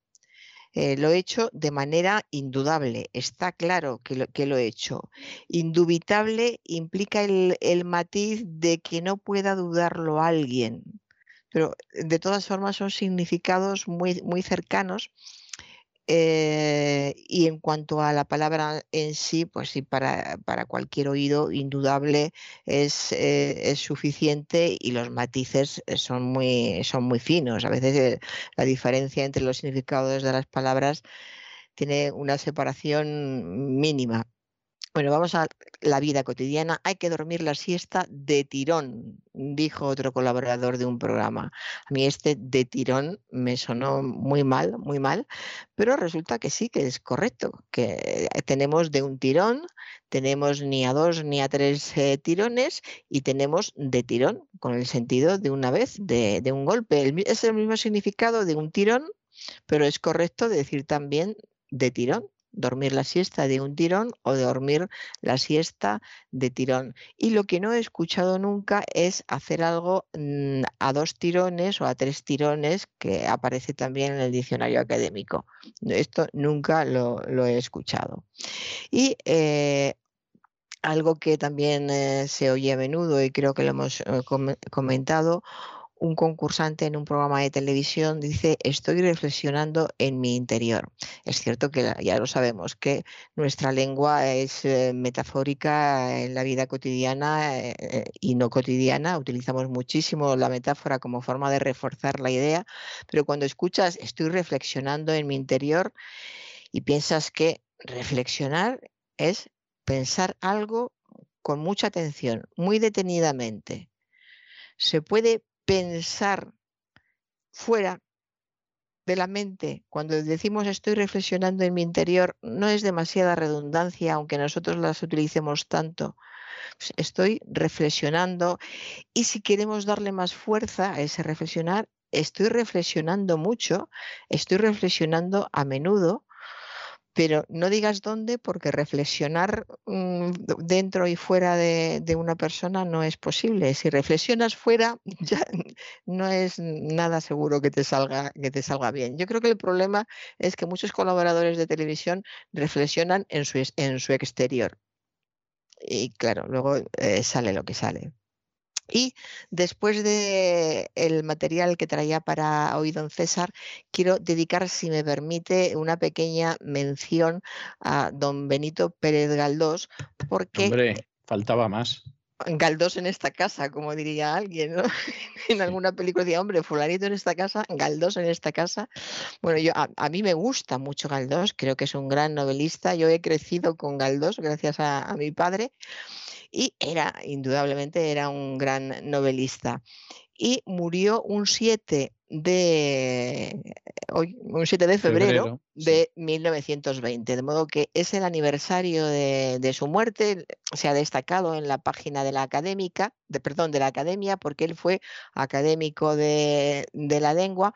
lo he hecho de manera indudable, está claro que lo, he hecho. Indubitable implica el, el matiz de que no pueda dudarlo alguien pero de todas formas son significados muy, muy cercanos. Eh, y en cuanto a la palabra en sí, pues sí, para, cualquier oído indudable es, eh, es, suficiente y los matices son muy, son muy finos. A veces eh, la diferencia entre los significados de las palabras tiene una separación mínima. Bueno, vamos a la vida cotidiana. Hay que dormir la siesta de tirón, dijo otro colaborador de un programa. A mí este de tirón me sonó muy mal, muy mal, pero resulta que sí, que es correcto, que tenemos de un tirón, tenemos ni a dos ni a tres eh, tirones y tenemos de tirón, con el sentido de una vez, de, de un golpe. es el mismo significado de un tirón, pero es correcto decir también de tirón dormir la siesta de un tirón o dormir la siesta de tirón. Y lo que no he escuchado nunca es hacer algo mm, a dos tirones o a tres tirones, que aparece también en el diccionario académico. Esto nunca lo, he escuchado. Y eh, algo que también eh, se oye a menudo y creo que lo hemos eh, comentado, un concursante en un programa de televisión dice, estoy reflexionando en mi interior. Es cierto que ya lo sabemos, que nuestra lengua es eh, metafórica en la vida cotidiana eh, eh, y no cotidiana. Utilizamos muchísimo la metáfora como forma de reforzar la idea, pero cuando escuchas, estoy reflexionando en mi interior y piensas que reflexionar es pensar algo con mucha atención, muy detenidamente. Se puede pensar fuera de la mente, cuando decimos estoy reflexionando en mi interior, no es demasiada redundancia, aunque nosotros las utilicemos tanto. Pues estoy reflexionando y si queremos darle más fuerza a ese reflexionar, estoy reflexionando mucho, estoy reflexionando a menudo pero no digas dónde porque reflexionar mm, dentro y fuera de, una persona no es posible. Si reflexionas fuera, ya no es nada seguro que te salga, que te salga bien. Yo creo que el problema es que muchos colaboradores de televisión reflexionan en su, en su exterior. Y claro, luego eh, sale lo que sale. Y después del el material que traía para hoy don César, quiero dedicar, si me permite, una pequeña mención a don Benito Pérez Galdós, porque... Hombre, faltaba más. Galdós en esta casa, como diría alguien, ¿no? en alguna película decía, hombre, fulanito en esta casa, Galdós en esta casa. Bueno, yo a, mí me gusta mucho Galdós, creo que es un gran novelista. Yo he crecido con Galdós gracias a mi padre y era, indudablemente, era un gran novelista. Y murió un 7 de hoy, un 7 de febrero, de 1920, de modo que es el aniversario de, su muerte, se ha destacado en la página de la académica, de, perdón, de la academia, porque él fue académico de, la lengua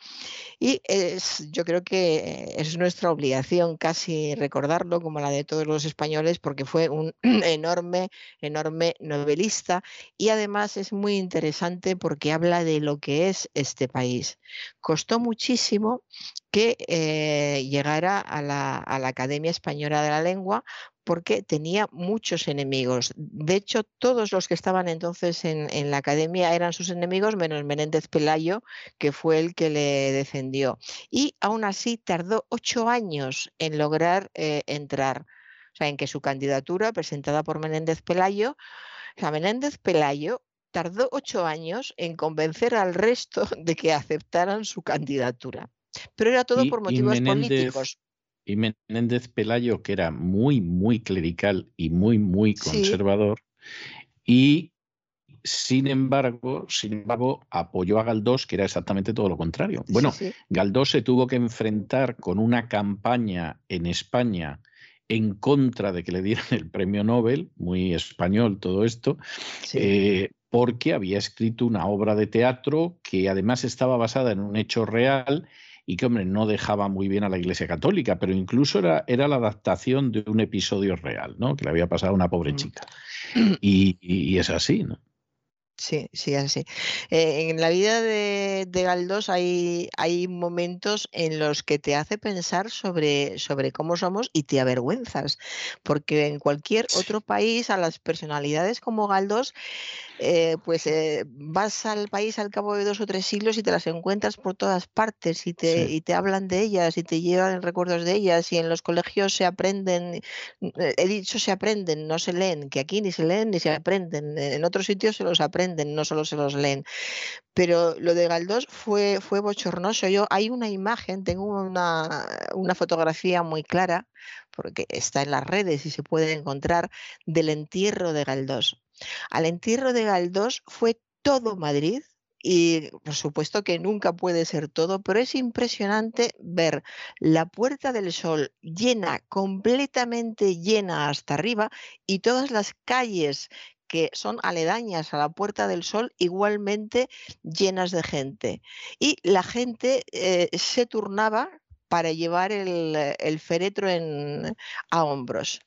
y es, yo creo que es nuestra obligación casi recordarlo como la de todos los españoles, porque fue un enorme, enorme novelista y además es muy interesante porque habla de lo que es este país. Costó muchísimo que eh, llegara a la, Academia Española de la Lengua porque tenía muchos enemigos. De hecho, todos los que estaban entonces en, la academia eran sus enemigos, menos Menéndez Pelayo, que fue el que le defendió. Y aún así tardó ocho años en lograr eh, entrar. O sea, en que su candidatura, presentada por Menéndez Pelayo, o sea, Menéndez Pelayo tardó ocho años en convencer al resto de que aceptaran su candidatura. Pero era todo por motivos políticos. Y Menéndez Pelayo, que era muy, muy clerical y muy, muy conservador, y sin embargo, sin embargo, apoyó a Galdós, que era exactamente todo lo contrario. Bueno, Galdós se tuvo que enfrentar con una campaña en España en contra de que le dieran el premio Nobel, muy español todo esto, eh, porque había escrito una obra de teatro que además estaba basada en un hecho real y que, hombre, no dejaba muy bien a la Iglesia Católica, pero incluso era, era la adaptación de un episodio real, ¿no? Que le había pasado a una pobre mm. chica. Y, y, es así, ¿no? Sí, sí, así. Eh, en la vida de, de Galdós hay, hay momentos en los que te hace pensar sobre, sobre cómo somos y te avergüenzas, porque en cualquier otro país a las personalidades como Galdós eh, pues eh, vas al país al cabo de dos o tres siglos y te las encuentras por todas partes y te, y te hablan de ellas y te llevan recuerdos de ellas y en los colegios se aprenden, eh, he dicho se aprenden, no se leen, que aquí ni se leen ni se aprenden, en otros sitios se los aprenden, no solo se los leen. Pero lo de Galdós fue, fue bochornoso. Yo, hay una imagen, tengo una, una fotografía muy clara, porque está en las redes y se puede encontrar, del entierro de Galdós. Al entierro de Galdós fue todo Madrid y por supuesto que nunca puede ser todo, pero es impresionante ver la Puerta del Sol llena, completamente llena hasta arriba y todas las calles que son aledañas a la Puerta del Sol igualmente llenas de gente. Y la gente eh, se turnaba para llevar el, féretro a hombros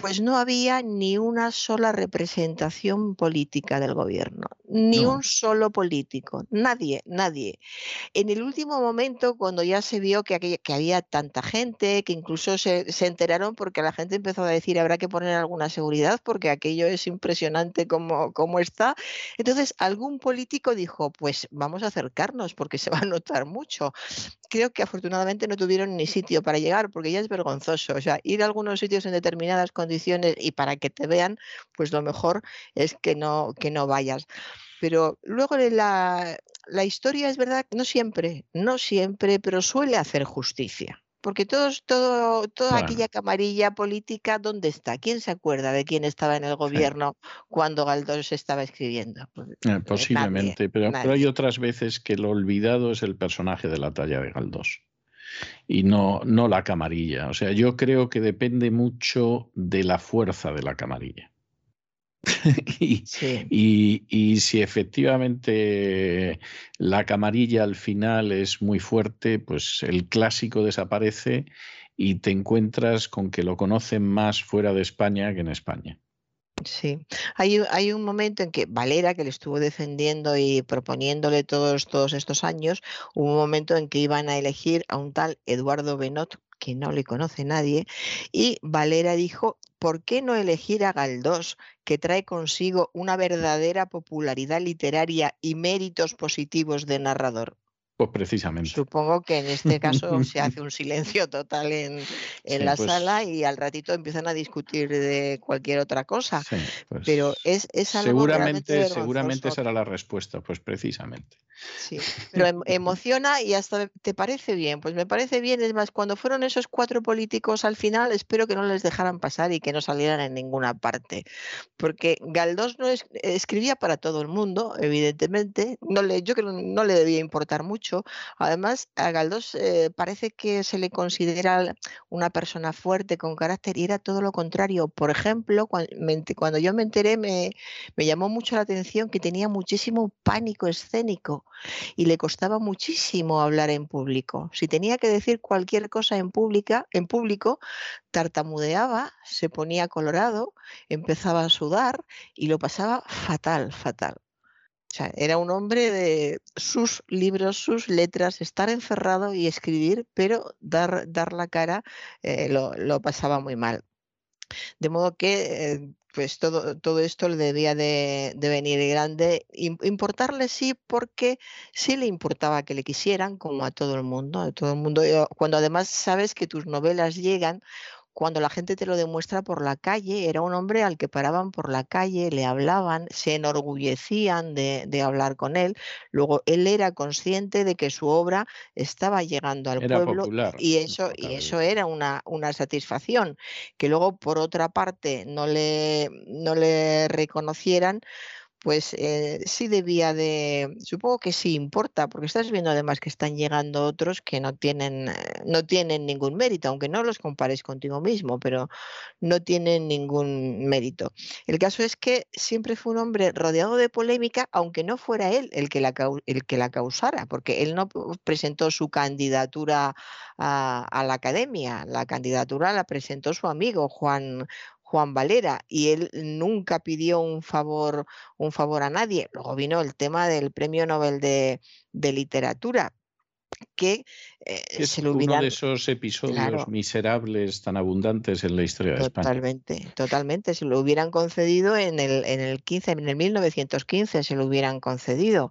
pues no había ni una sola representación política del gobierno, ni un solo político, nadie, nadie. En el último momento, cuando ya se vio que, había tanta gente, que incluso se, enteraron porque la gente empezó a decir habrá que poner alguna seguridad porque aquello es impresionante como, como está, entonces algún político dijo, pues vamos a acercarnos porque se va a notar mucho. Creo que afortunadamente no tuvieron ni sitio para llegar porque ya es vergonzoso, o sea, ir a algunos sitios en determinadas condiciones condiciones y para que te vean, pues lo mejor es que no, que no vayas. Pero luego la, la historia es verdad, no siempre, no siempre, pero suele hacer justicia. Porque todos, todo, toda aquella camarilla política, ¿dónde está? ¿Quién se acuerda de quién estaba en el gobierno cuando Galdós estaba escribiendo? Pues, eh, eh, posiblemente, pero, pero, hay otras veces que lo olvidado es el personaje de la talla de Galdós y no, no la camarilla. O sea, yo creo que depende mucho de la fuerza de la camarilla. y, y, si efectivamente la camarilla al final es muy fuerte, pues el clásico desaparece y te encuentras con que lo conocen más fuera de España que en España. Sí, hay, hay, un momento en que Valera, que le estuvo defendiendo y proponiéndole todos, todos estos años, hubo un momento en que iban a elegir a un tal Eduardo Benot, que no le conoce nadie, y Valera dijo, ¿por qué no elegir a Galdós, que trae consigo una verdadera popularidad literaria y méritos positivos de narrador? Pues precisamente. Supongo que en este caso se hace un silencio total en, la pues sala y al ratito empiezan a discutir de cualquier otra cosa. Pues Pero es, es algo Seguramente, seguramente será la respuesta, pues precisamente. Sí, pero em, emociona y hasta te parece bien. Pues me parece bien, es más, cuando fueron esos cuatro políticos al final, espero que no les dejaran pasar y que no salieran en ninguna parte. Porque Galdós no escribía para todo el mundo, evidentemente. No le, yo creo que no le debía importar mucho Además, a Galdós eh, parece que se le considera una persona fuerte, con carácter, y era todo lo contrario. Por ejemplo, cuando, yo me enteré, me, me llamó mucho la atención que tenía muchísimo pánico escénico y le costaba muchísimo hablar en público. Si tenía que decir cualquier cosa en, pública, en público, tartamudeaba, se ponía colorado, empezaba a sudar y lo pasaba fatal, fatal era un hombre de sus libros, sus letras, estar encerrado y escribir, pero dar, dar la cara eh, lo, pasaba muy mal. De modo que eh, pues todo, todo esto le debía de, venir grande. Importarle sí, porque sí le importaba que le quisieran, como a todo el mundo. A todo el mundo cuando además sabes que tus novelas llegan cuando la gente te lo demuestra por la calle, era un hombre al que paraban por la calle, le hablaban, se enorgullecían de, hablar con él. Luego él era consciente de que su obra estaba llegando al pueblo y eso, y eso era una, una, satisfacción. Que luego, por otra parte, no le, no le reconocieran, pues eh, sí debía de, supongo que sí importa, porque estás viendo además que están llegando otros que no tienen, eh, no tienen ningún mérito, aunque no los compares contigo mismo, pero no tienen ningún mérito. El caso es que siempre fue un hombre rodeado de polémica, aunque no fuera él el que la, el que la causara, porque él no presentó su candidatura a, a la academia, la candidatura la presentó su amigo Juan, Juan Valera y él nunca pidió un favor, un favor a nadie. Luego vino el tema del Premio Nobel de, Literatura, que eh, es se lo uno de esos episodios miserables tan abundantes en la historia de España. Totalmente, totalmente. Se lo hubieran concedido en el, en el 15, en el 1915 se lo hubieran concedido.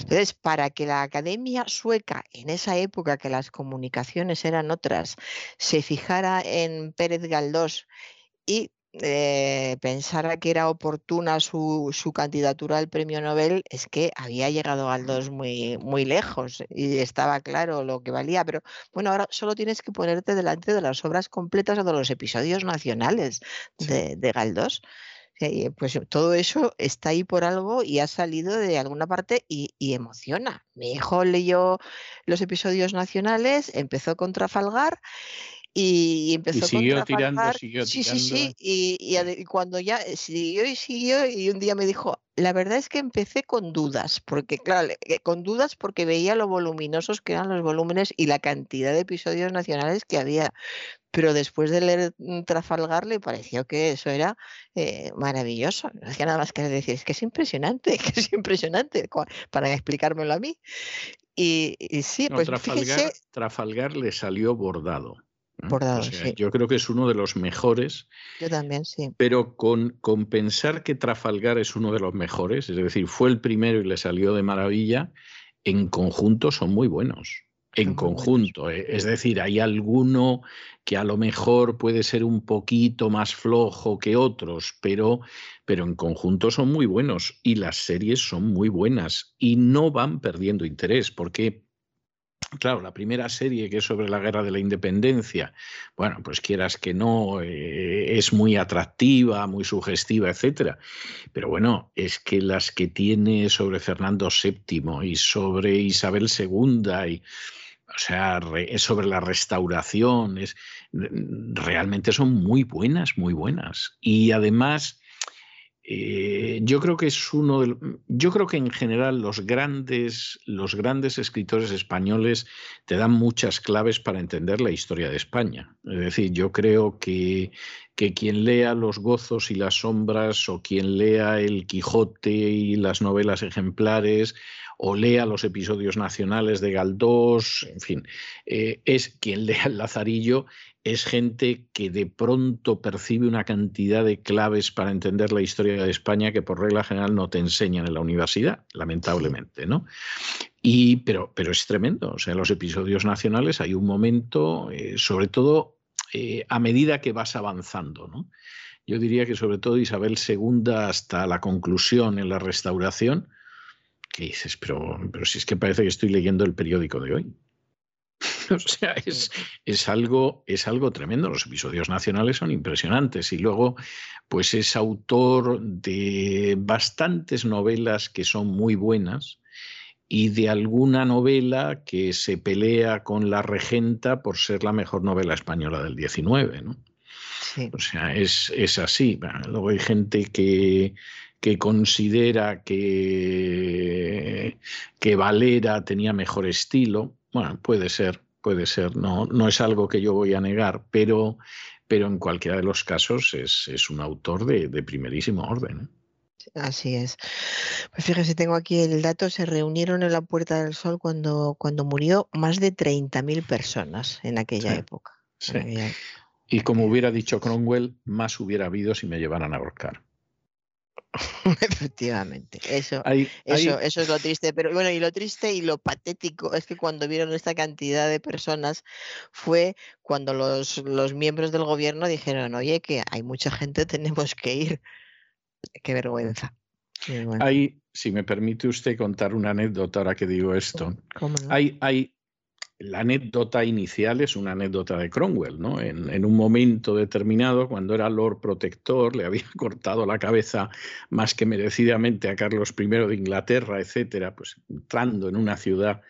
Entonces, para que la Academia Sueca, en esa época que las comunicaciones eran otras, se fijara en Pérez Galdós y eh, pensara que era oportuna su, candidatura al premio Nobel, es que había llegado Galdós muy, muy lejos y estaba claro lo que valía. Pero bueno, ahora solo tienes que ponerte delante de las obras completas o de los episodios nacionales de, de Galdós. Pues todo eso está ahí por algo y ha salido de alguna parte y, y, emociona. Mi hijo leyó los episodios nacionales, empezó con Trafalgar y empezó y siguió tirando, siguió sí, Sí, sí, y, y, cuando ya eh, siguió y siguió, y un día me dijo, la verdad es que empecé con dudas, porque claro, eh, con dudas porque veía lo voluminosos que eran los volúmenes y la cantidad de episodios nacionales que había. Pero después de leer mm, Trafalgar le pareció que eso era eh, maravilloso. No hacía nada más que decir, es que es impresionante, que es impresionante, para explicármelo a mí. Y, sí, pues Trafalgar, Trafalgar le salió bordado. Yo creo que es uno de los mejores. Yo también, sí. Pero con, con, pensar que Trafalgar es uno de los mejores, es decir, fue el primero y le salió de maravilla, en conjunto son muy buenos. En conjunto, eh, es decir, hay alguno que a lo mejor puede ser un poquito más flojo que otros, pero, pero en conjunto son muy buenos y las series son muy buenas y no van perdiendo interés, porque Claro, la primera serie que es sobre la guerra de la independencia, bueno, pues quieras que no, eh, es muy atractiva, muy sugestiva, etcétera. Pero bueno, es que las que tiene sobre Fernando VII y sobre Isabel II y o sea, es sobre la restauración, es, realmente son muy buenas, muy buenas. Y además eh, yo creo que es uno de, yo creo que en general los grandes, los grandes escritores españoles te dan muchas claves para entender la historia de España. Es decir, yo creo que, que quien lea Los gozos y las sombras o quien lea El Quijote y las novelas ejemplares o lea los episodios nacionales de Galdós, en fin, eh, es quien lea el Lazarillo, es gente que de pronto percibe una cantidad de claves para entender la historia de España que por regla general no te enseñan en la universidad, lamentablemente, ¿no? Y, pero, pero es tremendo, o sea, en los episodios nacionales hay un momento, eh, sobre todo eh, a medida que vas avanzando, ¿no? Yo diría que sobre todo Isabel II hasta la conclusión en la restauración, que dices, pero, pero si es que parece que estoy leyendo el periódico de hoy. o sea, es, es, algo, es algo tremendo. Los episodios nacionales son impresionantes. Y luego, pues es autor de bastantes novelas que son muy buenas y de alguna novela que se pelea con La Regenta por ser la mejor novela española del 19. ¿no? O sea, es, es así. luego hay gente que que considera que, que Valera tenía mejor estilo. Bueno, puede ser, puede ser, no, no es algo que yo voy a negar, pero, pero en cualquiera de los casos es, es un autor de, de primerísimo orden. ¿eh? Así es. Pues fíjese, tengo aquí el dato, se reunieron en la Puerta del Sol cuando, cuando murió más de 30.000 personas en aquella época. Sí. Y como hubiera dicho Cromwell, más hubiera habido si me llevaran a ahorcar. Efectivamente, eso, eso, eso es lo triste. Pero bueno, y lo triste y lo patético es que cuando vieron esta cantidad de personas fue cuando los, los miembros del gobierno dijeron, oye, que hay mucha gente, tenemos que ir. Qué vergüenza. Hay, si me permite usted contar una anécdota ahora que digo esto, hay, hay, la anécdota inicial es una anécdota de Cromwell, ¿no? En, un momento determinado, cuando era Lord Protector, le había cortado la cabeza más que merecidamente a Carlos I de Inglaterra, etcétera, pues entrando en una ciudad,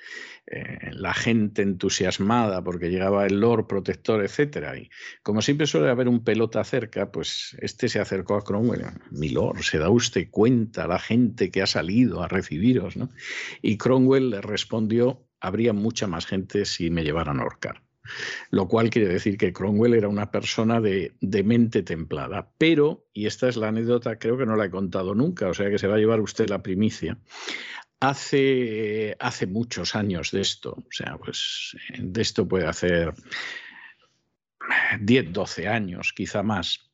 eh, la gente entusiasmada porque llegaba el Lord Protector, etcétera. Y como siempre suele haber un pelota cerca, pues este se acercó a Cromwell, mi Lord, se da usted cuenta la gente que ha salido a recibiros, ¿no? Y Cromwell le respondió habría mucha más gente si me llevaran a ahorcar. Lo cual quiere decir que Cromwell era una persona de, mente templada. Pero, y esta es la anécdota, creo que no la he contado nunca, o sea que se va a llevar usted la primicia. Hace, hace muchos años de esto, o sea, pues de esto puede hacer 10, 12 años, quizá más.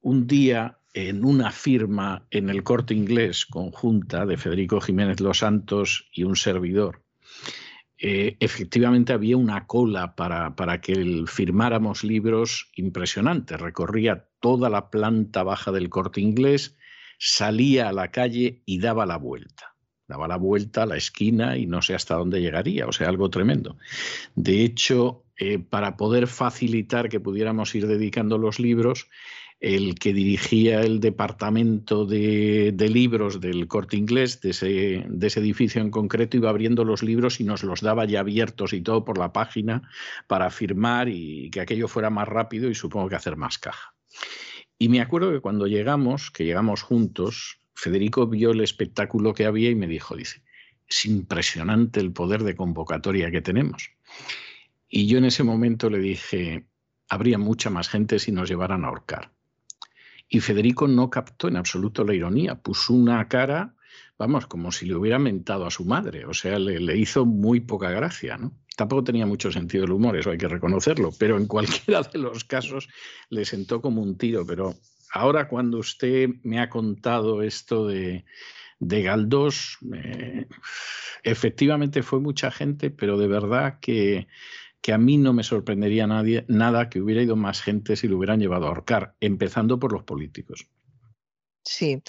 Un día en una firma en el corte inglés conjunta de Federico Jiménez Los Santos y un servidor, eh, efectivamente había una cola para, para que firmáramos libros impresionantes. Recorría toda la planta baja del corte inglés, salía a la calle y daba la vuelta. Daba la vuelta a la esquina y no sé hasta dónde llegaría, o sea, algo tremendo. De hecho, eh, para poder facilitar que pudiéramos ir dedicando los libros, el que dirigía el departamento de, libros del corte inglés, de ese, de ese, edificio en concreto, iba abriendo los libros y nos los daba ya abiertos y todo por la página para firmar y que aquello fuera más rápido y supongo que hacer más caja. Y me acuerdo que cuando llegamos, que llegamos juntos, Federico vio el espectáculo que había y me dijo, dice, es impresionante el poder de convocatoria que tenemos. Y yo en ese momento le dije, habría mucha más gente si nos llevaran a ahorcar. Y Federico no captó en absoluto la ironía, puso una cara, vamos, como si le hubiera mentado a su madre, o sea, le, hizo muy poca gracia, ¿no? Tampoco tenía mucho sentido el humor, eso hay que reconocerlo, pero en cualquiera de los casos le sentó como un tiro. Pero ahora cuando usted me ha contado esto de, de Galdós, eh, efectivamente fue mucha gente, pero de verdad que que a mí no me sorprendería nadie, nada que hubiera ido más gente si lo hubieran llevado a ahorcar, empezando por los políticos. Sí,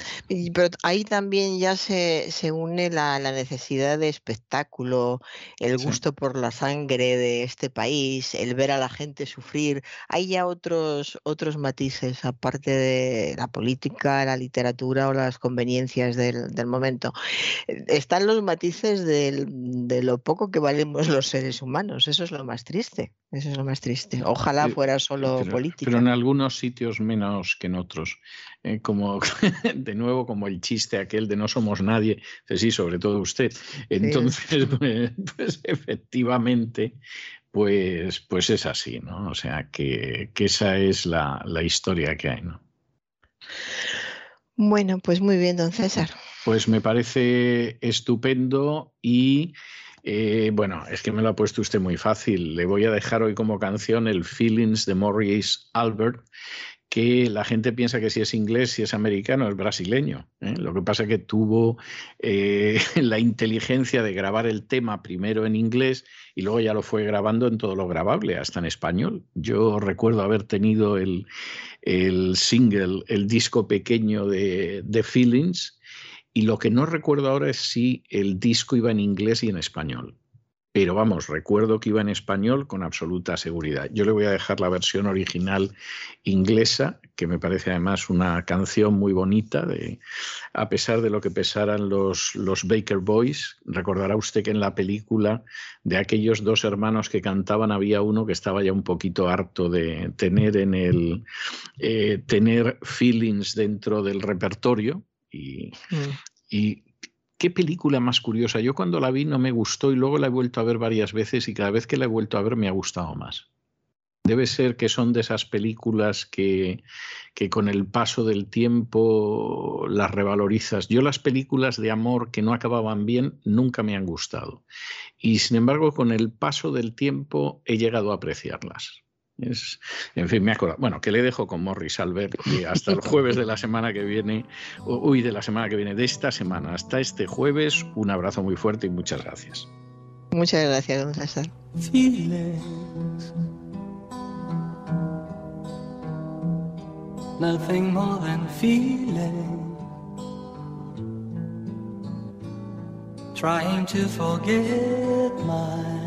pero ahí también ya se, se une la, necesidad de espectáculo, el gusto por la sangre de este país, el ver a la gente sufrir. Hay ya otros, otros matices, aparte de la política, la literatura o las conveniencias del, del momento. Están los matices del, de lo poco que valemos los seres humanos, eso es lo más triste. Eso es lo más triste. Ojalá fuera solo política. Pero en algunos sitios menos que en otros. Eh, como de nuevo, como el chiste aquel de no somos nadie, sí, sobre todo usted. Entonces, pues, pues, efectivamente, pues, pues es así, ¿no? O sea, que, esa es la, la historia que hay, ¿no? Bueno, pues muy bien, don César. Pues me parece estupendo y eh, bueno, es que me lo ha puesto usted muy fácil. Le voy a dejar hoy como canción el Feelings de Maurice Albert, que la gente piensa que si es inglés, si es americano, es brasileño. ¿eh? Lo que pasa es que tuvo eh, la inteligencia de grabar el tema primero en inglés y luego ya lo fue grabando en todo lo grabable, hasta en español. Yo recuerdo haber tenido el, single, el disco pequeño de, de Feelings y lo que no recuerdo ahora es si el disco iba en inglés y en español. Pero vamos, recuerdo que iba en español con absoluta seguridad. Yo le voy a dejar la versión original inglesa, que me parece además una canción muy bonita, de, a pesar de lo que pesaran los, los Baker Boys. Recordará usted que en la película de aquellos dos hermanos que cantaban había uno que estaba ya un poquito harto de tener en el eh, tener feelings dentro del repertorio Mm. Y, qué película más curiosa. Yo cuando la vi no me gustó y luego la he vuelto a ver varias veces y cada vez que la he vuelto a ver me ha gustado más. Debe ser que son de esas películas que, que, con el paso del tiempo las revalorizas. Yo las películas de amor que no acababan bien nunca me han gustado. Y sin embargo, con el paso del tiempo he llegado a apreciarlas en fin, me acuerdo. Bueno, que le dejo con Morris Albert y hasta el jueves de la semana que viene, uy, de la semana que viene, de esta semana, hasta este jueves, un abrazo muy fuerte y muchas gracias. Muchas gracias, don César. Nothing more than feeling. Trying to forget my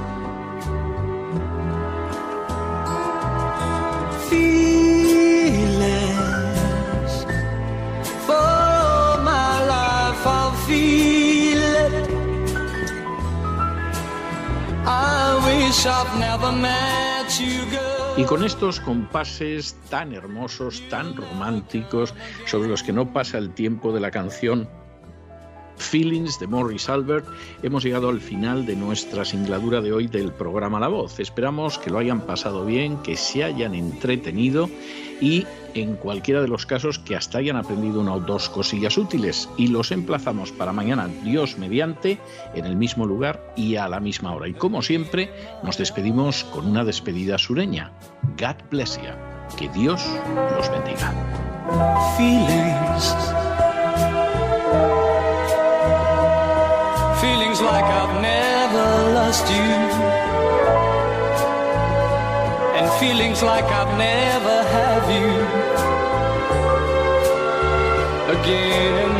Y con estos compases tan hermosos, tan románticos, sobre los que no pasa el tiempo de la canción Feelings de Morris Albert, hemos llegado al final de nuestra singladura de hoy del programa La Voz. Esperamos que lo hayan pasado bien, que se hayan entretenido y en cualquiera de los casos que hasta hayan aprendido una o dos cosillas útiles. Y los emplazamos para mañana, Dios mediante, en el mismo lugar y a la misma hora. Y como siempre, nos despedimos con una despedida sureña. God bless you. Que Dios los bendiga. feelings. Like I've never lost you. And feelings like I've never have you. Again in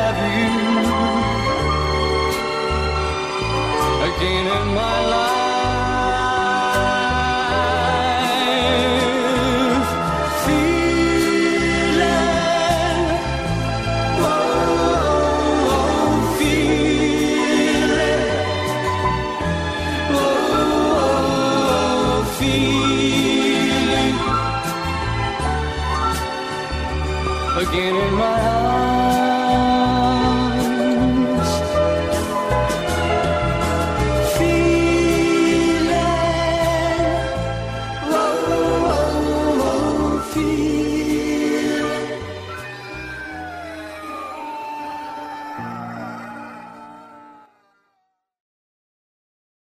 feeling